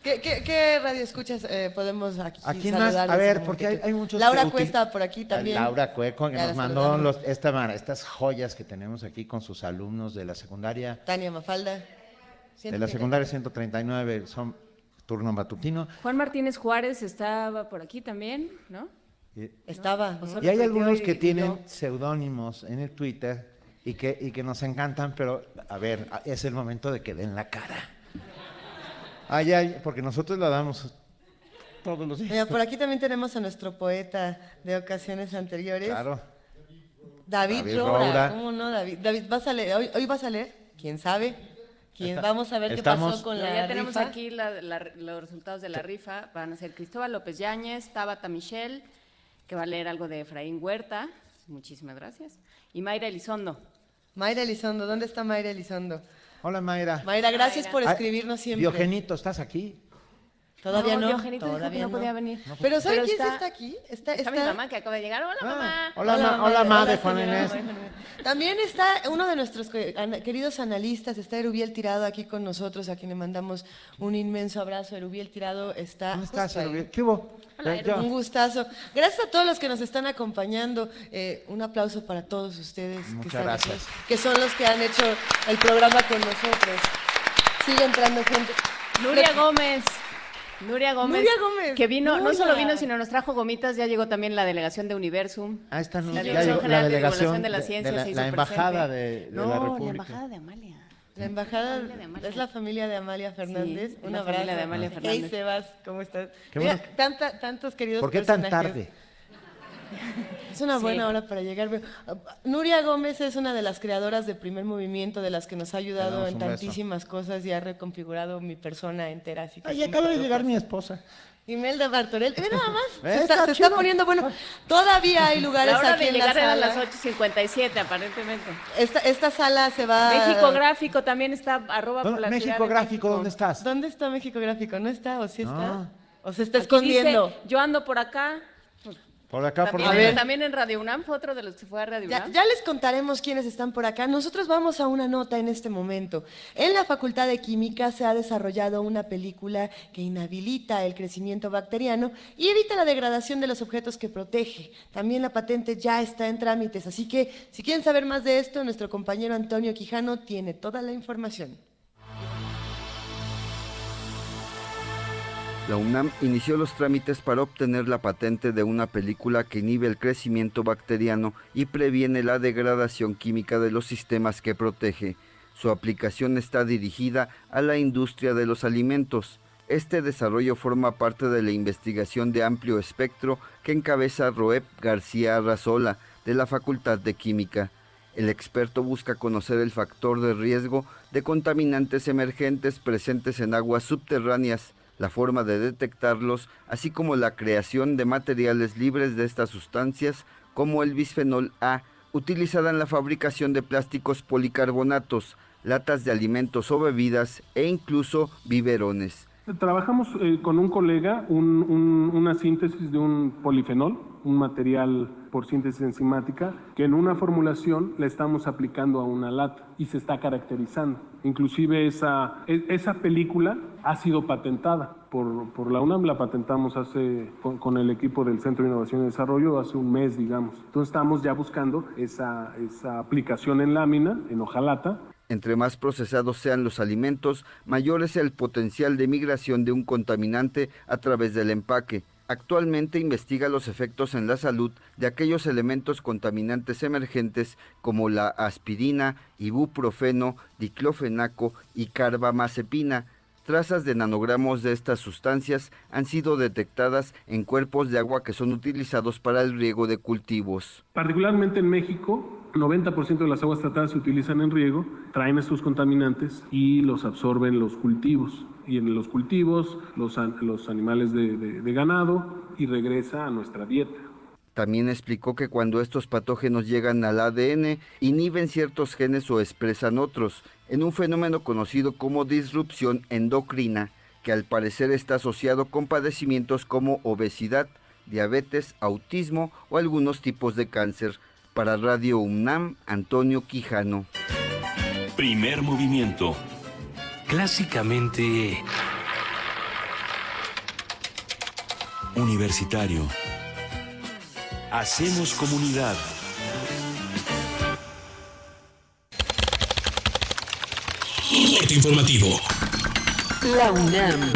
¿Qué, qué, qué radio escuchas eh, podemos aquí ¿A quién más? saludarles A ver, porque hay, muchos Laura que util- Cuesta por aquí también. Laura Cueco, que Ya nos mandó los- esta, estas joyas que tenemos aquí con sus alumnos de la secundaria. Tania Mafalda. De la secundaria 139 son turno matutino. Juan Martínez Juárez estaba por aquí también, ¿no? Y- Estaba. O solo Y hay algunos que tienen yo. seudónimos en el Twitter y que, y que nos encantan, pero a ver, es el momento de que den la cara. Ay, ay, porque nosotros la damos todos los días. Mira, por aquí también tenemos a nuestro poeta de ocasiones anteriores. Claro. David, David Roura. Roura. ¿Cómo no, David? David, ¿vas a leer? ¿Hoy, hoy vas a leer? ¿Quién sabe? ¿Quién? Está- Vamos a ver estamos- qué pasó con la ya tenemos rifa. aquí la- la- los resultados de la rifa. Van a ser Cristóbal López Yáñez, Tabata Michelle, que va a leer algo de Efraín Huerta. Muchísimas gracias. Y Mayra Elizondo. Mayra Elizondo, ¿dónde está Mayra Elizondo? Hola, Mayra. Mayra, gracias Mayra. por escribirnos siempre. Diogenito, ¿estás aquí? Todavía no. Dijo que no podía venir. Pero ¿sabe Pero quién sí está- está aquí? Está, Está mi mamá que acaba de llegar. Hola, mamá. Hola, ma- hola, ma de Juan. Inés. También está uno de nuestros que- queridos analistas, está Erubiel Tirado aquí con nosotros, a quien le mandamos un inmenso abrazo. Erubiel Tirado está. ¿Cómo estás. Erubiel? ¿Qué hubo? Yo- Un gustazo. Gracias a todos los que nos están acompañando. Eh, un aplauso para todos ustedes que, Muchas están gracias. aquí, que son los que han hecho el programa con nosotros. Sigue entrando gente. Nuria Gómez. Nuria Gómez. Nuria Gómez. Que vino, no Nuria. solo vino, sino nos trajo gomitas. Ya llegó también la delegación de Universum. Ah, esta no, La General la de delegación de la Ciencia de la, se hizo la embajada de, de no, la la República. embajada de Amalia. La embajada familia de Amalia. es la familia de Amalia Fernández. Sí, un la abrazo. familia de Amalia Hey, Fernández. Sebas, ¿cómo estás? Qué Mira, tanta- tantos queridos ¿Por qué tan personajes. tarde? *laughs* Es una Sí. buena hora para llegar. Nuria Gómez es una de las creadoras de Primer Movimiento, de las que nos ha ayudado en beso. tantísimas cosas y ha reconfigurado mi persona entera. Así que Ay, acaba de llegar mi esposa. Imelda Bartorell. Ve nada más. *laughs* Se, está, está se está chido. poniendo bueno. Todavía hay lugares La hora aquí de en la llegar era a sala. las 8.57, aparentemente. Esta, esta sala se va. México Gráfico también está, arroba por ¿Dónde- la México Gráfico, México. ¿dónde estás? ¿Dónde está México Gráfico? ¿No está o sí está? No. ¿O se está Aquí escondiendo? dice, yo ando por acá. Por acá, por También, en, también en Radio UNAM fue otro de los que fue a Radio Ya, UNAM. ya les contaremos quiénes están por acá. Nosotros vamos a una nota en este momento. En la Facultad de Química se ha desarrollado una película que inhabilita el crecimiento bacteriano y evita la degradación de los objetos que protege. También la patente ya está en trámites, así que si quieren saber más de esto, nuestro compañero Antonio Quijano tiene toda la información. La UNAM inició los trámites para obtener la patente de una película que inhibe el crecimiento bacteriano y previene la degradación química de los sistemas que protege. Su aplicación está dirigida a la industria de los alimentos. Este desarrollo forma parte de la investigación de amplio espectro que encabeza Roep García Arrazola, de la Facultad de Química. El experto busca conocer el factor de riesgo de contaminantes emergentes presentes en aguas subterráneas, la forma de detectarlos, así como la creación de materiales libres de estas sustancias como el bisfenol A, utilizada en la fabricación de plásticos policarbonatos, latas de alimentos o bebidas e incluso biberones. Trabajamos eh, con un colega una síntesis de un polifenol, un material por síntesis enzimática, que en una formulación le estamos aplicando a una lata y se está caracterizando. Inclusive esa, e, esa película ha sido patentada por, por la UNAM, la patentamos hace, con, el equipo del Centro de Innovación y Desarrollo hace un mes, digamos. Entonces estamos ya buscando esa, esa aplicación en lámina, en hojalata, entre más procesados sean los alimentos, mayor es el potencial de migración de un contaminante a través del empaque. Actualmente investiga los efectos en la salud de aquellos elementos contaminantes emergentes como la aspirina, ibuprofeno, diclofenaco y carbamazepina, Trazas de nanogramos de estas sustancias han sido detectadas en cuerpos de agua que son utilizados para el riego de cultivos. Particularmente en México, 90% de las aguas tratadas se utilizan en riego, traen estos contaminantes y los absorben los cultivos. Y en los cultivos, los, los animales de ganado y regresa a nuestra dieta. También explicó que cuando estos patógenos llegan al ADN, inhiben ciertos genes o expresan otros, en un fenómeno conocido como disrupción endocrina, que al parecer está asociado con padecimientos como obesidad, diabetes, autismo o algunos tipos de cáncer. Para Radio UNAM, Antonio Quijano. Primer movimiento. Clásicamente... Universitario. Hacemos comunidad. Informativo. La UNAM.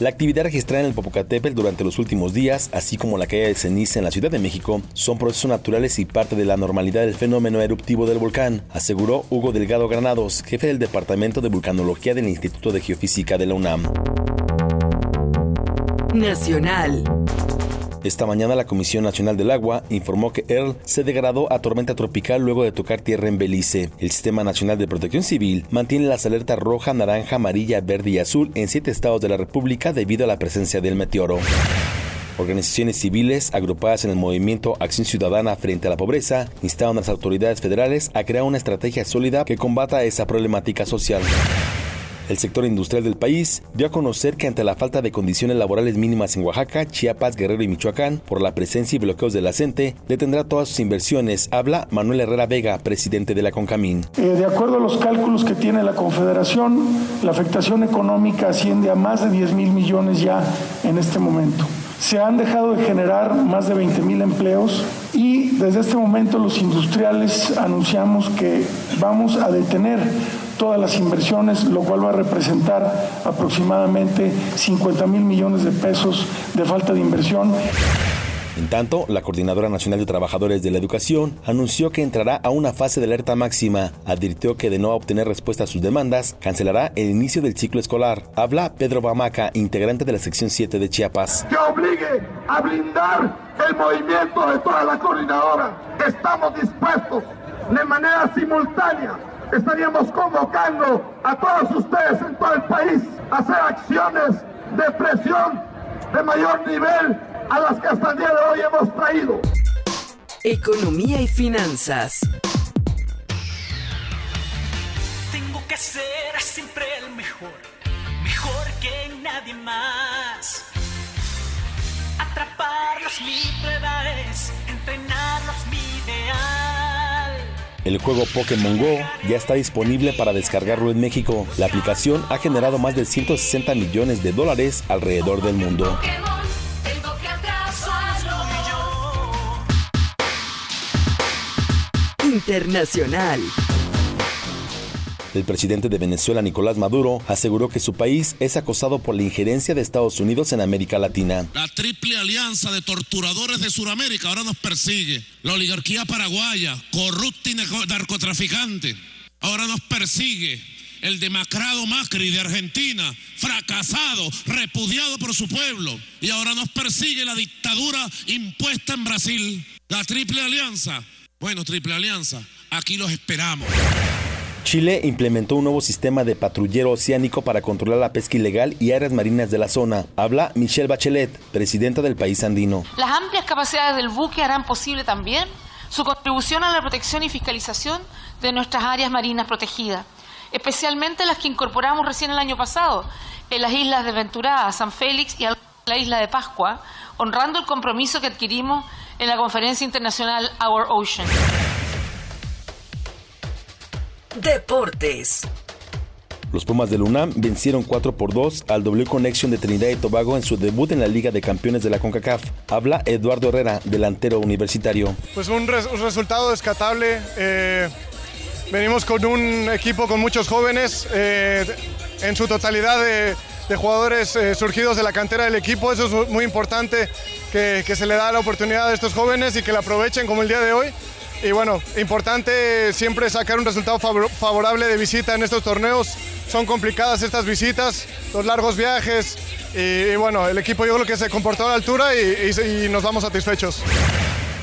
La actividad registrada en el Popocatépetl durante los últimos días, así como la caída de ceniza en la Ciudad de México, son procesos naturales y parte de la normalidad del fenómeno eruptivo del volcán, aseguró Hugo Delgado Granados, jefe del Departamento de Vulcanología del Instituto de Geofísica de la UNAM. Nacional. Esta mañana la Comisión Nacional del Agua informó que Earl se degradó a tormenta tropical luego de tocar tierra en Belice. El Sistema Nacional de Protección Civil mantiene las alertas roja, naranja, amarilla, verde y azul en siete estados de la República debido a la presencia del meteoro. Organizaciones civiles agrupadas en el movimiento Acción Ciudadana frente a la pobreza instaron a las autoridades federales a crear una estrategia sólida que combata esa problemática social. El sector industrial del país dio a conocer que ante la falta de condiciones laborales mínimas en Oaxaca, Chiapas, Guerrero y Michoacán, por la presencia y bloqueos de la CENTE, detendrá todas sus inversiones. Habla Manuel Herrera Vega, presidente de la CONCAMIN. Eh, de acuerdo a los cálculos que tiene la Confederación, la afectación económica asciende a más de 10 mil millones ya en este momento. Se han dejado de generar más de 20 mil empleos y desde este momento los industriales anunciamos que vamos a detener todas las inversiones, lo cual va a representar aproximadamente 50 mil millones de pesos de falta de inversión. En tanto, la Coordinadora Nacional de Trabajadores de la Educación anunció que entrará a una fase de alerta máxima. Advirtió que de no obtener respuesta a sus demandas, cancelará el inicio del ciclo escolar. Habla Pedro Bamaca, integrante de la sección 7 de Chiapas. Que obligue a blindar el movimiento de toda la coordinadora. Estamos dispuestos de manera simultánea estaríamos convocando a todos ustedes en todo el país a hacer acciones de presión de mayor nivel a las que hasta el día de hoy hemos traído. Economía y finanzas. Tengo que ser siempre el mejor, mejor que nadie más. Atraparlos mi prueba es, entrenarlos mi ideal. El juego Pokémon Go ya está disponible para descargarlo en México. La aplicación ha generado más de 160 millones de dólares alrededor del mundo. Internacional. El presidente de Venezuela, Nicolás Maduro, aseguró que su país es acosado por la injerencia de Estados Unidos en América Latina. La triple alianza de torturadores de Sudamérica ahora nos persigue. La oligarquía paraguaya, corrupta y narcotraficante, ahora nos persigue. El demacrado Macri de Argentina, fracasado, repudiado por su pueblo. Y ahora nos persigue la dictadura impuesta en Brasil. La triple alianza. Bueno, triple alianza, aquí los esperamos. Chile implementó un nuevo sistema de patrullero oceánico para controlar la pesca ilegal y áreas marinas de la zona. Habla Michelle Bachelet, presidenta del país andino. Las amplias capacidades del buque harán posible también su contribución a la protección y fiscalización de nuestras áreas marinas protegidas, especialmente las que incorporamos recién el año pasado en las islas de Venturada, San Félix y la isla de Pascua, honrando el compromiso que adquirimos en la conferencia internacional Our Ocean. Deportes. Los Pumas del UNAM vencieron 4 por 2 al W Connection de Trinidad y Tobago en su debut en la Liga de Campeones de la CONCACAF. Habla Eduardo Herrera, delantero universitario. Pues un, res un resultado descatable. Eh, venimos con un equipo con muchos jóvenes, eh, en su totalidad de, de jugadores eh, surgidos de la cantera del equipo. Eso es muy importante que, se le da la oportunidad a estos jóvenes y que la aprovechen como el día de hoy. Y bueno, importante siempre sacar un resultado favorable de visita en estos torneos. Son complicadas estas visitas, los largos viajes. Y, bueno, el equipo yo creo que se comportó a la altura y, y, y nos vamos satisfechos.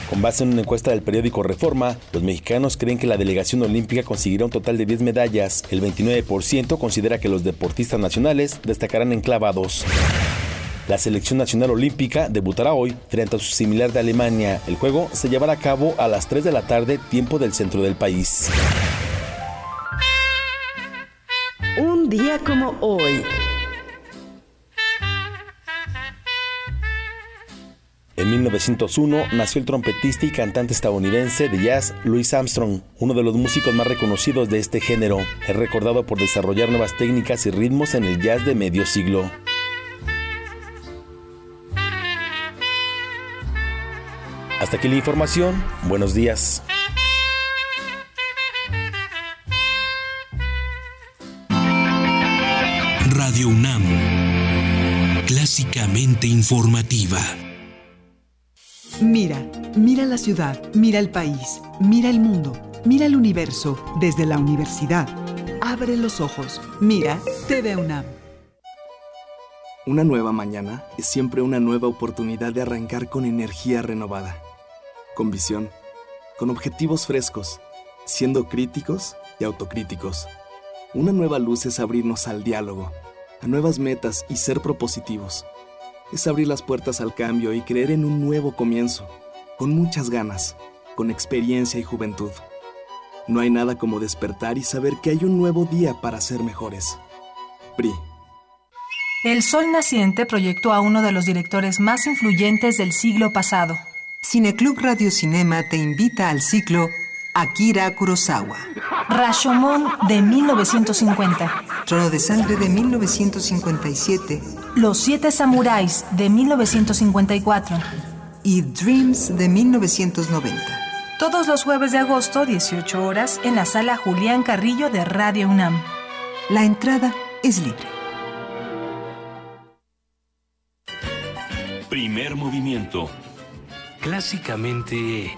Con base en una encuesta del periódico Reforma, los mexicanos creen que la delegación olímpica conseguirá un total de 10 medallas. El 29% considera que los deportistas nacionales destacarán en clavados. La selección nacional olímpica debutará hoy frente a su similar de Alemania. El juego se llevará a cabo a las 3 de la tarde, tiempo del centro del país. Un día como hoy. En 1901 nació el trompetista y cantante estadounidense de jazz Louis Armstrong, uno de los músicos más reconocidos de este género. Es recordado por desarrollar nuevas técnicas y ritmos en el jazz de medio siglo. Hasta aquí la información. Buenos días. Radio UNAM. Clásicamente informativa. Mira, mira la ciudad, mira el país, mira el mundo, mira el universo desde la universidad. Abre los ojos, mira TV UNAM. Una nueva mañana es siempre una nueva oportunidad de arrancar con energía renovada, con visión, con objetivos frescos, siendo críticos y autocríticos. Una nueva luz es abrirnos al diálogo, a nuevas metas y ser propositivos. Es abrir las puertas al cambio y creer en un nuevo comienzo, con muchas ganas, con experiencia y juventud. No hay nada como despertar y saber que hay un nuevo día para ser mejores. PRI. El Sol Naciente proyectó a uno de los directores más influyentes del siglo pasado. Cineclub Radio Cinema te invita al ciclo Akira Kurosawa. Rashomon de 1950. Trono de Sangre de 1957. Los Siete Samuráis de 1954. Y Dreams de 1990. Todos los jueves de agosto, 18 horas, en la sala Julián Carrillo de Radio UNAM. La entrada es libre. Primer movimiento. Clásicamente...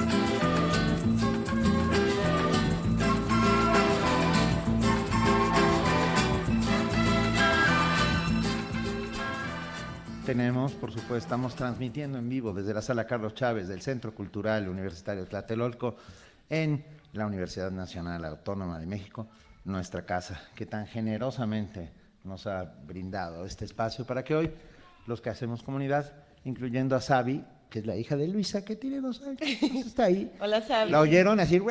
Tenemos, por supuesto, estamos transmitiendo en vivo desde la sala Carlos Chávez del Centro Cultural Universitario Tlatelolco en la Universidad Nacional Autónoma de México, nuestra casa, que tan generosamente nos ha brindado este espacio para que hoy los que hacemos comunidad, incluyendo a Sabi, que es la hija de Luisa, que tiene dos años, está ahí. *laughs* Hola, Sabi. La oyeron decir,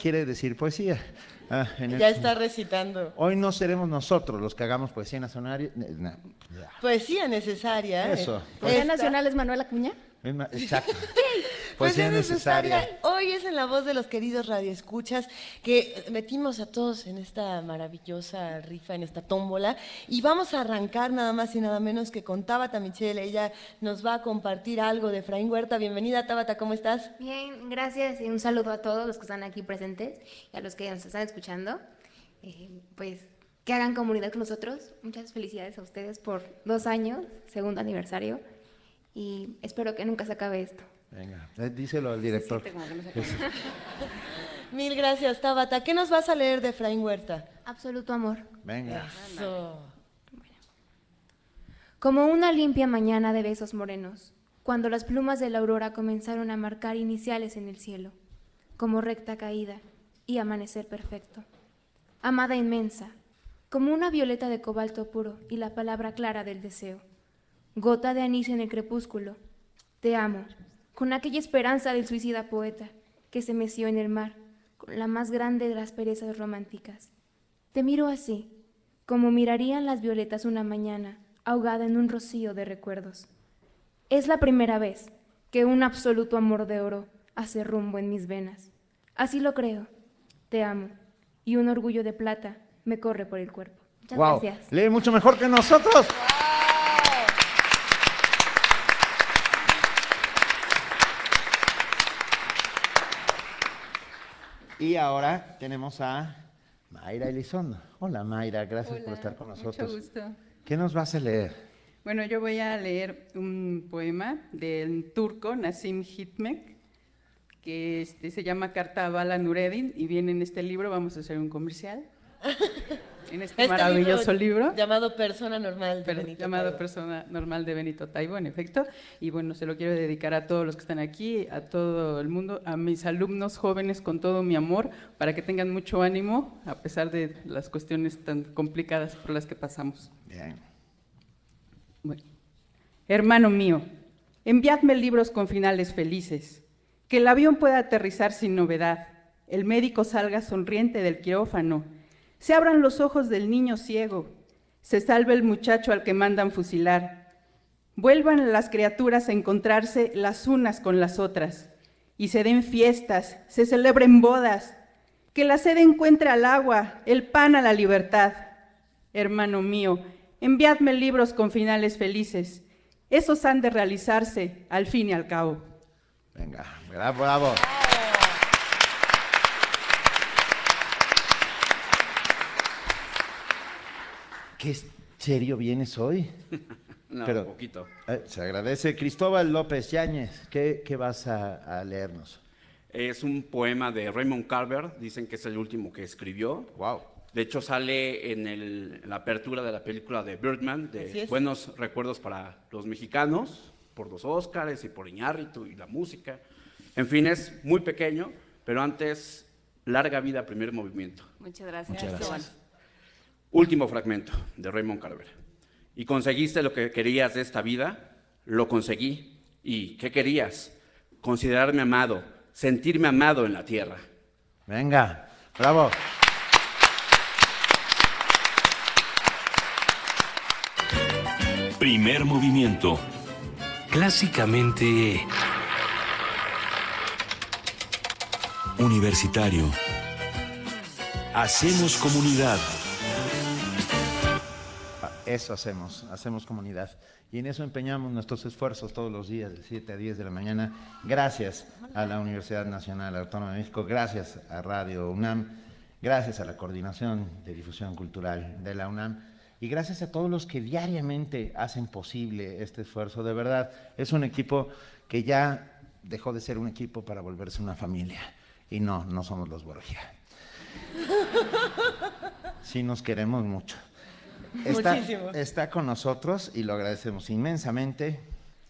quiere decir poesía. Ah, en Ya el- está recitando. Hoy no seremos nosotros los que hagamos poesía nacional. Poesía necesaria. ¿eh? Eso. ¿Poesía Esta- nacional es Manuel Acuña? *laughs* Exacto. Poesía Poesía necesaria. necesaria. Hoy es en la voz de los queridos radioescuchas que metimos a todos en esta maravillosa rifa, en esta tómbola. Y vamos a arrancar nada más y nada menos que con Tabata Michelle. Ella nos va a compartir algo de Efraín Huerta. Bienvenida, Tabata, ¿cómo estás? Bien, gracias y un saludo a todos los que están aquí presentes y a los que nos están escuchando. Eh, pues que hagan comunidad con nosotros. Muchas felicidades a ustedes por dos años, segundo aniversario, y espero que nunca se acabe esto. Venga, eh, díselo al director. *laughs* *laughs* Mil gracias, Tabata. ¿Qué nos vas a leer de Efraín Huerta? Absoluto amor. Venga. Eso. Como una limpia mañana de besos morenos, cuando las plumas de la aurora comenzaron a marcar iniciales en el cielo, como recta caída y amanecer perfecto. Amada inmensa, como una violeta de cobalto puro y la palabra clara del deseo. Gota de anís en el crepúsculo, te amo, con aquella esperanza del suicida poeta que se meció en el mar, con la más grande de las perezas románticas. Te miro así, como mirarían las violetas una mañana, ahogada en un rocío de recuerdos. Es la primera vez que un absoluto amor de oro hace rumbo en mis venas. Así lo creo. Te amo. Y un orgullo de plata me corre por el cuerpo. Muchas Wow, gracias. lee mucho mejor que nosotros. Y ahora tenemos a Mayra Elizondo. Hola Mayra, gracias por estar con mucho nosotros. gusto. ¿Qué nos vas a leer? Bueno, yo voy a leer un poema del turco Nasim Hikmet, que este, se llama Carta a Bala Nureddin, y viene en este libro, vamos a hacer un comercial, *laughs* en este, Este maravilloso libro, Llamado Persona Normal de per- Benito llamado Taibo. Persona Normal de Benito Taibo, en efecto, y bueno, se lo quiero dedicar a todos los que están aquí, a todo el mundo, a mis alumnos jóvenes con todo mi amor, para que tengan mucho ánimo, a pesar de las cuestiones tan complicadas por las que pasamos. Bien. Bueno. Hermano mío, enviadme libros con finales felices, que el avión pueda aterrizar sin novedad, el médico salga sonriente del quirófano, se abran los ojos del niño ciego, se salve el muchacho al que mandan fusilar, vuelvan las criaturas a encontrarse las unas con las otras, y se den fiestas, se celebren bodas, que la sed encuentre al agua, el pan a la libertad. Hermano mío, enviadme libros con finales felices. Esos han de realizarse al fin y al cabo. Venga, bravo, bravo. ¿Qué serio vienes hoy? *laughs* No, Pero, poquito. eh, se agradece. Cristóbal López Yáñez, ¿qué, qué vas a, a leernos? Es un poema de Raymond Carver, dicen que es el último que escribió. Wow. De hecho, sale en, el- en la apertura de la película de Birdman, de buenos recuerdos para los mexicanos, por los Óscares y por Iñárritu y la música. En fin, es muy pequeño, pero antes, larga vida, primer movimiento. Muchas gracias. Muchas gracias. Último fragmento de Raymond Carver. Y conseguiste lo que querías de esta vida, lo conseguí. ¿Y qué querías? Considerarme amado, sentirme amado en la tierra. Venga, bravo. Primer movimiento. Clásicamente Universitario. Hacemos comunidad. Eso hacemos, hacemos comunidad. Y en eso empeñamos nuestros esfuerzos todos los días, de 7 a 10 de la mañana. Gracias a la Universidad Nacional Autónoma de México, gracias a Radio UNAM, gracias a la Coordinación de Difusión Cultural de la UNAM y gracias a todos los que diariamente hacen posible este esfuerzo. De verdad, es un equipo que ya dejó de ser un equipo para volverse una familia. Y no, no somos los Borgia. *laughs* Sí nos queremos mucho. Está, Muchísimo. está con nosotros y lo agradecemos inmensamente.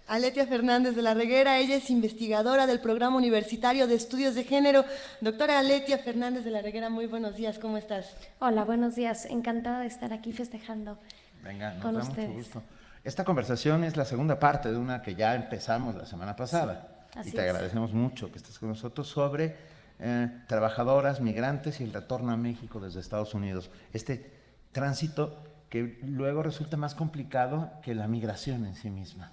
Aletia Fernández de la Reguera, ella es investigadora del Programa Universitario de Estudios de Género. Doctora Aletia Fernández de la Reguera, muy buenos días, ¿cómo estás? Hola, buenos días. Encantada de estar aquí festejando. Venga, nos Con da mucho ustedes. gusto. Esta conversación es la segunda parte de una que ya empezamos la semana pasada. Sí, así y te es. agradecemos mucho que estés con nosotros sobre eh, trabajadoras, migrantes y el retorno a México desde Estados Unidos. Este tránsito que luego resulta más complicado que la migración en sí misma.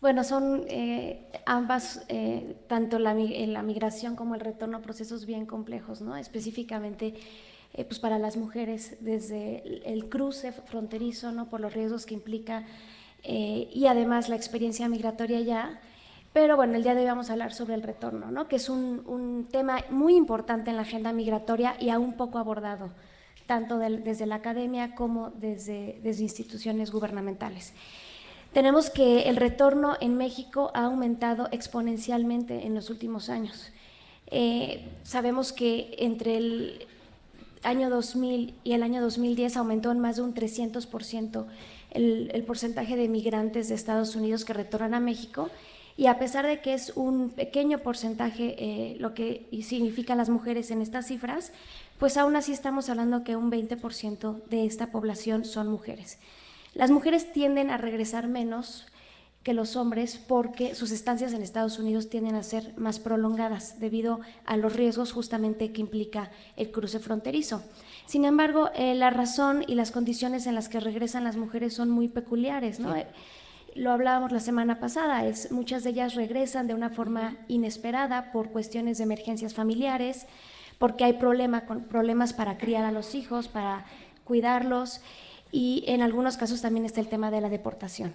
Bueno, son eh, ambas, eh, tanto la, eh, la migración como el retorno, procesos bien complejos, ¿no? Específicamente pues para las mujeres desde el- cruce fronterizo, ¿no? Por los riesgos que implica y además la experiencia migratoria ya. Pero bueno, el día de hoy vamos a hablar sobre el retorno, ¿no? Que es un tema muy importante en la agenda migratoria y aún poco abordado, tanto desde la academia como desde, instituciones gubernamentales. Tenemos que el retorno en México ha aumentado exponencialmente en los últimos años. Eh, sabemos que entre el año 2000 y el año 2010 aumentó en más de un 300% el, el porcentaje de migrantes de Estados Unidos que retornan a México Y a pesar de que es un pequeño porcentaje eh, lo que significan las mujeres en estas cifras, pues aún así estamos hablando que un 20% de esta población son mujeres. Las mujeres tienden a regresar menos que los hombres porque sus estancias en Estados Unidos tienden a ser más prolongadas debido a los riesgos justamente que implica el cruce fronterizo. Sin embargo, eh, la razón y las condiciones en las que regresan las mujeres son muy peculiares, ¿no? Lo hablábamos la semana pasada, es, muchas de ellas regresan de una forma inesperada por cuestiones de emergencias familiares, porque hay problema con, problemas para criar a los hijos, para cuidarlos, y en algunos casos también está el tema de la deportación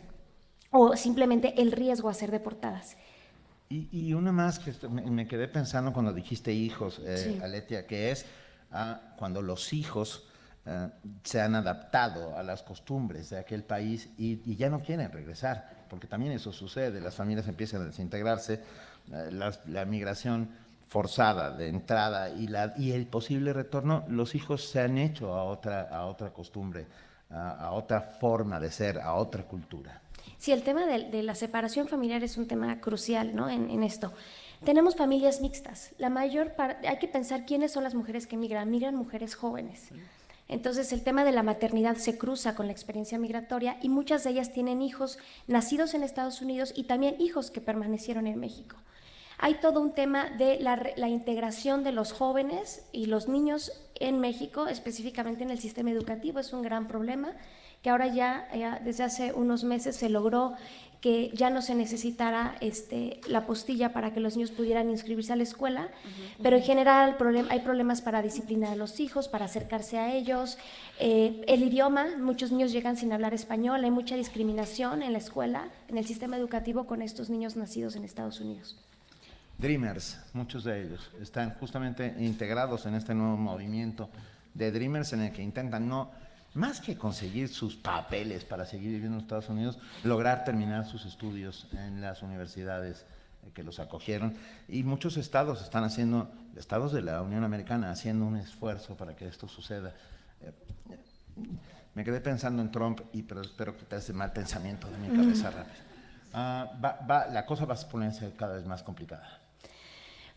o simplemente el riesgo a ser deportadas. Y, y una más que me, quedé pensando cuando dijiste hijos, eh, Sí. Aletia, que es ah, cuando los hijos eh, se han adaptado a las costumbres de aquel país y, y ya no quieren regresar, porque también eso sucede, las familias empiezan a desintegrarse, eh, las- la migración forzada de entrada y, la, y el posible retorno, los hijos se han hecho a otra, a otra costumbre, a, otra forma de ser, a otra cultura. Sí, el tema de, de la separación familiar es un tema crucial ¿no? en, en esto. Tenemos familias mixtas. La mayor par- hay que pensar quiénes son las mujeres que migran. Migran mujeres jóvenes. Entonces el tema de la maternidad se cruza con la experiencia migratoria y muchas de ellas tienen hijos nacidos en Estados Unidos y también hijos que permanecieron en México. Hay todo un tema de la, la integración de los jóvenes y los niños en México, específicamente en el sistema educativo, es un gran problema que ahora ya, ya desde hace unos meses se logró que ya no se necesitara este, la postilla para que los niños pudieran inscribirse a la escuela, pero en general problem- hay problemas para disciplinar a los hijos, para acercarse a ellos. Eh, el idioma, muchos niños llegan sin hablar español, hay mucha discriminación en la escuela, en el sistema educativo con estos niños nacidos en Estados Unidos. Dreamers, muchos de ellos están justamente integrados en este nuevo movimiento de Dreamers en el que intentan no, más que conseguir sus papeles para seguir viviendo en Estados Unidos, lograr terminar sus estudios en las universidades que los acogieron. Y muchos estados están haciendo, estados de la Unión Americana, haciendo un esfuerzo para que esto suceda. Me quedé pensando en Trump, y, pero espero quitar ese mal pensamiento de mi cabeza *laughs* rápido. Ah, va- va- la cosa va a ponerse cada vez más complicada.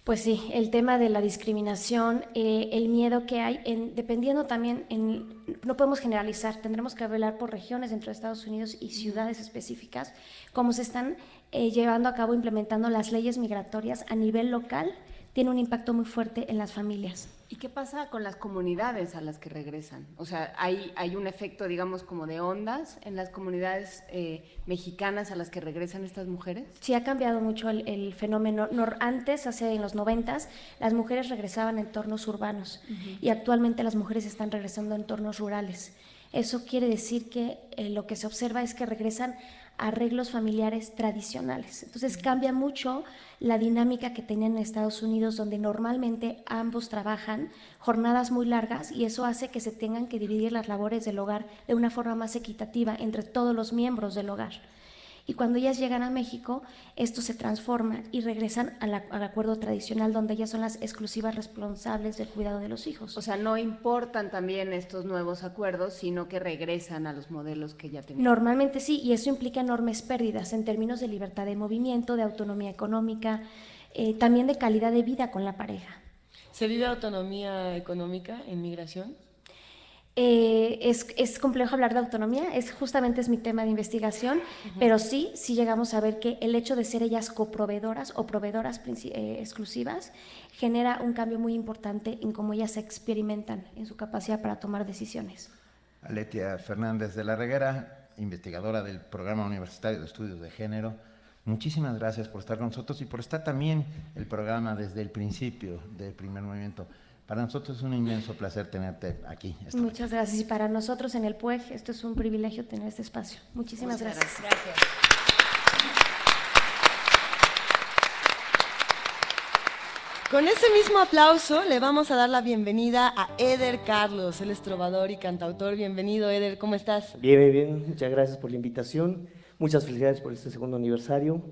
Pues sí, el tema de la discriminación, eh, el miedo que hay, en- dependiendo también, en, no podemos generalizar, tendremos que velar por regiones dentro de Estados Unidos y ciudades específicas, cómo se están eh, llevando a cabo, implementando las leyes migratorias a nivel local, tiene un impacto muy fuerte en las familias. ¿Y qué pasa con las comunidades a las que regresan? O sea, hay, hay un efecto, digamos, como de ondas en las comunidades eh, mexicanas a las que regresan estas mujeres. Sí, ha cambiado mucho el, el fenómeno. Antes, hace en los noventas, las mujeres regresaban a entornos urbanos y actualmente las mujeres están regresando a entornos rurales. Eso quiere decir que eh, lo que se observa es que regresan arreglos familiares tradicionales. Entonces cambia mucho la dinámica que tenían en Estados Unidos, donde normalmente ambos trabajan jornadas muy largas y eso hace que se tengan que dividir las labores del hogar de una forma más equitativa entre todos los miembros del hogar. Y cuando ellas llegan a México, esto se transforma y regresan a la- al acuerdo tradicional donde ellas son las exclusivas responsables del cuidado de los hijos. O sea, no importan también estos nuevos acuerdos, sino que regresan a los modelos que ya tenían. Normalmente sí, y eso implica enormes pérdidas en términos de libertad de movimiento, de autonomía económica, eh, también de calidad de vida con la pareja. ¿Se vive autonomía económica en migración? Eh, es, es complejo hablar de autonomía, es justamente es mi tema de investigación, pero sí, sí llegamos a ver que el hecho de ser ellas coproveedoras o proveedoras eh, exclusivas genera un cambio muy importante en cómo ellas se experimentan en su capacidad para tomar decisiones. Aletia Fernández de la Reguera, investigadora del Programa Universitario de Estudios de Género. Muchísimas gracias por estar con nosotros y por estar también el programa desde el principio del primer movimiento. Para nosotros es un inmenso placer tenerte aquí. Muchas gracias. Y para nosotros en el PUEG, esto es un privilegio tener este espacio. Muchísimas Muchas gracias. gracias. Con ese mismo aplauso le vamos a dar la bienvenida a Eder Carlos, él es trovador y cantautor. Bienvenido, Eder, ¿cómo estás? Bien, bien, bien. Muchas gracias por la invitación. Muchas felicidades por este segundo aniversario.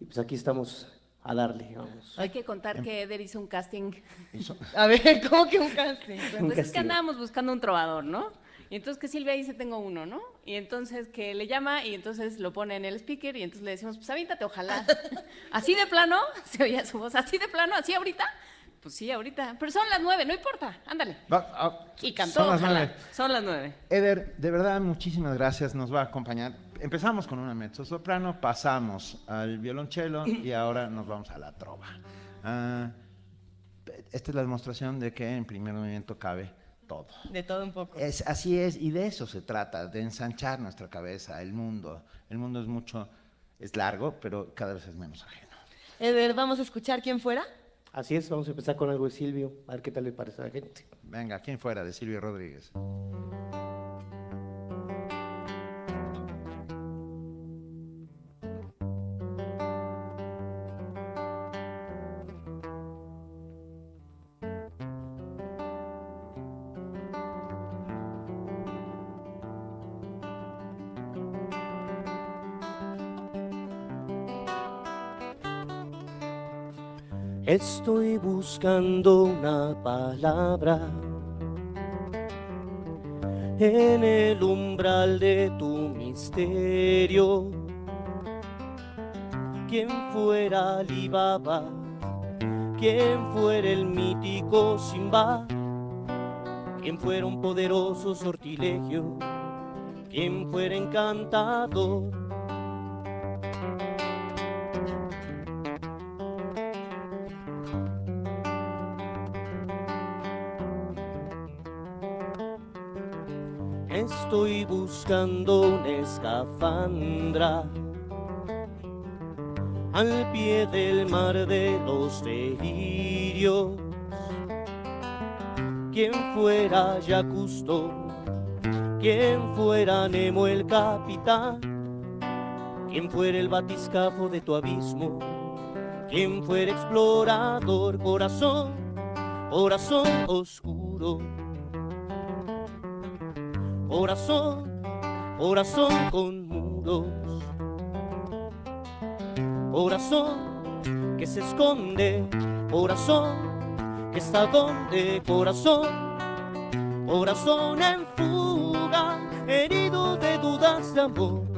Y pues aquí estamos a darle, vamos. Hay que contar que Eder hizo un casting. *laughs* A ver, ¿cómo que un casting? Pues Un es que andábamos buscando un trovador, ¿no? Y entonces que Silvia dice, tengo uno, ¿no? Y entonces que le llama y entonces lo pone en el speaker y entonces le decimos, pues avíntate, ojalá. *laughs* así de plano, *laughs* se oía su voz, así de plano, así ahorita. Pues sí, ahorita. Pero son las nueve, no importa, ándale. Va- ah, Y cantó, son las ojalá. nueve. Son las nueve. Eder, de verdad, muchísimas gracias. Nos va a acompañar. Empezamos con una mezzosoprano, pasamos al violonchelo y ahora nos vamos a la trova. Ah, esta es la demostración de que en primer movimiento cabe todo. De todo un poco. Es, así es, y de eso se trata, de ensanchar nuestra cabeza, el mundo. El mundo es mucho, es largo, pero cada vez es menos ajeno. Eder, vamos a escuchar quién fuera. Así es, vamos a empezar con algo de Silvio, a ver qué tal le parece a la gente. Venga, ¿quién fuera? De Silvio Rodríguez. Estoy buscando una palabra en el umbral de tu misterio. ¿Quién fuera Alibaba? ¿Quién fuera el mítico Simba? ¿Quién fuera un poderoso sortilegio? ¿Quién fuera encantador? Buscando una escafandra al pie del mar de los delirios. Quien fuera Jacusto, quien fuera Nemo el capitán, quien fuera el batiscafo de tu abismo, quien fuera explorador, corazón, corazón oscuro. Corazón, corazón con muros. Corazón que se esconde, corazón que está donde, corazón, corazón en fuga, herido de dudas de amor.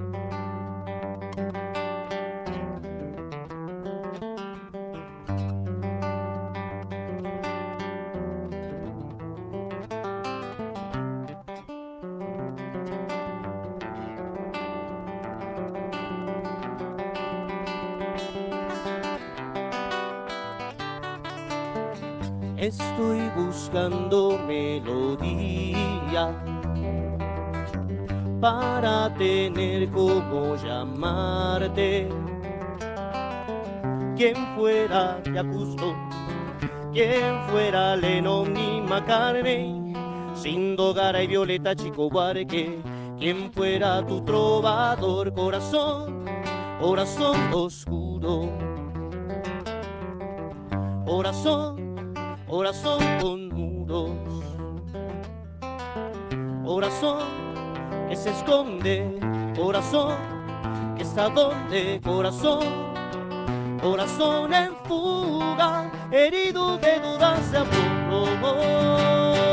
Llamarte. Quien fuera Yacusto, quien fuera Lennon y McCartney, Sindogara y Violeta Chico Buarque, quien fuera tu trovador corazón, corazón oscuro, corazón, corazón con muros, corazón que se esconde, corazón que está donde, corazón, corazón en fuga, herido de dudas de amor.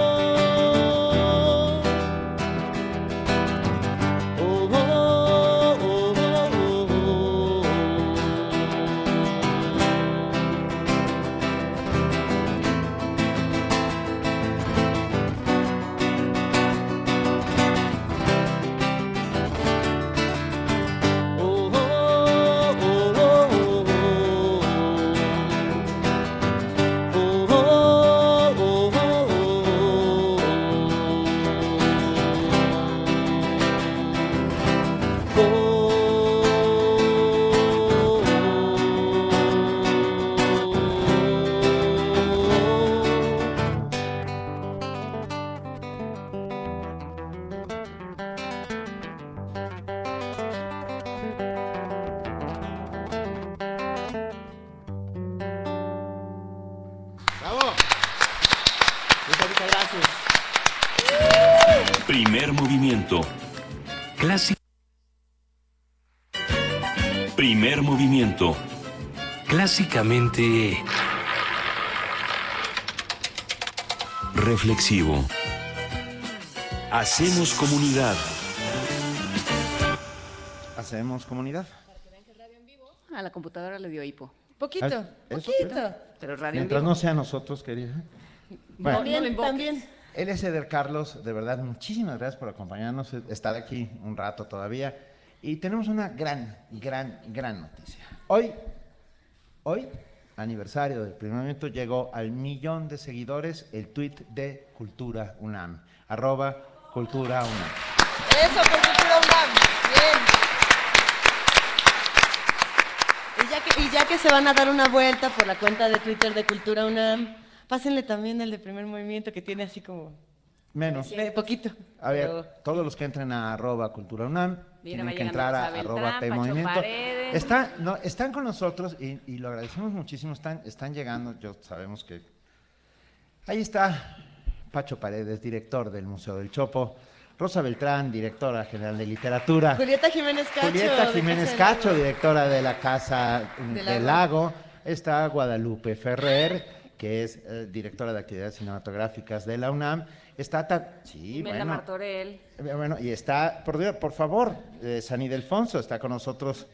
Reflexivo. Hacemos comunidad. Hacemos comunidad. A la computadora le dio hipo. Poquito, Ah, ¿eso? poquito. Pero radio en Mientras vivo. no sea nosotros, querida. Bueno, También, también. Él es Eder Carlos, de verdad, muchísimas gracias por acompañarnos, estar aquí un rato todavía. Y tenemos una gran, gran, gran noticia. Hoy, hoy, aniversario del primer momento, llegó al millón de seguidores el tuit de Cultura UNAM, arroba Cultura UNAM. Eso, Cultura UNAM. Bien. Y ya, que, y ya que se van a dar una vuelta por la cuenta de Twitter de Cultura UNAM, pásenle también el de primer movimiento que tiene así como Menos. poquito. A ver, pero- todos los que entren a arroba cultura UNAM Mira, tienen que entrar a arroba Pacho Movimiento. Paredes. Está, no, están con nosotros y, y lo agradecemos muchísimo. Están, están llegando, yo sabemos que. Ahí está Pacho Paredes, director del Museo del Chopo. Rosa Beltrán, directora general de literatura. Julieta Jiménez Cacho. Julieta Jiménez Cacho, directora de la Casa Del. Lago. Está Guadalupe Ferrer, que es eh, directora de actividades cinematográficas de la UNAM. Está ta- sí, Imelda bueno, Martorell. Eh, Bueno, y está, por, Dios, por favor, eh, San Ildefonso está con nosotros.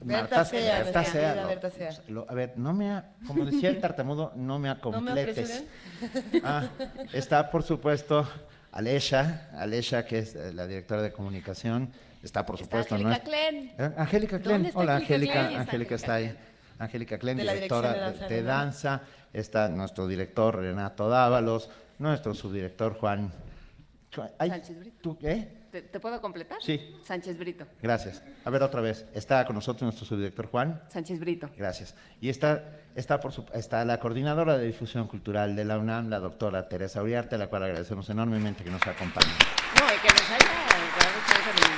Berta Sea, Berta Sea, Berta Sea. lo- a ver, no me, ha- como decía el tartamudo, no me *laughs* ¿No acompletes. *laughs* Ah, está, por supuesto, Alesha, Alesha, que es eh, la directora de comunicación. Está, por supuesto, Angélica nues- Klen. Eh, Angélica ¿Dónde Klen. Hola, Angélica Angélica. Está ahí. Angélica Klen, De directora de danza. Está nuestro director Renato Dávalos, nuestro subdirector Juan. Ay, Sánchez Brito. ¿Te, te puedo completar? Sí. Sánchez Brito. Gracias. A ver, otra vez. Está con nosotros nuestro subdirector Juan. Sánchez Brito. Gracias. Y está, está, por su- está la coordinadora de difusión cultural de la UNAM, la doctora Teresa Uriarte, a la cual agradecemos enormemente que nos acompañe. No, y que nos haya dado chance de.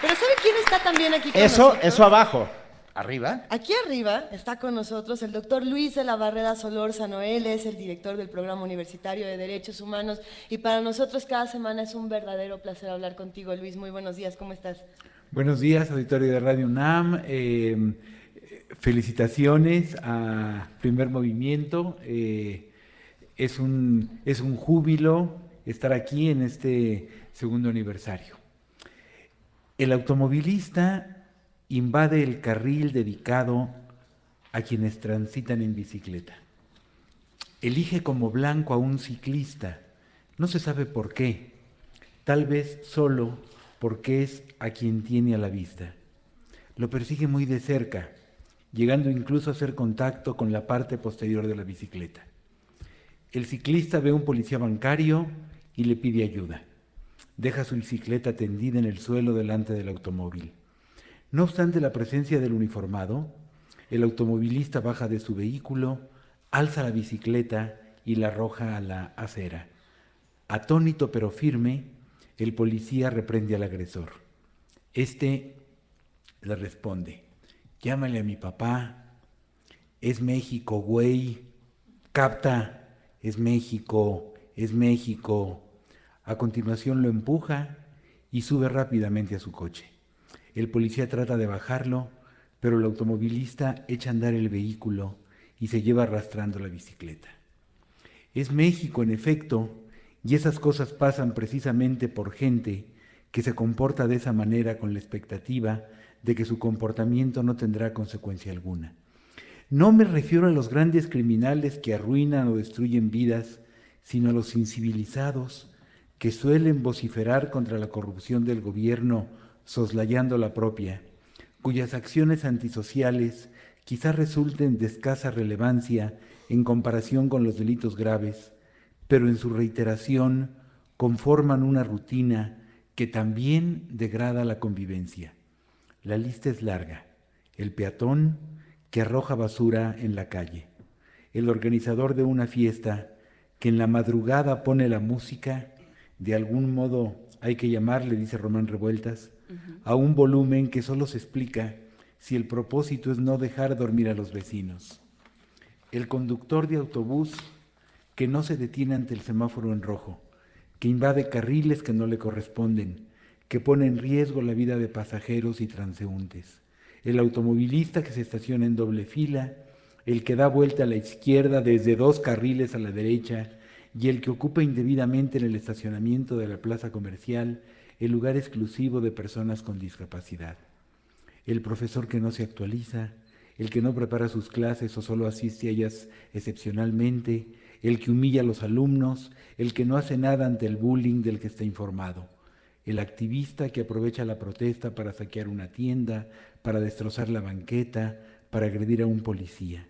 Pero ¿sabe quién está también aquí con Eso, nosotros? eso abajo. Arriba. Aquí arriba está con nosotros el doctor Luis de la Barrera Solórzano. Él es el director del Programa Universitario de Derechos Humanos y para nosotros cada semana es un verdadero placer hablar contigo, Luis. Muy buenos días, ¿cómo estás? Buenos días, auditorio de Radio UNAM. Eh, felicitaciones a Primer Movimiento. Eh, es, un, es un júbilo estar aquí en este segundo aniversario. El automovilista invade el carril dedicado a quienes transitan en bicicleta. Elige como blanco a un ciclista. No se sabe por qué. Tal vez solo porque es a quien tiene a la vista. Lo persigue muy de cerca, llegando incluso a hacer contacto con la parte posterior de la bicicleta. El ciclista ve a un policía bancario y le pide ayuda. Deja su bicicleta tendida en el suelo delante del automóvil. No obstante la presencia del uniformado, el automovilista baja de su vehículo, alza la bicicleta y la arroja a la acera. Atónito pero firme, el policía reprende al agresor. Este le responde, llámale a mi papá, es México, güey, capta, es México, es México. A continuación lo empuja y sube rápidamente a su coche. El policía trata de bajarlo, pero el automovilista echa a andar el vehículo y se lleva arrastrando la bicicleta. Es México, en efecto, y esas cosas pasan precisamente por gente que se comporta de esa manera con la expectativa de que su comportamiento no tendrá consecuencia alguna. No me refiero a los grandes criminales que arruinan o destruyen vidas, sino a los incivilizados que suelen vociferar contra la corrupción del gobierno soslayando la propia, cuyas acciones antisociales quizás resulten de escasa relevancia en comparación con los delitos graves, pero en su reiteración conforman una rutina que también degrada la convivencia. La lista es larga. El peatón que arroja basura en la calle. El organizador de una fiesta que en la madrugada pone la música, de algún modo hay que llamarle, dice Román Revueltas, a un volumen que solo se explica si el propósito es no dejar dormir a los vecinos. El conductor de autobús que no se detiene ante el semáforo en rojo, que invade carriles que no le corresponden, que pone en riesgo la vida de pasajeros y transeúntes. El automovilista que se estaciona en doble fila, el que da vuelta a la izquierda desde dos carriles a la derecha y el que ocupa indebidamente en el estacionamiento de la plaza comercial el lugar exclusivo de personas con discapacidad. El profesor que no se actualiza, el que no prepara sus clases o solo asiste a ellas excepcionalmente, el que humilla a los alumnos, el que no hace nada ante el bullying del que está informado, el activista que aprovecha la protesta para saquear una tienda, para destrozar la banqueta, para agredir a un policía,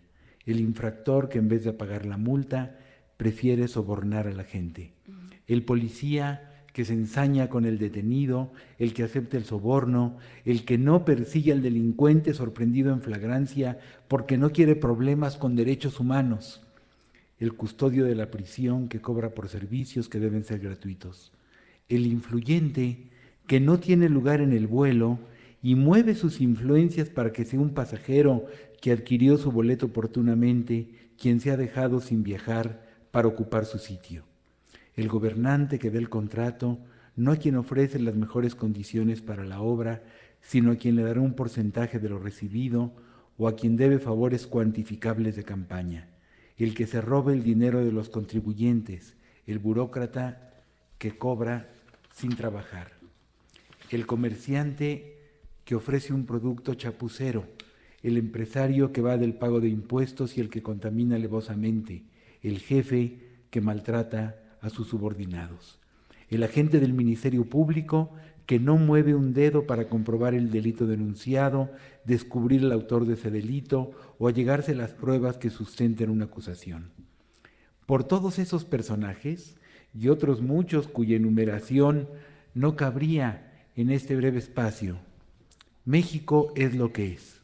el infractor que en vez de pagar la multa prefiere sobornar a la gente, el policía que se ensaña con el detenido, el que acepta el soborno, el que no persigue al delincuente sorprendido en flagrancia porque no quiere problemas con derechos humanos, el custodio de la prisión que cobra por servicios que deben ser gratuitos, el influyente que no tiene lugar en el vuelo y mueve sus influencias para que sea un pasajero que adquirió su boleto oportunamente quien se ha dejado sin viajar para ocupar su sitio el gobernante que dé el contrato, no quien ofrece las mejores condiciones para la obra, sino a quien le dará un porcentaje de lo recibido o a quien debe favores cuantificables de campaña, el que se robe el dinero de los contribuyentes, el burócrata que cobra sin trabajar, el comerciante que ofrece un producto chapucero, el empresario que va del pago de impuestos y el que contamina alevosamente, el jefe que maltrata a sus subordinados. El agente del Ministerio Público que no mueve un dedo para comprobar el delito denunciado, descubrir el autor de ese delito o allegarse las pruebas que sustenten una acusación. Por todos esos personajes y otros muchos cuya enumeración no cabría en este breve espacio, México es lo que es.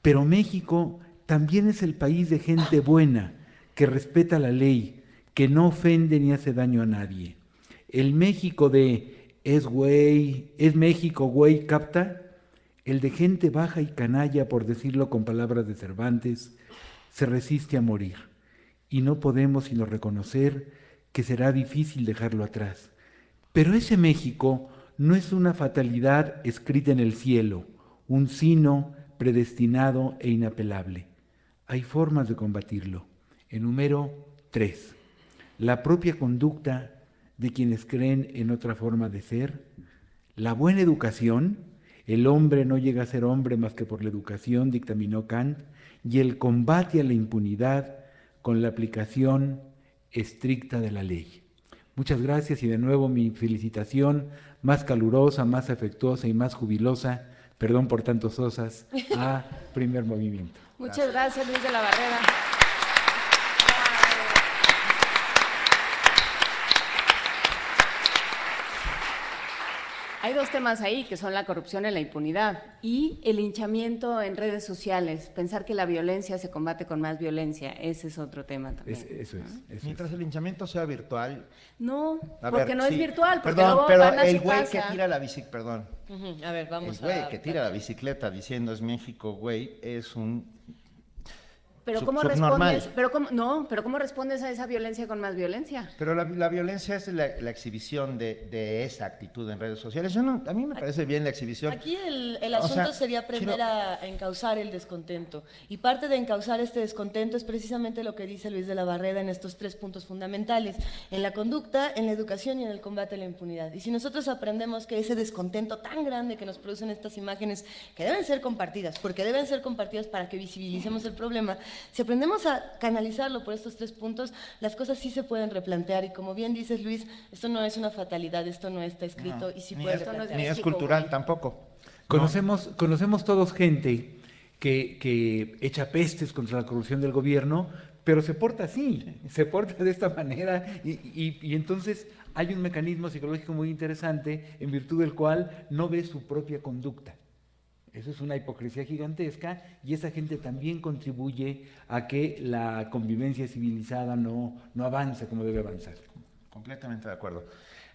Pero México también es el país de gente buena, que respeta la ley, que no ofende ni hace daño a nadie. El México de es güey, es México güey, capta, el de gente baja y canalla, por decirlo con palabras de Cervantes, se resiste a morir. Y no podemos sino reconocer que será difícil dejarlo atrás. Pero ese México no es una fatalidad escrita en el cielo, un sino predestinado e inapelable. Hay formas de combatirlo. Enumero tres la propia conducta de quienes creen en otra forma de ser, la buena educación, el hombre no llega a ser hombre más que por la educación, dictaminó Kant, y el combate a la impunidad con la aplicación estricta de la ley. Muchas gracias y de nuevo mi felicitación más calurosa, más afectuosa y más jubilosa, perdón por tantos osas, a primer movimiento. Muchas gracias Luis de la Barrera. Hay dos temas ahí, que son la corrupción y la impunidad, y el hinchamiento en redes sociales, pensar que la violencia se combate con más violencia, ese es otro tema también. eso es. Mientras el hinchamiento sea virtual. No, porque no es virtual, porque perdón, luego pero van a el güey que tira la bicicleta, perdón. Ujú, A ver, vamos el güey que tira la bicicleta diciendo es México, güey, es un Pero cómo subnormal. respondes, pero cómo, no, pero cómo respondes a esa violencia con más violencia. Pero la, la violencia es la, la exhibición de, de esa actitud en redes sociales. Yo no- a mí me parece bien la exhibición. Aquí el, el O asunto sea, sería aprender quiero- a encauzar el descontento. Y parte de encauzar este descontento es precisamente lo que dice Luis de la Barrera en estos tres puntos fundamentales, en la conducta, en la educación y en el combate a la impunidad. Y si nosotros aprendemos que ese descontento tan grande que nos producen estas imágenes, que deben ser compartidas, porque deben ser compartidas para que visibilicemos el problema, si aprendemos a canalizarlo por estos tres puntos, las cosas sí se pueden replantear. Y como bien dices, Luis, esto no es una fatalidad, esto no está escrito No, y sí puede es- ni es cultural tampoco. Conocemos, conocemos todos gente que, que echa pestes contra la corrupción del gobierno, pero se porta así, se porta de esta manera y, y- y entonces hay un mecanismo psicológico muy interesante en virtud del cual no ve su propia conducta. Eso es una hipocresía gigantesca y esa gente también contribuye a que la convivencia civilizada no, no avance como debe avanzar. Completamente de acuerdo.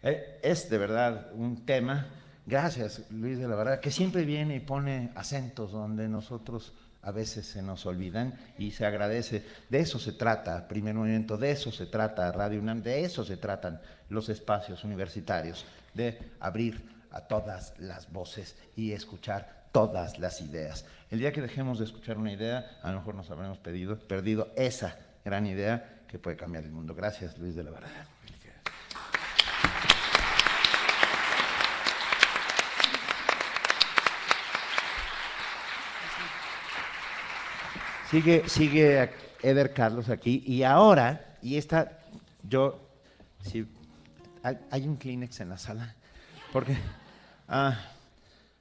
Eh, es de verdad un tema, gracias Luis de la Barrera, que siempre viene y pone acentos donde nosotros a veces se nos olvidan y se agradece. De eso se trata, primer movimiento, de eso se trata Radio UNAM, de eso se tratan los espacios universitarios, de abrir a todas las voces y escuchar todas las ideas. El día que dejemos de escuchar una idea, a lo mejor nos habremos perdido esa gran idea que puede cambiar el mundo. Gracias, Luis de la Barrera. Sigue, sigue Eder Carlos aquí y ahora, y esta, yo, sí, hay, hay un Kleenex en la sala, porque... ah,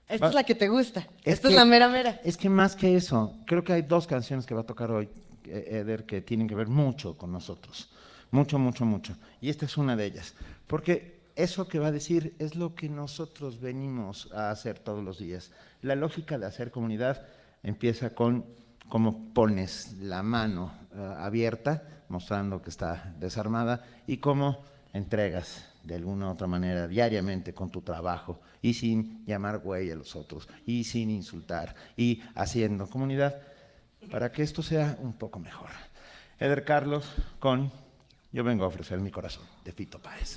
Esta es la que te gusta. es Esta que- es la mera mera. Es que más que eso, creo que hay dos canciones que va a tocar hoy, eh, Eder, que tienen que ver mucho con nosotros. Mucho, mucho, mucho. Y esta es una de ellas. Porque eso que va a decir es lo que nosotros venimos a hacer todos los días. La lógica de hacer comunidad empieza con cómo pones la mano eh, abierta, mostrando que está desarmada, y cómo entregas de alguna u otra manera diariamente con tu trabajo y sin llamar güey a los otros y sin insultar y haciendo comunidad para que esto sea un poco mejor. Eder Carlos con Yo vengo a ofrecer mi corazón de Fito Páez.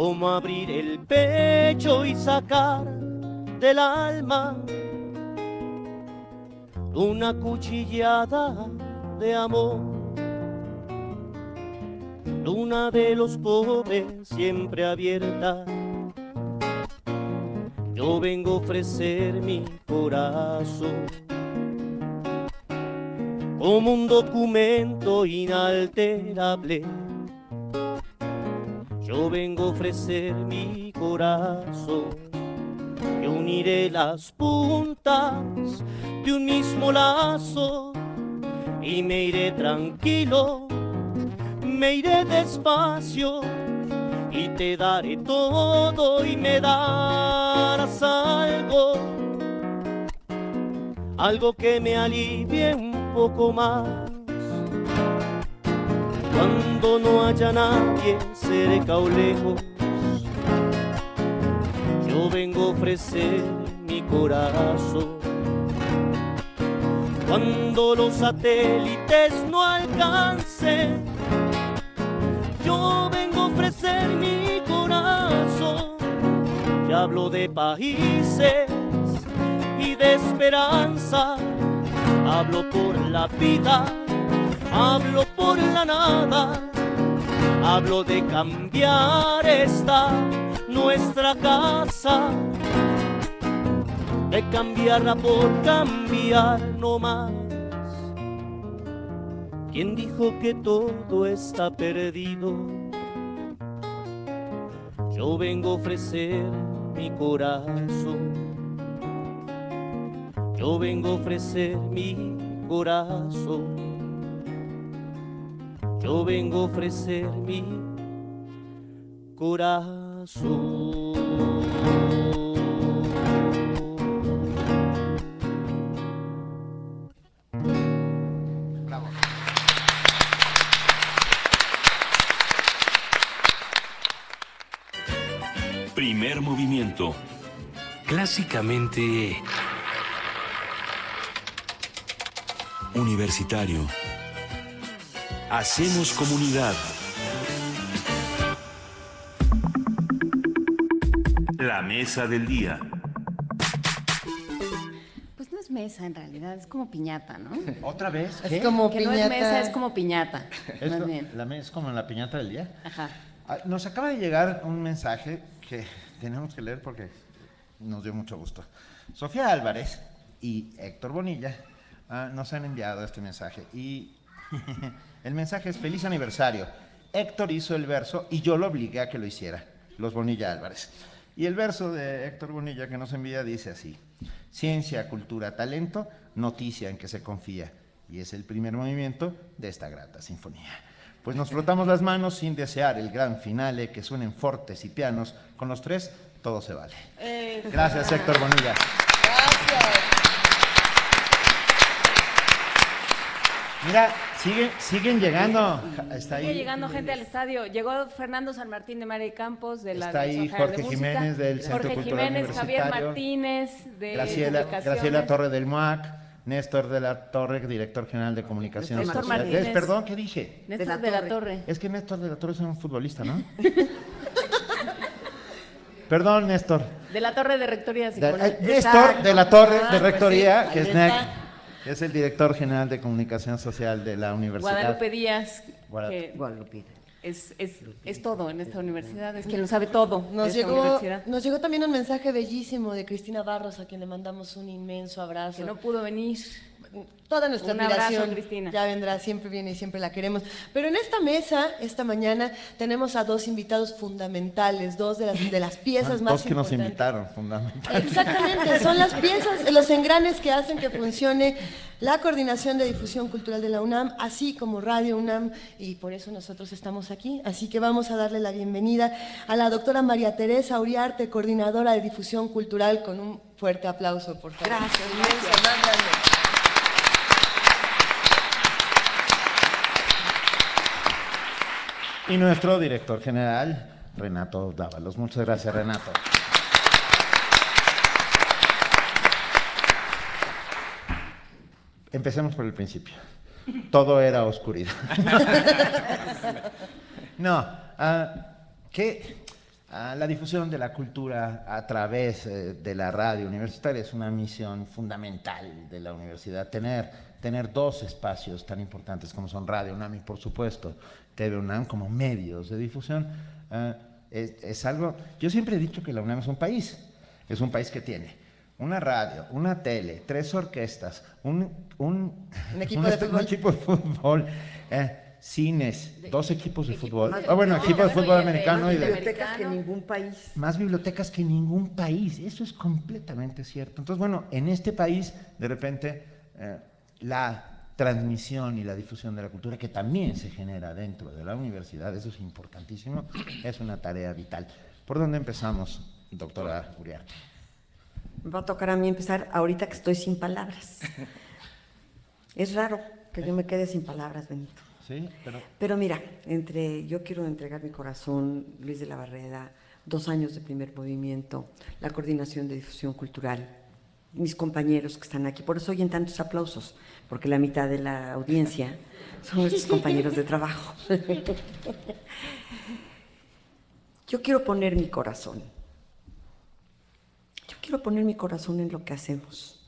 como abrir el pecho y sacar del alma una cuchillada de amor. Luna de los pobres siempre abierta. Yo vengo a ofrecer mi corazón como un documento inalterable. Yo vengo a ofrecer mi corazón y uniré las puntas de un mismo lazo y me iré tranquilo, me iré despacio y te daré todo y me darás algo, algo que me alivie un poco más. Cuando no haya nadie cerca o lejos, yo vengo a ofrecer mi corazón. Cuando los satélites no alcancen, yo vengo a ofrecer mi corazón. Ya hablo de países y de esperanza, hablo por la vida, hablo por la nada, hablo de cambiar esta nuestra casa, de cambiarla por cambiar no más. ¿Quién dijo que todo está perdido? Yo vengo a ofrecer mi corazón. Yo vengo a ofrecer mi corazón. Yo vengo a ofrecer mi corazón. Primer movimiento. Clásicamente... Universitario. Hacemos comunidad. La mesa del día. Pues no es mesa en realidad, es como piñata, ¿no? ¿Otra vez? Es como que no piñata. es mesa, es como piñata. ¿Es, más co- bien. la, es como la piñata del día? Ajá. Ah, Nos acaba de llegar un mensaje que tenemos que leer porque nos dio mucho gusto. Sofía Álvarez y Héctor Bonilla ah, nos han enviado este mensaje y el mensaje es feliz aniversario. Héctor hizo el verso y yo lo obligué a que lo hiciera, Los Bonilla Álvarez. Y el verso de Héctor Bonilla que nos envía dice así, ciencia, cultura, talento, noticia en que se confía. Y es el primer movimiento de esta grata sinfonía. Pues nos frotamos las manos sin desear el gran finale, que suenen fortes y pianos. Con los tres, todo se vale. Eh. Gracias, Héctor Bonilla. Mira, sigue, siguen llegando. Está Sigue ahí. llegando gente al estadio. Llegó Fernando San Martín de Mare y Campos de la Está ahí Jorge de Jiménez del Centro Jorge Cultural Jiménez, Javier Martínez de Graciela, Comunicaciones. Graciela Torre del MOAC, Néstor de la Torre, director general de comunicación Néstor social. Martínez. Perdón, ¿qué dije? Néstor de la Torre. Es que Néstor de la Torre es un futbolista, ¿no? *laughs* Perdón, Néstor. De la Torre de Rectoría De- eh, Néstor de la Torre Ah, de pues Rectoría, sí, que es NEC, es el director general de comunicación social de la universidad. Guadalupe Díaz, Guadalupe. que es, es, es todo en esta universidad, es quien lo sabe todo. Nos llegó, nos llegó también un mensaje bellísimo de Cristina Barros, a quien le mandamos un inmenso abrazo. Que no pudo venir. Toda nuestra Un abrazo, admiración. Cristina. Ya vendrá, siempre viene y siempre la queremos. Pero en esta mesa, esta mañana, tenemos a dos invitados fundamentales, dos de las, de las *laughs* piezas Ah, más Dos que nos invitaron, fundamentalmente. Exactamente, son las piezas, los engranes que hacen que funcione la coordinación de difusión cultural de la UNAM, así como Radio UNAM, y por eso nosotros estamos aquí. Así que vamos a darle la bienvenida a la doctora María Teresa Uriarte, coordinadora de difusión cultural, con un fuerte aplauso, por favor. Gracias, Inmenso, más grande. Y nuestro director general, Renato Dávalos. Muchas gracias, Renato. Empecemos por el principio. Todo era oscuridad. *laughs* no, ah, que ah, la difusión de la cultura a través eh, de la radio universitaria es una misión fundamental de la universidad. Tener, tener dos espacios tan importantes como son Radio UNAM y, por supuesto, TV UNAM como medios de difusión ah, es, es algo... Yo siempre he dicho que la UNAM es un país. Es un país que tiene una radio, una tele, tres orquestas, un, un, Un *laughs* equipo de fútbol. equipo de fútbol, eh, cines, dos equipos de fútbol. Más- Ah, bueno, no, equipo de fútbol americano más y de, bibliotecas que ningún país. más bibliotecas que ningún país. Eso es completamente cierto. Entonces, bueno, en este país, de repente, eh, la transmisión y la difusión de la cultura, que también se genera dentro de la universidad, eso es importantísimo, es una tarea vital. ¿Por dónde empezamos, doctora Uriarte? Me va a tocar a mí empezar ahorita que estoy sin palabras. Es raro que yo me quede sin palabras, Benito. Sí, pero... Pero mira, entre yo quiero entregar mi corazón, Luis de la Barreda, dos años de primer movimiento, la coordinación de difusión cultural, mis compañeros que están aquí, por eso oyen tantos aplausos, porque la mitad de la audiencia son nuestros compañeros de trabajo. *laughs* Yo quiero poner mi corazón. Yo quiero poner mi corazón en lo que hacemos.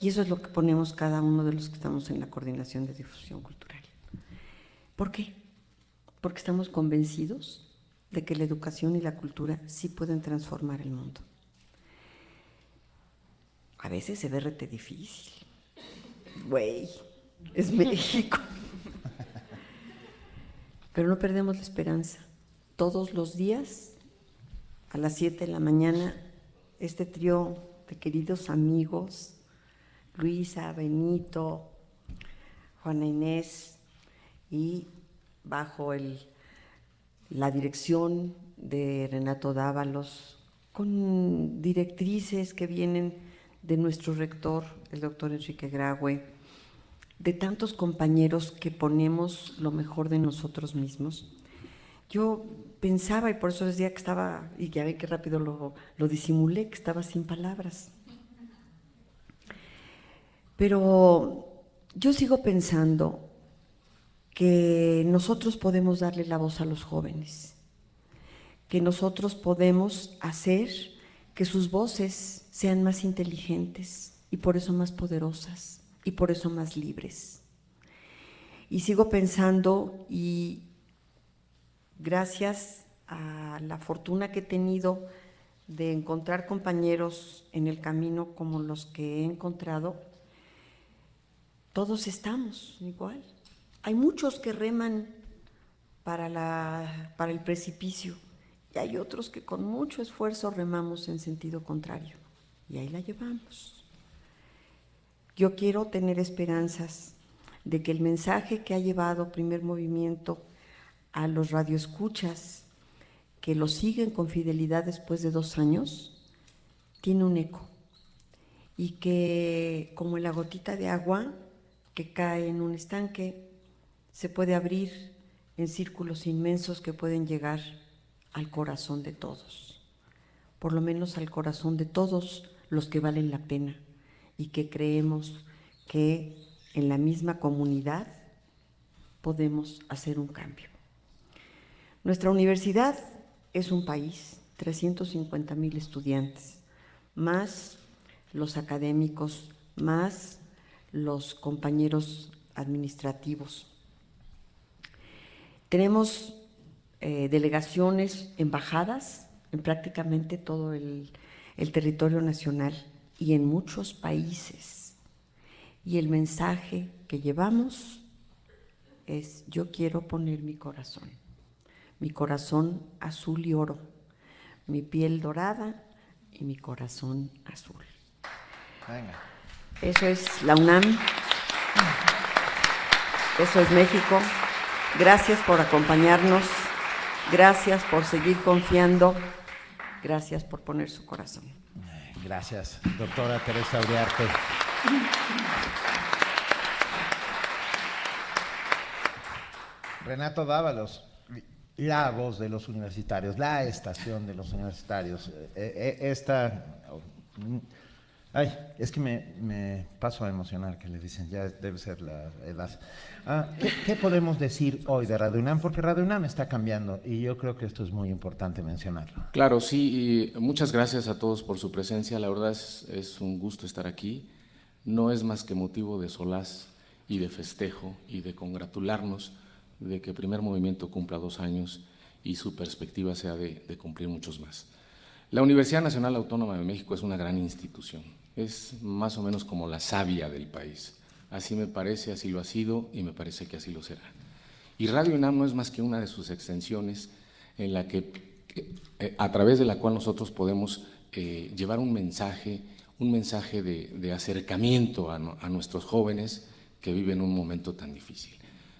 Y eso es lo que ponemos cada uno de los que estamos en la coordinación de difusión cultural. ¿Por qué? Porque estamos convencidos de que la educación y la cultura sí pueden transformar el mundo. A veces se ve rete difícil. Güey, es México. *laughs* Pero no perdemos la esperanza. Todos los días, a las 7 de la mañana, este trío de queridos amigos, Luisa, Benito, Juana Inés, y bajo el, la dirección de Renato Dávalos, con directrices que vienen de nuestro rector, el doctor Enrique Graue, de tantos compañeros que ponemos lo mejor de nosotros mismos. Yo pensaba, y por eso decía que estaba, y ya ve que rápido lo, lo disimulé, que estaba sin palabras. Pero yo sigo pensando que nosotros podemos darle la voz a los jóvenes, que nosotros podemos hacer que sus voces sean más inteligentes y por eso más poderosas y por eso más libres. Y sigo pensando y gracias a la fortuna que he tenido de encontrar compañeros en el camino como los que he encontrado, todos estamos igual. Hay muchos que reman para, la, para el precipicio y hay otros que con mucho esfuerzo remamos en sentido contrario y ahí la llevamos. Yo quiero tener esperanzas de que el mensaje que ha llevado primer movimiento a los radioescuchas que lo siguen con fidelidad después de dos años, tiene un eco. Y que como la gotita de agua que cae en un estanque, se puede abrir en círculos inmensos que pueden llegar al corazón de todos, por lo menos al corazón de todos los que valen la pena y que creemos que en la misma comunidad podemos hacer un cambio. Nuestra universidad es un país, 350 mil estudiantes, más los académicos, más los compañeros administrativos. Tenemos eh, delegaciones, embajadas en prácticamente todo el, el territorio nacional y en muchos países. Y el mensaje que llevamos es, yo quiero poner mi corazón, mi corazón azul y oro, mi piel dorada y mi corazón azul. Eso es la UNAM, eso es México. Gracias por acompañarnos, gracias por seguir confiando, gracias por poner su corazón. Gracias, doctora Teresa Uriarte. Renato Dávalos, la voz de los universitarios, la estación de los universitarios. Eh, eh, esta. Ay, es que me, paso a emocionar que le dicen, ya debe ser la edad. Ah, ¿qué, ¿qué, podemos decir hoy de Radio UNAM? Porque Radio UNAM está cambiando y yo creo que esto es muy importante mencionarlo. Claro, sí, muchas gracias a todos por su presencia. La verdad es, un gusto estar aquí. No es más que motivo de solaz y de festejo y de congratularnos de que Primer Movimiento cumpla dos años y su perspectiva sea de cumplir muchos más. La Universidad Nacional Autónoma de México es una gran institución, es más o menos como la savia del país. Así me parece, así lo ha sido y me parece que así lo será. Y Radio UNAM no es más que una de sus extensiones en la que, eh, a través de la cual nosotros podemos eh, llevar un mensaje, un mensaje de, acercamiento a, a nuestros jóvenes que viven un momento tan difícil.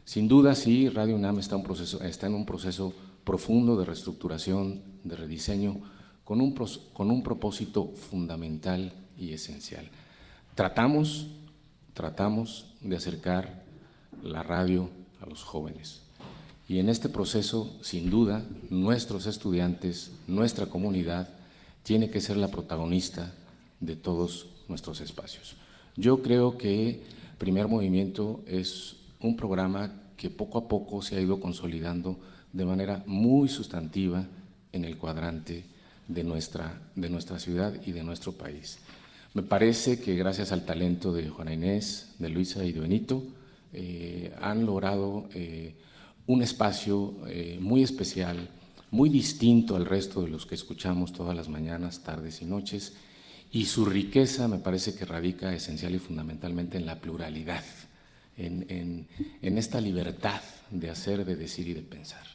Sin duda, sí, Radio UNAM está, está en un proceso profundo de reestructuración, de rediseño, con un, con un propósito fundamental y esencial. Tratamos, tratamos de acercar la radio a los jóvenes. Y en este proceso, sin duda, nuestros estudiantes, nuestra comunidad, tiene que ser la protagonista de todos nuestros espacios. Yo creo que Primer Movimiento es un programa que poco a poco se ha ido consolidando de manera muy sustantiva en el cuadrante de nuestra, de nuestra ciudad y de nuestro país. Me parece que gracias al talento de Juana Inés, de Luisa y de Benito, eh, han logrado eh, un espacio eh, muy especial, muy distinto al resto de los que escuchamos todas las mañanas, tardes y noches, y su riqueza me parece que radica esencial y fundamentalmente en la pluralidad, en, esta libertad de hacer, de decir y de pensar.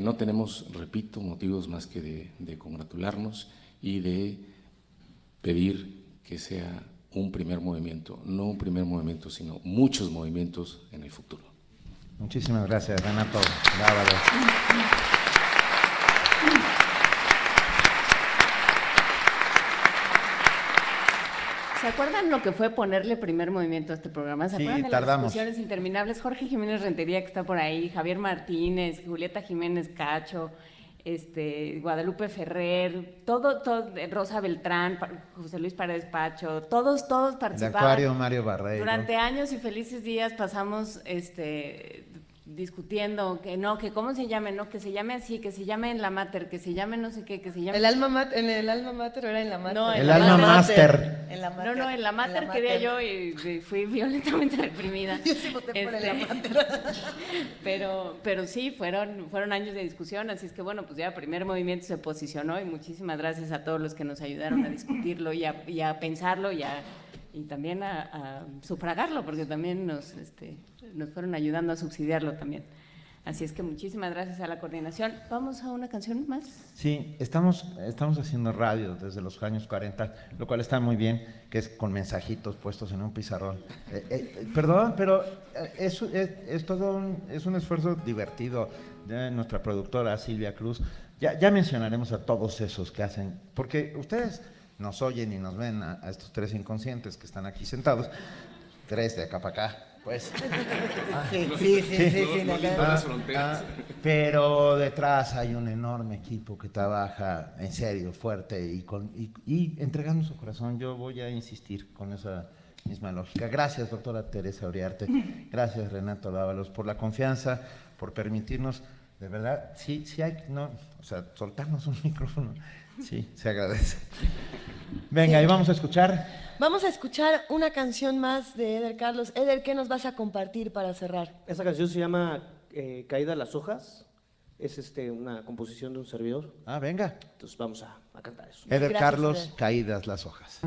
No tenemos, repito, motivos más que de, de, congratularnos y de pedir que sea un primer movimiento, no un primer movimiento, sino muchos movimientos en el futuro. Muchísimas gracias, Renato Dávalos. ¿Se acuerdan lo que fue ponerle primer movimiento a este programa? ¿Se Sí, acuerdan de tardamos. las discusiones interminables? Jorge Jiménez Rentería, que está por ahí, Javier Martínez, Julieta Jiménez Cacho, este, Guadalupe Ferrer, todo, todo, Rosa Beltrán, José Luis Paredes Pacho, todos, todos El participaban. acuario Mario Barreiro. Durante años y felices días pasamos este, discutiendo que no, que cómo se llame, no, que se llame así, que se llame en la mater, que se llame no sé qué, que se llame... El alma mater, en el alma mater o era en la mater. No, en El la alma mater. master. En la No, mater. no, en la mater En la quería mater. yo y, y fui *laughs* violentamente reprimida. Yo sí voté por el Este, mater. *laughs* pero, pero sí, fueron, fueron años de discusión, así es que bueno, pues ya primer movimiento se posicionó y muchísimas gracias a todos los que nos ayudaron a discutirlo y a, y a pensarlo y, a- y también a, a sufragarlo, porque también nos, este, nos fueron ayudando a subsidiarlo también. Así es que muchísimas gracias a la coordinación. Vamos a una canción más. Sí, estamos, estamos haciendo radio desde los años 40, lo cual está muy bien, que es con mensajitos puestos en un pizarrón. Eh, eh, perdón, pero eh, es, es, es todo un, es un esfuerzo divertido de nuestra productora Silvia Cruz. Ya, ya mencionaremos a todos esos que hacen, porque ustedes nos oyen y nos ven a, a estos tres inconscientes que están aquí sentados, tres de acá para acá, pues. Sí, sí, sí, sí, sí, Ah, ah, ah, pero detrás hay un enorme equipo que trabaja en serio, fuerte y, con, y, y entregando su corazón. Yo voy a insistir con esa misma lógica. Gracias, doctora Teresa Uriarte. Gracias, Renato Dávalos, por la confianza, por permitirnos, de verdad, sí, sí hay, no, o sea, soltarnos un *laughs* micrófono. Sí, se agradece. Venga, y vamos a escuchar. Vamos a escuchar una canción más de Eder Carlos. Eder, ¿qué nos vas a compartir para cerrar? Esa canción se llama eh, Caída las hojas. Es este, una composición de un servidor. Ah, venga. Entonces vamos a, a cantar eso. Eder Carlos, Caídas las hojas.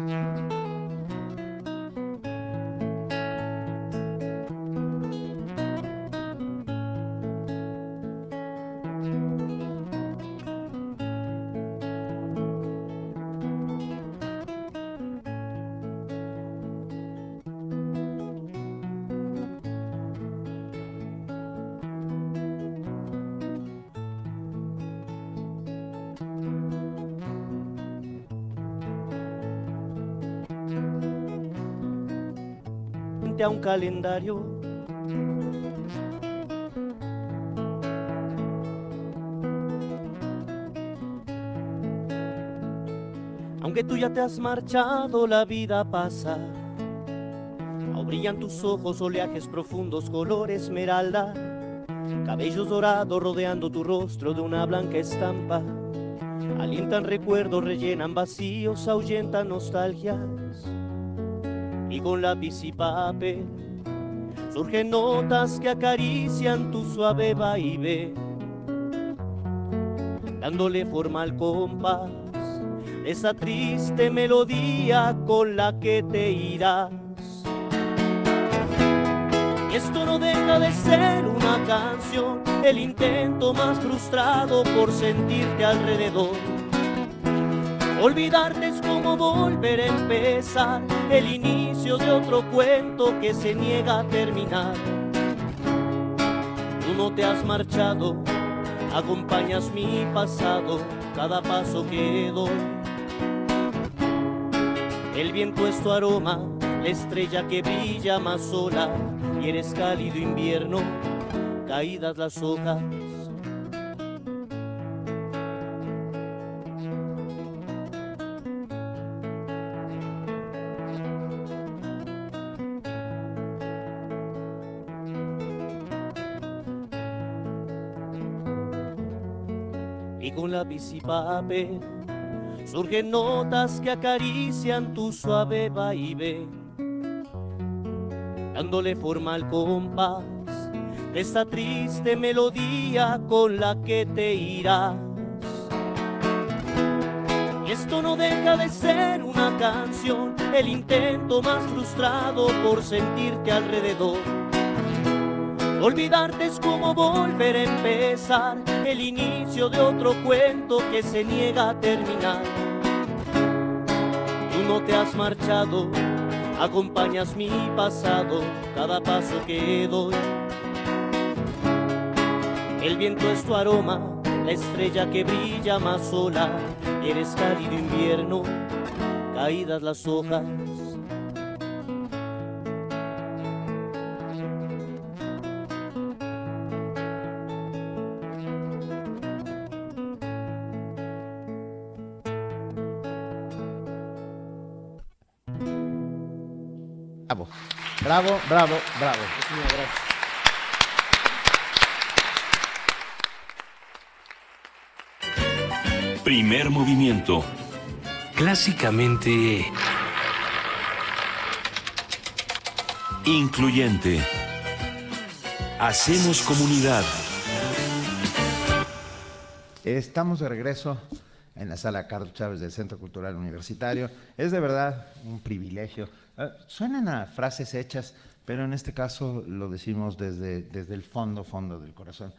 Frente a un calendario. Aunque tú ya te has marchado, la vida pasa. Aún brillan tus ojos, oleajes profundos, color esmeralda. Cabellos dorados rodeando tu rostro de una blanca estampa. Alientan recuerdos, rellenan vacíos, ahuyentan nostalgias y con lápiz y papel surgen notas que acarician tu suave vaivén, dándole forma al compás de esa triste melodía con la que te irás. Y esto no deja de ser una canción, el intento más frustrado por sentirte alrededor. Olvidarte es volver a empezar el inicio de otro cuento que se niega a terminar. Tú no te has marchado, acompañas mi pasado, cada paso que doy. El viento es tu aroma, la estrella que brilla más sola, y eres cálido invierno, caídas las hojas. Papel surgen notas que acarician tu suave vaivén, dándole forma al compás de esta triste melodía con la que te irás. Y esto no deja de ser una canción, el intento más frustrado por sentirte alrededor. Olvidarte es como volver a empezar el inicio de otro cuento que se niega a terminar. Tú no te has marchado, acompañas mi pasado, cada paso que doy. El viento es tu aroma, la estrella que brilla más sola, eres cálido invierno, caídas las hojas. Bravo, bravo, bravo, bravo. Primer movimiento. Clásicamente... Incluyente. Hacemos comunidad. Estamos de regreso en la sala Carlos Chávez del Centro Cultural Universitario. Es de verdad un privilegio. Eh, Suenan a frases hechas, pero en este caso lo decimos desde, desde el fondo, fondo del corazón.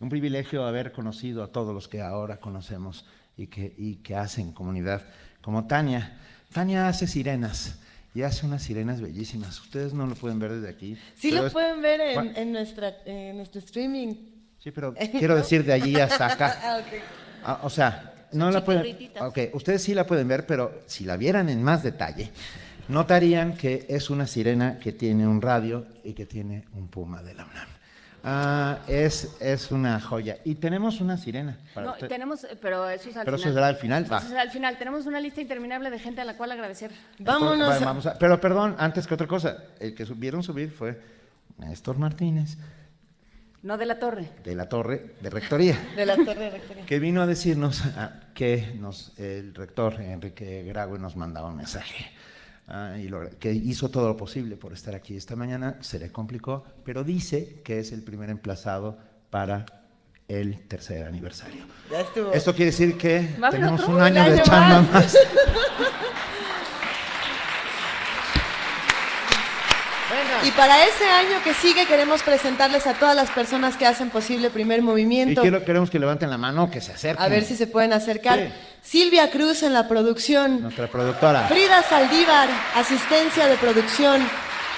Un privilegio haber conocido a todos los que ahora conocemos y que, y que hacen comunidad, como Tania. Tania hace sirenas y hace unas sirenas bellísimas. Ustedes no lo pueden ver desde aquí. Sí lo es- pueden ver en, en nuestra, en nuestro streaming. Sí, pero *laughs* quiero decir de allí hasta acá. Ah, ok. Ah, o sea, no la pueden. Ok, ustedes sí la pueden ver, pero si la vieran en más detalle, notarían que es una sirena que tiene un radio y que tiene un puma de la UNAM. Ah, es, es una joya. Y tenemos una sirena. para No, usted. tenemos, pero eso es al Pero eso final. será al final, va. Eso será al final. Tenemos una lista interminable de gente a la cual agradecer. Bueno, vamos a- pero perdón, antes que otra cosa, el que vieron subir fue Néstor Martínez, No de la torre. de la Torre de Rectoría. *laughs* De la torre de rectoría. que vino a decirnos ah, que nos, el rector Enrique Graue nos mandaba un mensaje ah, y lo- que hizo todo lo posible por estar aquí esta mañana, se le complicó, pero dice que es el primer emplazado para el tercer aniversario. Ya estuvo. Esto quiere decir que tenemos un un año de chamba más. más. *laughs* Y para ese año que sigue queremos presentarles a todas las personas que hacen posible primer Y movimiento. quiero, queremos que levanten la mano, que se acerquen. A ver si se pueden acercar. Sí. Silvia Cruz en la producción. Nuestra productora. Frida Saldívar, asistencia de producción.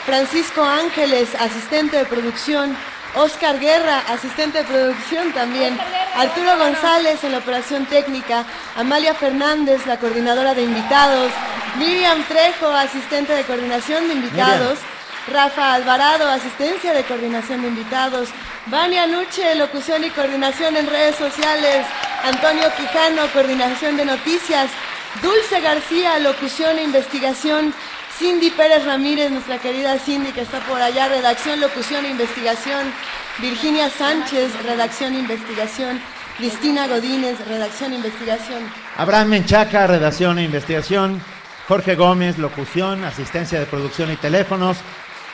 Francisco Ángeles, asistente de producción. Oscar Guerra, asistente de producción también. Arturo González en la operación técnica. Amalia Fernández, la coordinadora de invitados. Miriam Trejo, asistente de coordinación de invitados. Rafa Alvarado, asistencia de coordinación de invitados. Vania Nuche, locución y coordinación en redes sociales. Antonio Quijano, coordinación de noticias. Dulce García, locución e investigación. Cindy Pérez Ramírez, nuestra querida Cindy que está por allá, redacción, locución e investigación. Virginia Sánchez, redacción e investigación. Cristina Godínez, redacción e investigación. Abraham Menchaca, redacción e investigación. Jorge Gómez, locución, asistencia de producción y teléfonos.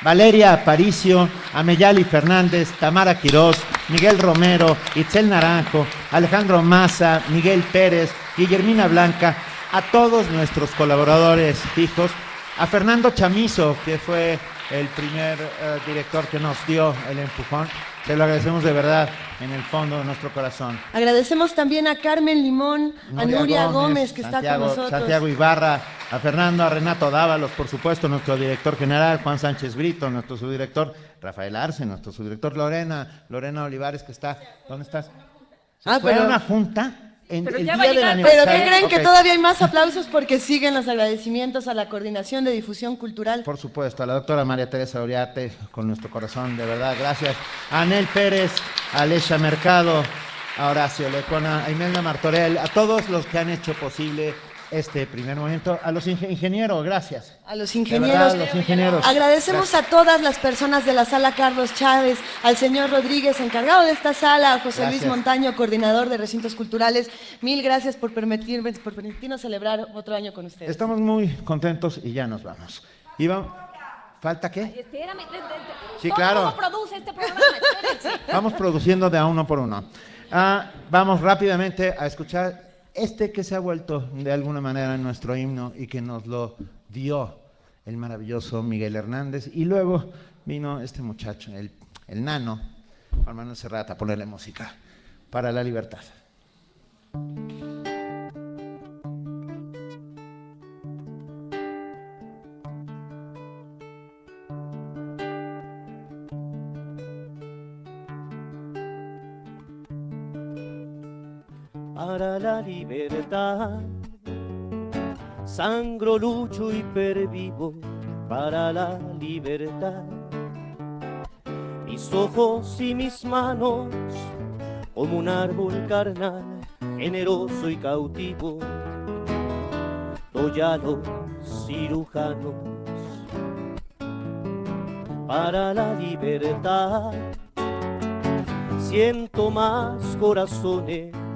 Valeria Aparicio, Ameyali Fernández, Tamara Quirós, Miguel Romero, Itzel Naranjo, Alejandro Maza, Miguel Pérez, Guillermina Blanca, a todos nuestros colaboradores fijos, a Fernando Chamizo, que fue el primer eh, director que nos dio el empujón. Se lo agradecemos de verdad en el fondo de nuestro corazón. Agradecemos también a Carmen Limón, a Nuria Gómez, que está con nosotros. Santiago Ibarra, a Fernando, a Renato Dávalos, por supuesto, nuestro director general, Juan Sánchez Brito, nuestro subdirector, Rafael Arce, nuestro subdirector Lorena, Lorena Olivares, que está, ¿dónde estás? Ah, Fue a pero- una junta en Pero el ya día del aniversario. Pero ¿qué creen que todavía hay más aplausos porque siguen los agradecimientos a la Coordinación de Difusión Cultural? Por supuesto, a la doctora María Teresa Oriate, con nuestro corazón, de verdad, gracias. A Anel Pérez, a Alesha Mercado, a Horacio Lecona, a Imelda Martorell, a todos los que han hecho posible este primer momento. A los inge- ingenieros, gracias. A los ingenieros. verdad, los ingenieros. Agradecemos a todas las personas de la sala Carlos Chávez, al señor Rodríguez, encargado de esta sala, a José Luis. Montaño, coordinador de recintos culturales. Mil gracias por, permitirme, por permitirnos celebrar otro año con ustedes. Estamos muy contentos y ya nos vamos. Y vamos- ¿Falta qué? Espérame. de- de- de- Sí, ¿cómo- claro. ¿Cómo produce este programa? Espérense. Vamos produciendo de a uno por uno. Ah, vamos rápidamente a escuchar este que se ha vuelto de alguna manera nuestro himno y que nos lo dio el maravilloso Miguel Hernández. Y luego vino este muchacho, el, el nano, Juan Manuel Serrata, a ponerle música para la libertad. Para la libertad. Sangro, lucho y pervivo para la libertad. Mis ojos y mis manos, como un árbol carnal, generoso y cautivo, doy cirujanos para la libertad. Siento más corazones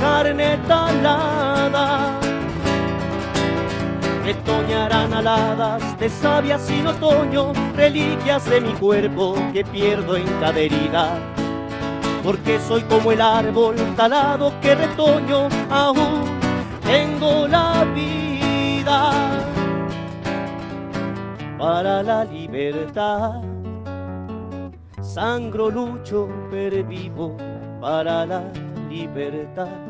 carne talada. Retoñarán aladas de savia sin otoño, reliquias de mi cuerpo que pierdo en cada herida. Porque soy como el árbol talado que retoño, aún tengo la vida para la libertad. Sangro, lucho, pervivo para la libertad.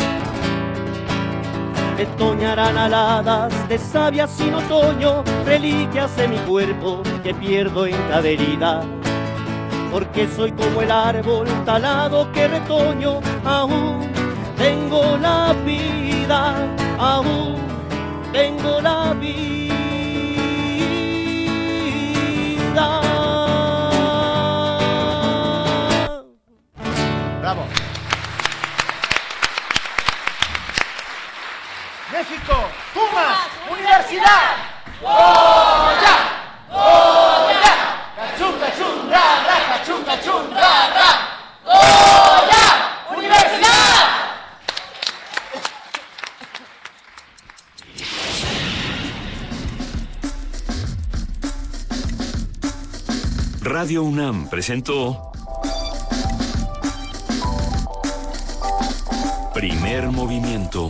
retoñarán aladas de savia sin otoño, reliquias de mi cuerpo que pierdo en cada herida. Porque soy como el árbol talado que retoño, aún tengo la vida, aún tengo la vida. Universidad. ¡Goya! ¡Goya! ¡Cachún, cachún, ra, ra! ¡Cachún, cachún, ra, ra! ¡Goya! ¡Universidad! Radio UNAM presentó Primer Movimiento.